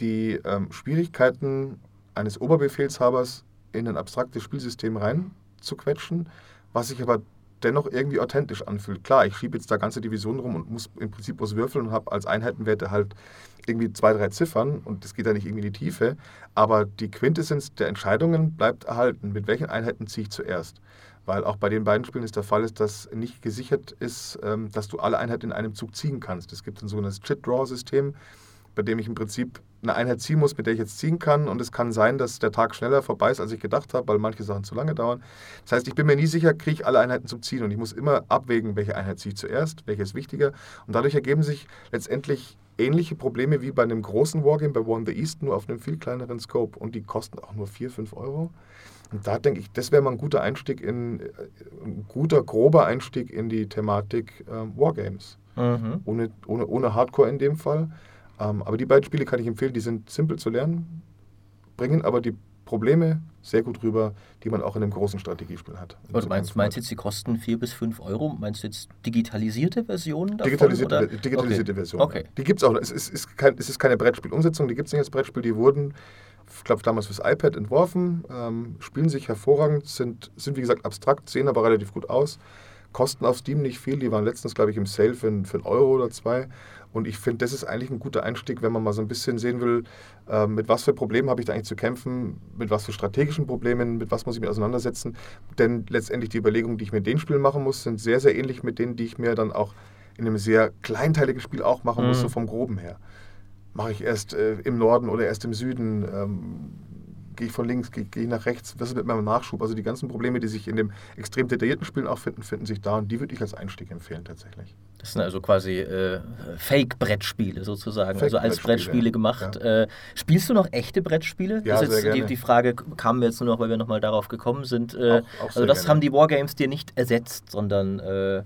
die ähm, Schwierigkeiten eines Oberbefehlshabers in ein abstraktes Spielsystem reinzuquetschen, was sich aber dennoch irgendwie authentisch anfühlt. Klar, ich schiebe jetzt da ganze Divisionen rum und muss im Prinzip was würfeln und habe als Einheitenwerte halt irgendwie zwei, drei Ziffern und das geht ja nicht irgendwie in die Tiefe, aber die Quintessenz der Entscheidungen bleibt erhalten. Mit welchen Einheiten ziehe ich zuerst? weil auch bei den beiden Spielen ist der Fall ist, dass nicht gesichert ist, ähm, dass du alle Einheiten in einem Zug ziehen kannst. Es gibt ein sogenanntes Chit-Draw-System. Bei dem ich im Prinzip eine Einheit ziehen muss, mit der ich jetzt ziehen kann. Und es kann sein, dass der Tag schneller vorbei ist, als ich gedacht habe, weil manche Sachen zu lange dauern. Das heißt, ich bin mir nie sicher, kriege ich alle Einheiten zum Ziehen. Und ich muss immer abwägen, welche Einheit ziehe ich zuerst, welche ist wichtiger. Und dadurch ergeben sich letztendlich ähnliche Probleme wie bei einem großen Wargame, bei One the East, nur auf einem viel kleineren Scope. Und die kosten auch nur 4, 5 Euro. Und da denke ich, das wäre mal ein guter Einstieg in, äh, ein guter, grober Einstieg in die Thematik äh, Wargames. Mhm. Ohne, ohne, ohne Hardcore in dem Fall. Ähm, aber die beiden Spiele kann ich empfehlen, die sind simpel zu lernen, bringen aber die Probleme sehr gut rüber, die man auch in einem großen Strategiespiel hat. Also meinst, meinst du jetzt, die kosten 4 bis 5 Euro? Meinst du jetzt digitalisierte Versionen davon? Digitalisierte, oder? digitalisierte okay. Versionen. Okay. Die gibt es auch. Es ist, ist, kein, es ist keine Brettspielumsetzung, die gibt es nicht als Brettspiel. Die wurden, ich glaube, damals fürs iPad entworfen, ähm, spielen sich hervorragend, sind, sind wie gesagt abstrakt, sehen aber relativ gut aus. Kosten auf Steam nicht viel, die waren letztens, glaube ich, im Sale für, für einen Euro oder zwei. Und ich finde, das ist eigentlich ein guter Einstieg, wenn man mal so ein bisschen sehen will, äh, mit was für Problemen habe ich da eigentlich zu kämpfen, mit was für strategischen Problemen, mit was muss ich mich auseinandersetzen. Denn letztendlich die Überlegungen, die ich mir in den Spielen machen muss, sind sehr, sehr ähnlich mit denen, die ich mir dann auch in einem sehr kleinteiligen Spiel auch machen mhm. muss, so vom Groben her. Mache ich erst äh, im Norden oder erst im Süden? Ähm, gehe ich von links, gehe geh ich nach rechts, was ist mit meinem Nachschub? Also die ganzen Probleme, die sich in dem extrem detaillierten Spielen auch finden, finden sich da und die würde ich als Einstieg empfehlen tatsächlich. Das sind also quasi äh, Fake-Brettspiele sozusagen, Fake also als Brettspiele gemacht. Ja. Äh, spielst du noch echte Brettspiele? Ja, das sehr gerne. Die, die, Frage kam mir jetzt nur noch, weil wir nochmal darauf gekommen sind. Äh, auch, auch also das gerne. haben die Wargames dir nicht ersetzt, sondern äh,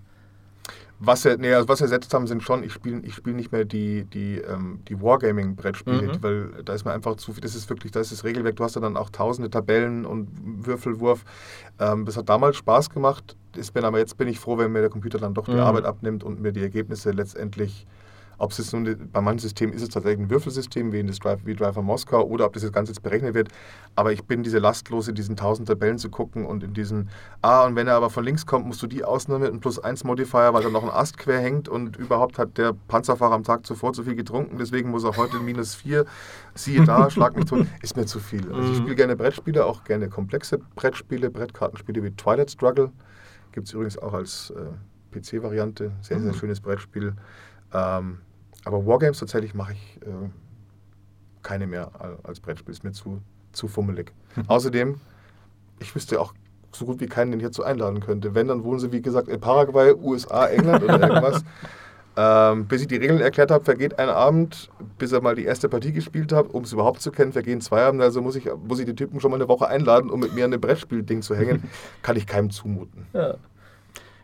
was er, nee, also was ersetzt haben, sind schon, ich spiele ich spiel nicht mehr die, die, ähm, die Wargaming-Brettspiele, mhm. weil da ist mir einfach zu viel, das ist wirklich, da ist das Regelwerk, du hast ja dann auch tausende Tabellen und Würfelwurf. Ähm, das hat damals Spaß gemacht, ist bin, aber jetzt bin ich froh, wenn mir der Computer dann doch die mhm. Arbeit abnimmt und mir die Ergebnisse letztendlich ob es nun, bei manchen Systemen ist es tatsächlich ein Würfelsystem, wie in das Drive, wie Driver Moskau, oder ob das Ganze jetzt berechnet wird. Aber ich bin diese lastlose, diesen tausend Tabellen zu gucken und in diesen, ah, und wenn er aber von links kommt, musst du die ausnehmen mit einem Plus 1 Modifier, weil da noch ein Ast quer hängt und überhaupt hat der Panzerfahrer am Tag zuvor zu viel getrunken, deswegen muss er heute minus 4, siehe da, <laughs> schlag mich tot, ist mir zu viel. Also ich mhm. spiele gerne Brettspiele, auch gerne komplexe Brettspiele, Brettkartenspiele wie Twilight Struggle. Gibt es übrigens auch als äh, PC-Variante. Sehr, sehr mhm. schönes Brettspiel. Ähm, aber Wargames tatsächlich mache ich äh, keine mehr als Brettspiel. Ist mir zu, zu fummelig. Mhm. Außerdem, ich wüsste auch so gut wie keinen, den ich hierzu einladen könnte. Wenn, dann wohnen sie, wie gesagt, in Paraguay, USA, England oder <laughs> irgendwas. ähm, bis ich die Regeln erklärt habe, vergeht ein Abend, bis er mal die erste Partie gespielt hat, um es überhaupt zu kennen, vergehen zwei Abende. Also muss ich, muss ich die Typen schon mal eine Woche einladen, um mit mir an ein Brettspiel-Ding zu hängen. <laughs> Kann ich keinem zumuten. Ja.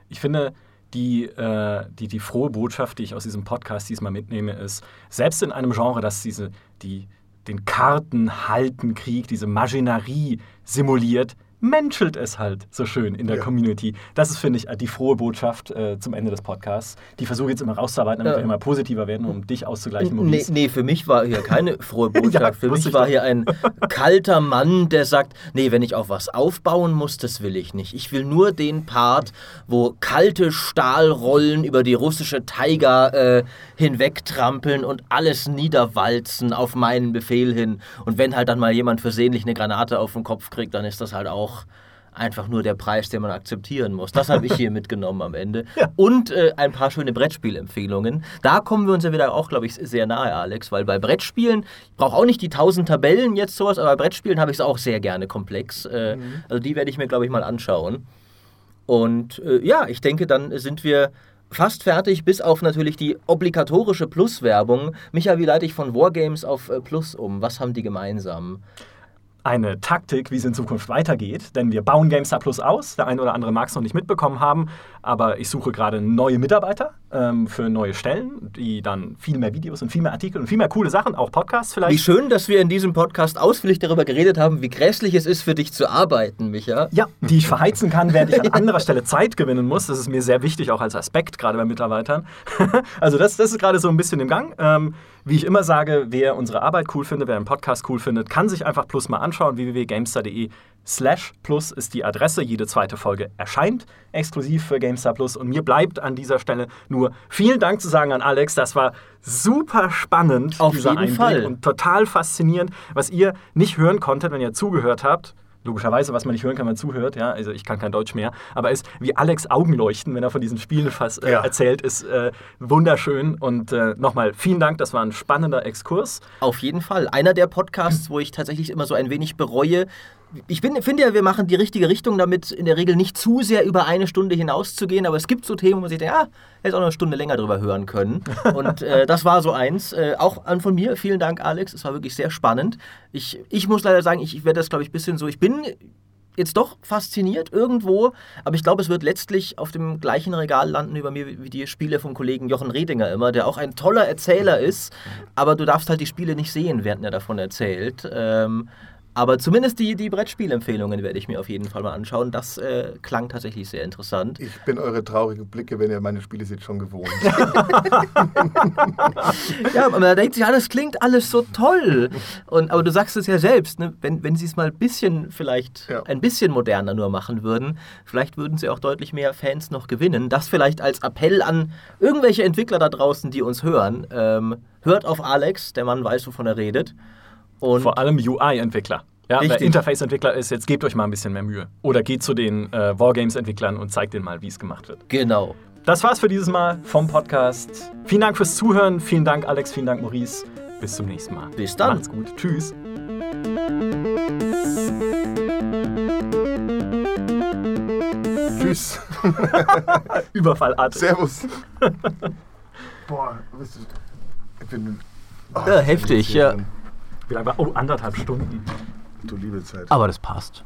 Ich finde, die, äh, die, die frohe Botschaft, die ich aus diesem Podcast diesmal mitnehme, ist, selbst in einem Genre, das diese, die, den Kartenhaltenkrieg, diese Maginerie simuliert, menschelt es halt so schön in der ja. Community. Das ist, finde ich, die frohe Botschaft äh, zum Ende des Podcasts. Die versuche ich jetzt immer rauszuarbeiten, damit ja. wir immer positiver werden, um dich auszugleichen. Nee, nee, für mich war hier keine frohe <laughs> Botschaft. ja, für mich war hier ein kalter Mann, der sagt, nee, wenn ich auf was aufbauen muss, das will ich nicht. Ich will nur den Part, wo kalte Stahlrollen über die russische Taiga äh, hinwegtrampeln und alles niederwalzen auf meinen Befehl hin. Und wenn halt dann mal jemand versehentlich eine Granate auf den Kopf kriegt, dann ist das halt auch auch einfach nur der Preis, den man akzeptieren muss. Das habe ich hier <laughs> mitgenommen am Ende. Ja. Und äh, ein paar schöne Brettspielempfehlungen. Da kommen wir uns ja wieder auch, glaube ich, sehr nahe, Alex, weil bei Brettspielen, ich brauche auch nicht die tausend Tabellen jetzt sowas, aber bei Brettspielen habe ich es auch sehr gerne komplex. Äh, mhm. Also die werde ich mir, glaube ich, mal anschauen. Und äh, ja, ich denke, dann sind wir fast fertig, bis auf natürlich die obligatorische Plus-Werbung. Micha, wie leite ich von Wargames auf äh, Plus um? Was haben die gemeinsam? Eine Taktik, wie es in Zukunft weitergeht. Denn wir bauen GameStar Plus aus. Der eine oder andere mag es noch nicht mitbekommen haben, aber ich suche gerade neue Mitarbeiter ähm, für neue Stellen, die dann viel mehr Videos und viel mehr Artikel und viel mehr coole Sachen, auch Podcasts vielleicht. Wie schön, dass wir in diesem Podcast ausführlich darüber geredet haben, wie grässlich es ist, für dich zu arbeiten, Micha. Ja, die ich <laughs> verheizen kann, während ich an <laughs> anderer Stelle Zeit gewinnen muss. Das ist mir sehr wichtig, auch als Aspekt, gerade bei Mitarbeitern. <laughs> also das, das ist gerade so ein bisschen im Gang. Ähm, wie ich immer sage, wer unsere Arbeit cool findet, wer einen Podcast cool findet, kann sich einfach Plus mal anschauen. www.gamestar.de slash Plus ist die Adresse. Jede zweite Folge erscheint exklusiv für GameStar Plus. Und mir bleibt an dieser Stelle nur vielen Dank zu sagen an Alex. Das war super spannend, Auf dieser jeden Einblick. Fall. Und total faszinierend, was ihr nicht hören konntet, wenn ihr zugehört habt logischerweise, was man nicht hören kann, wenn man zuhört, ja, also ich kann kein Deutsch mehr, aber ist wie Alex Augen leuchten, wenn er von diesen Spielen fast äh, ja. erzählt, ist äh, wunderschön. Und äh, nochmal vielen Dank, das war ein spannender Exkurs. Auf jeden Fall. Einer der Podcasts, wo ich tatsächlich immer so ein wenig bereue, ich finde ja, wir machen die richtige Richtung, damit in der Regel nicht zu sehr über eine Stunde hinauszugehen, aber es gibt so Themen, wo man sich denkt, ja, hätte auch noch eine Stunde länger drüber hören können. <laughs> Und äh, das war so eins. Äh, auch an von mir, vielen Dank, Alex. Es war wirklich sehr spannend. Ich, ich muss leider sagen, ich, ich werde das, glaube ich, ein bisschen so, ich bin jetzt doch fasziniert irgendwo, aber ich glaube, es wird letztlich auf dem gleichen Regal landen über mir wie die Spiele vom Kollegen Jochen Redinger immer, der auch ein toller Erzähler ist, aber du darfst halt die Spiele nicht sehen, während er davon erzählt. Ähm, aber zumindest die, die Brettspielempfehlungen werde ich mir auf jeden Fall mal anschauen. Das äh, klang tatsächlich sehr interessant. Ich bin eure traurigen Blicke, wenn ihr meine Spiele seht, schon gewohnt. <laughs> ja, aber man denkt sich, ja, das klingt alles so toll. Und, aber du sagst es ja selbst, ne? wenn, wenn sie es mal ein bisschen, vielleicht ja. ein bisschen moderner nur machen würden, vielleicht würden sie auch deutlich mehr Fans noch gewinnen. Das vielleicht als Appell an irgendwelche Entwickler da draußen, die uns hören. Ähm, hört auf Alex, der Mann weiß, wovon er redet. Und Vor allem UI-Entwickler. Ja, wer Interface-Entwickler ist, jetzt gebt euch mal ein bisschen mehr Mühe. Oder geht zu den äh, Wargames-Entwicklern und zeigt denen mal, wie es gemacht wird. Genau. Das war's für dieses Mal vom Podcast. Vielen Dank fürs Zuhören. Vielen Dank, Alex. Vielen Dank, Maurice. Bis zum nächsten Mal. Bis dann. Macht's gut. Tschüss. Tschüss. <laughs> Überfallartig. Servus. <laughs> Boah, ich bin Oh, ja, heftig, ja. Wie lange war? Oh, anderthalb Stunden. Du liebe Zeit. Aber das passt.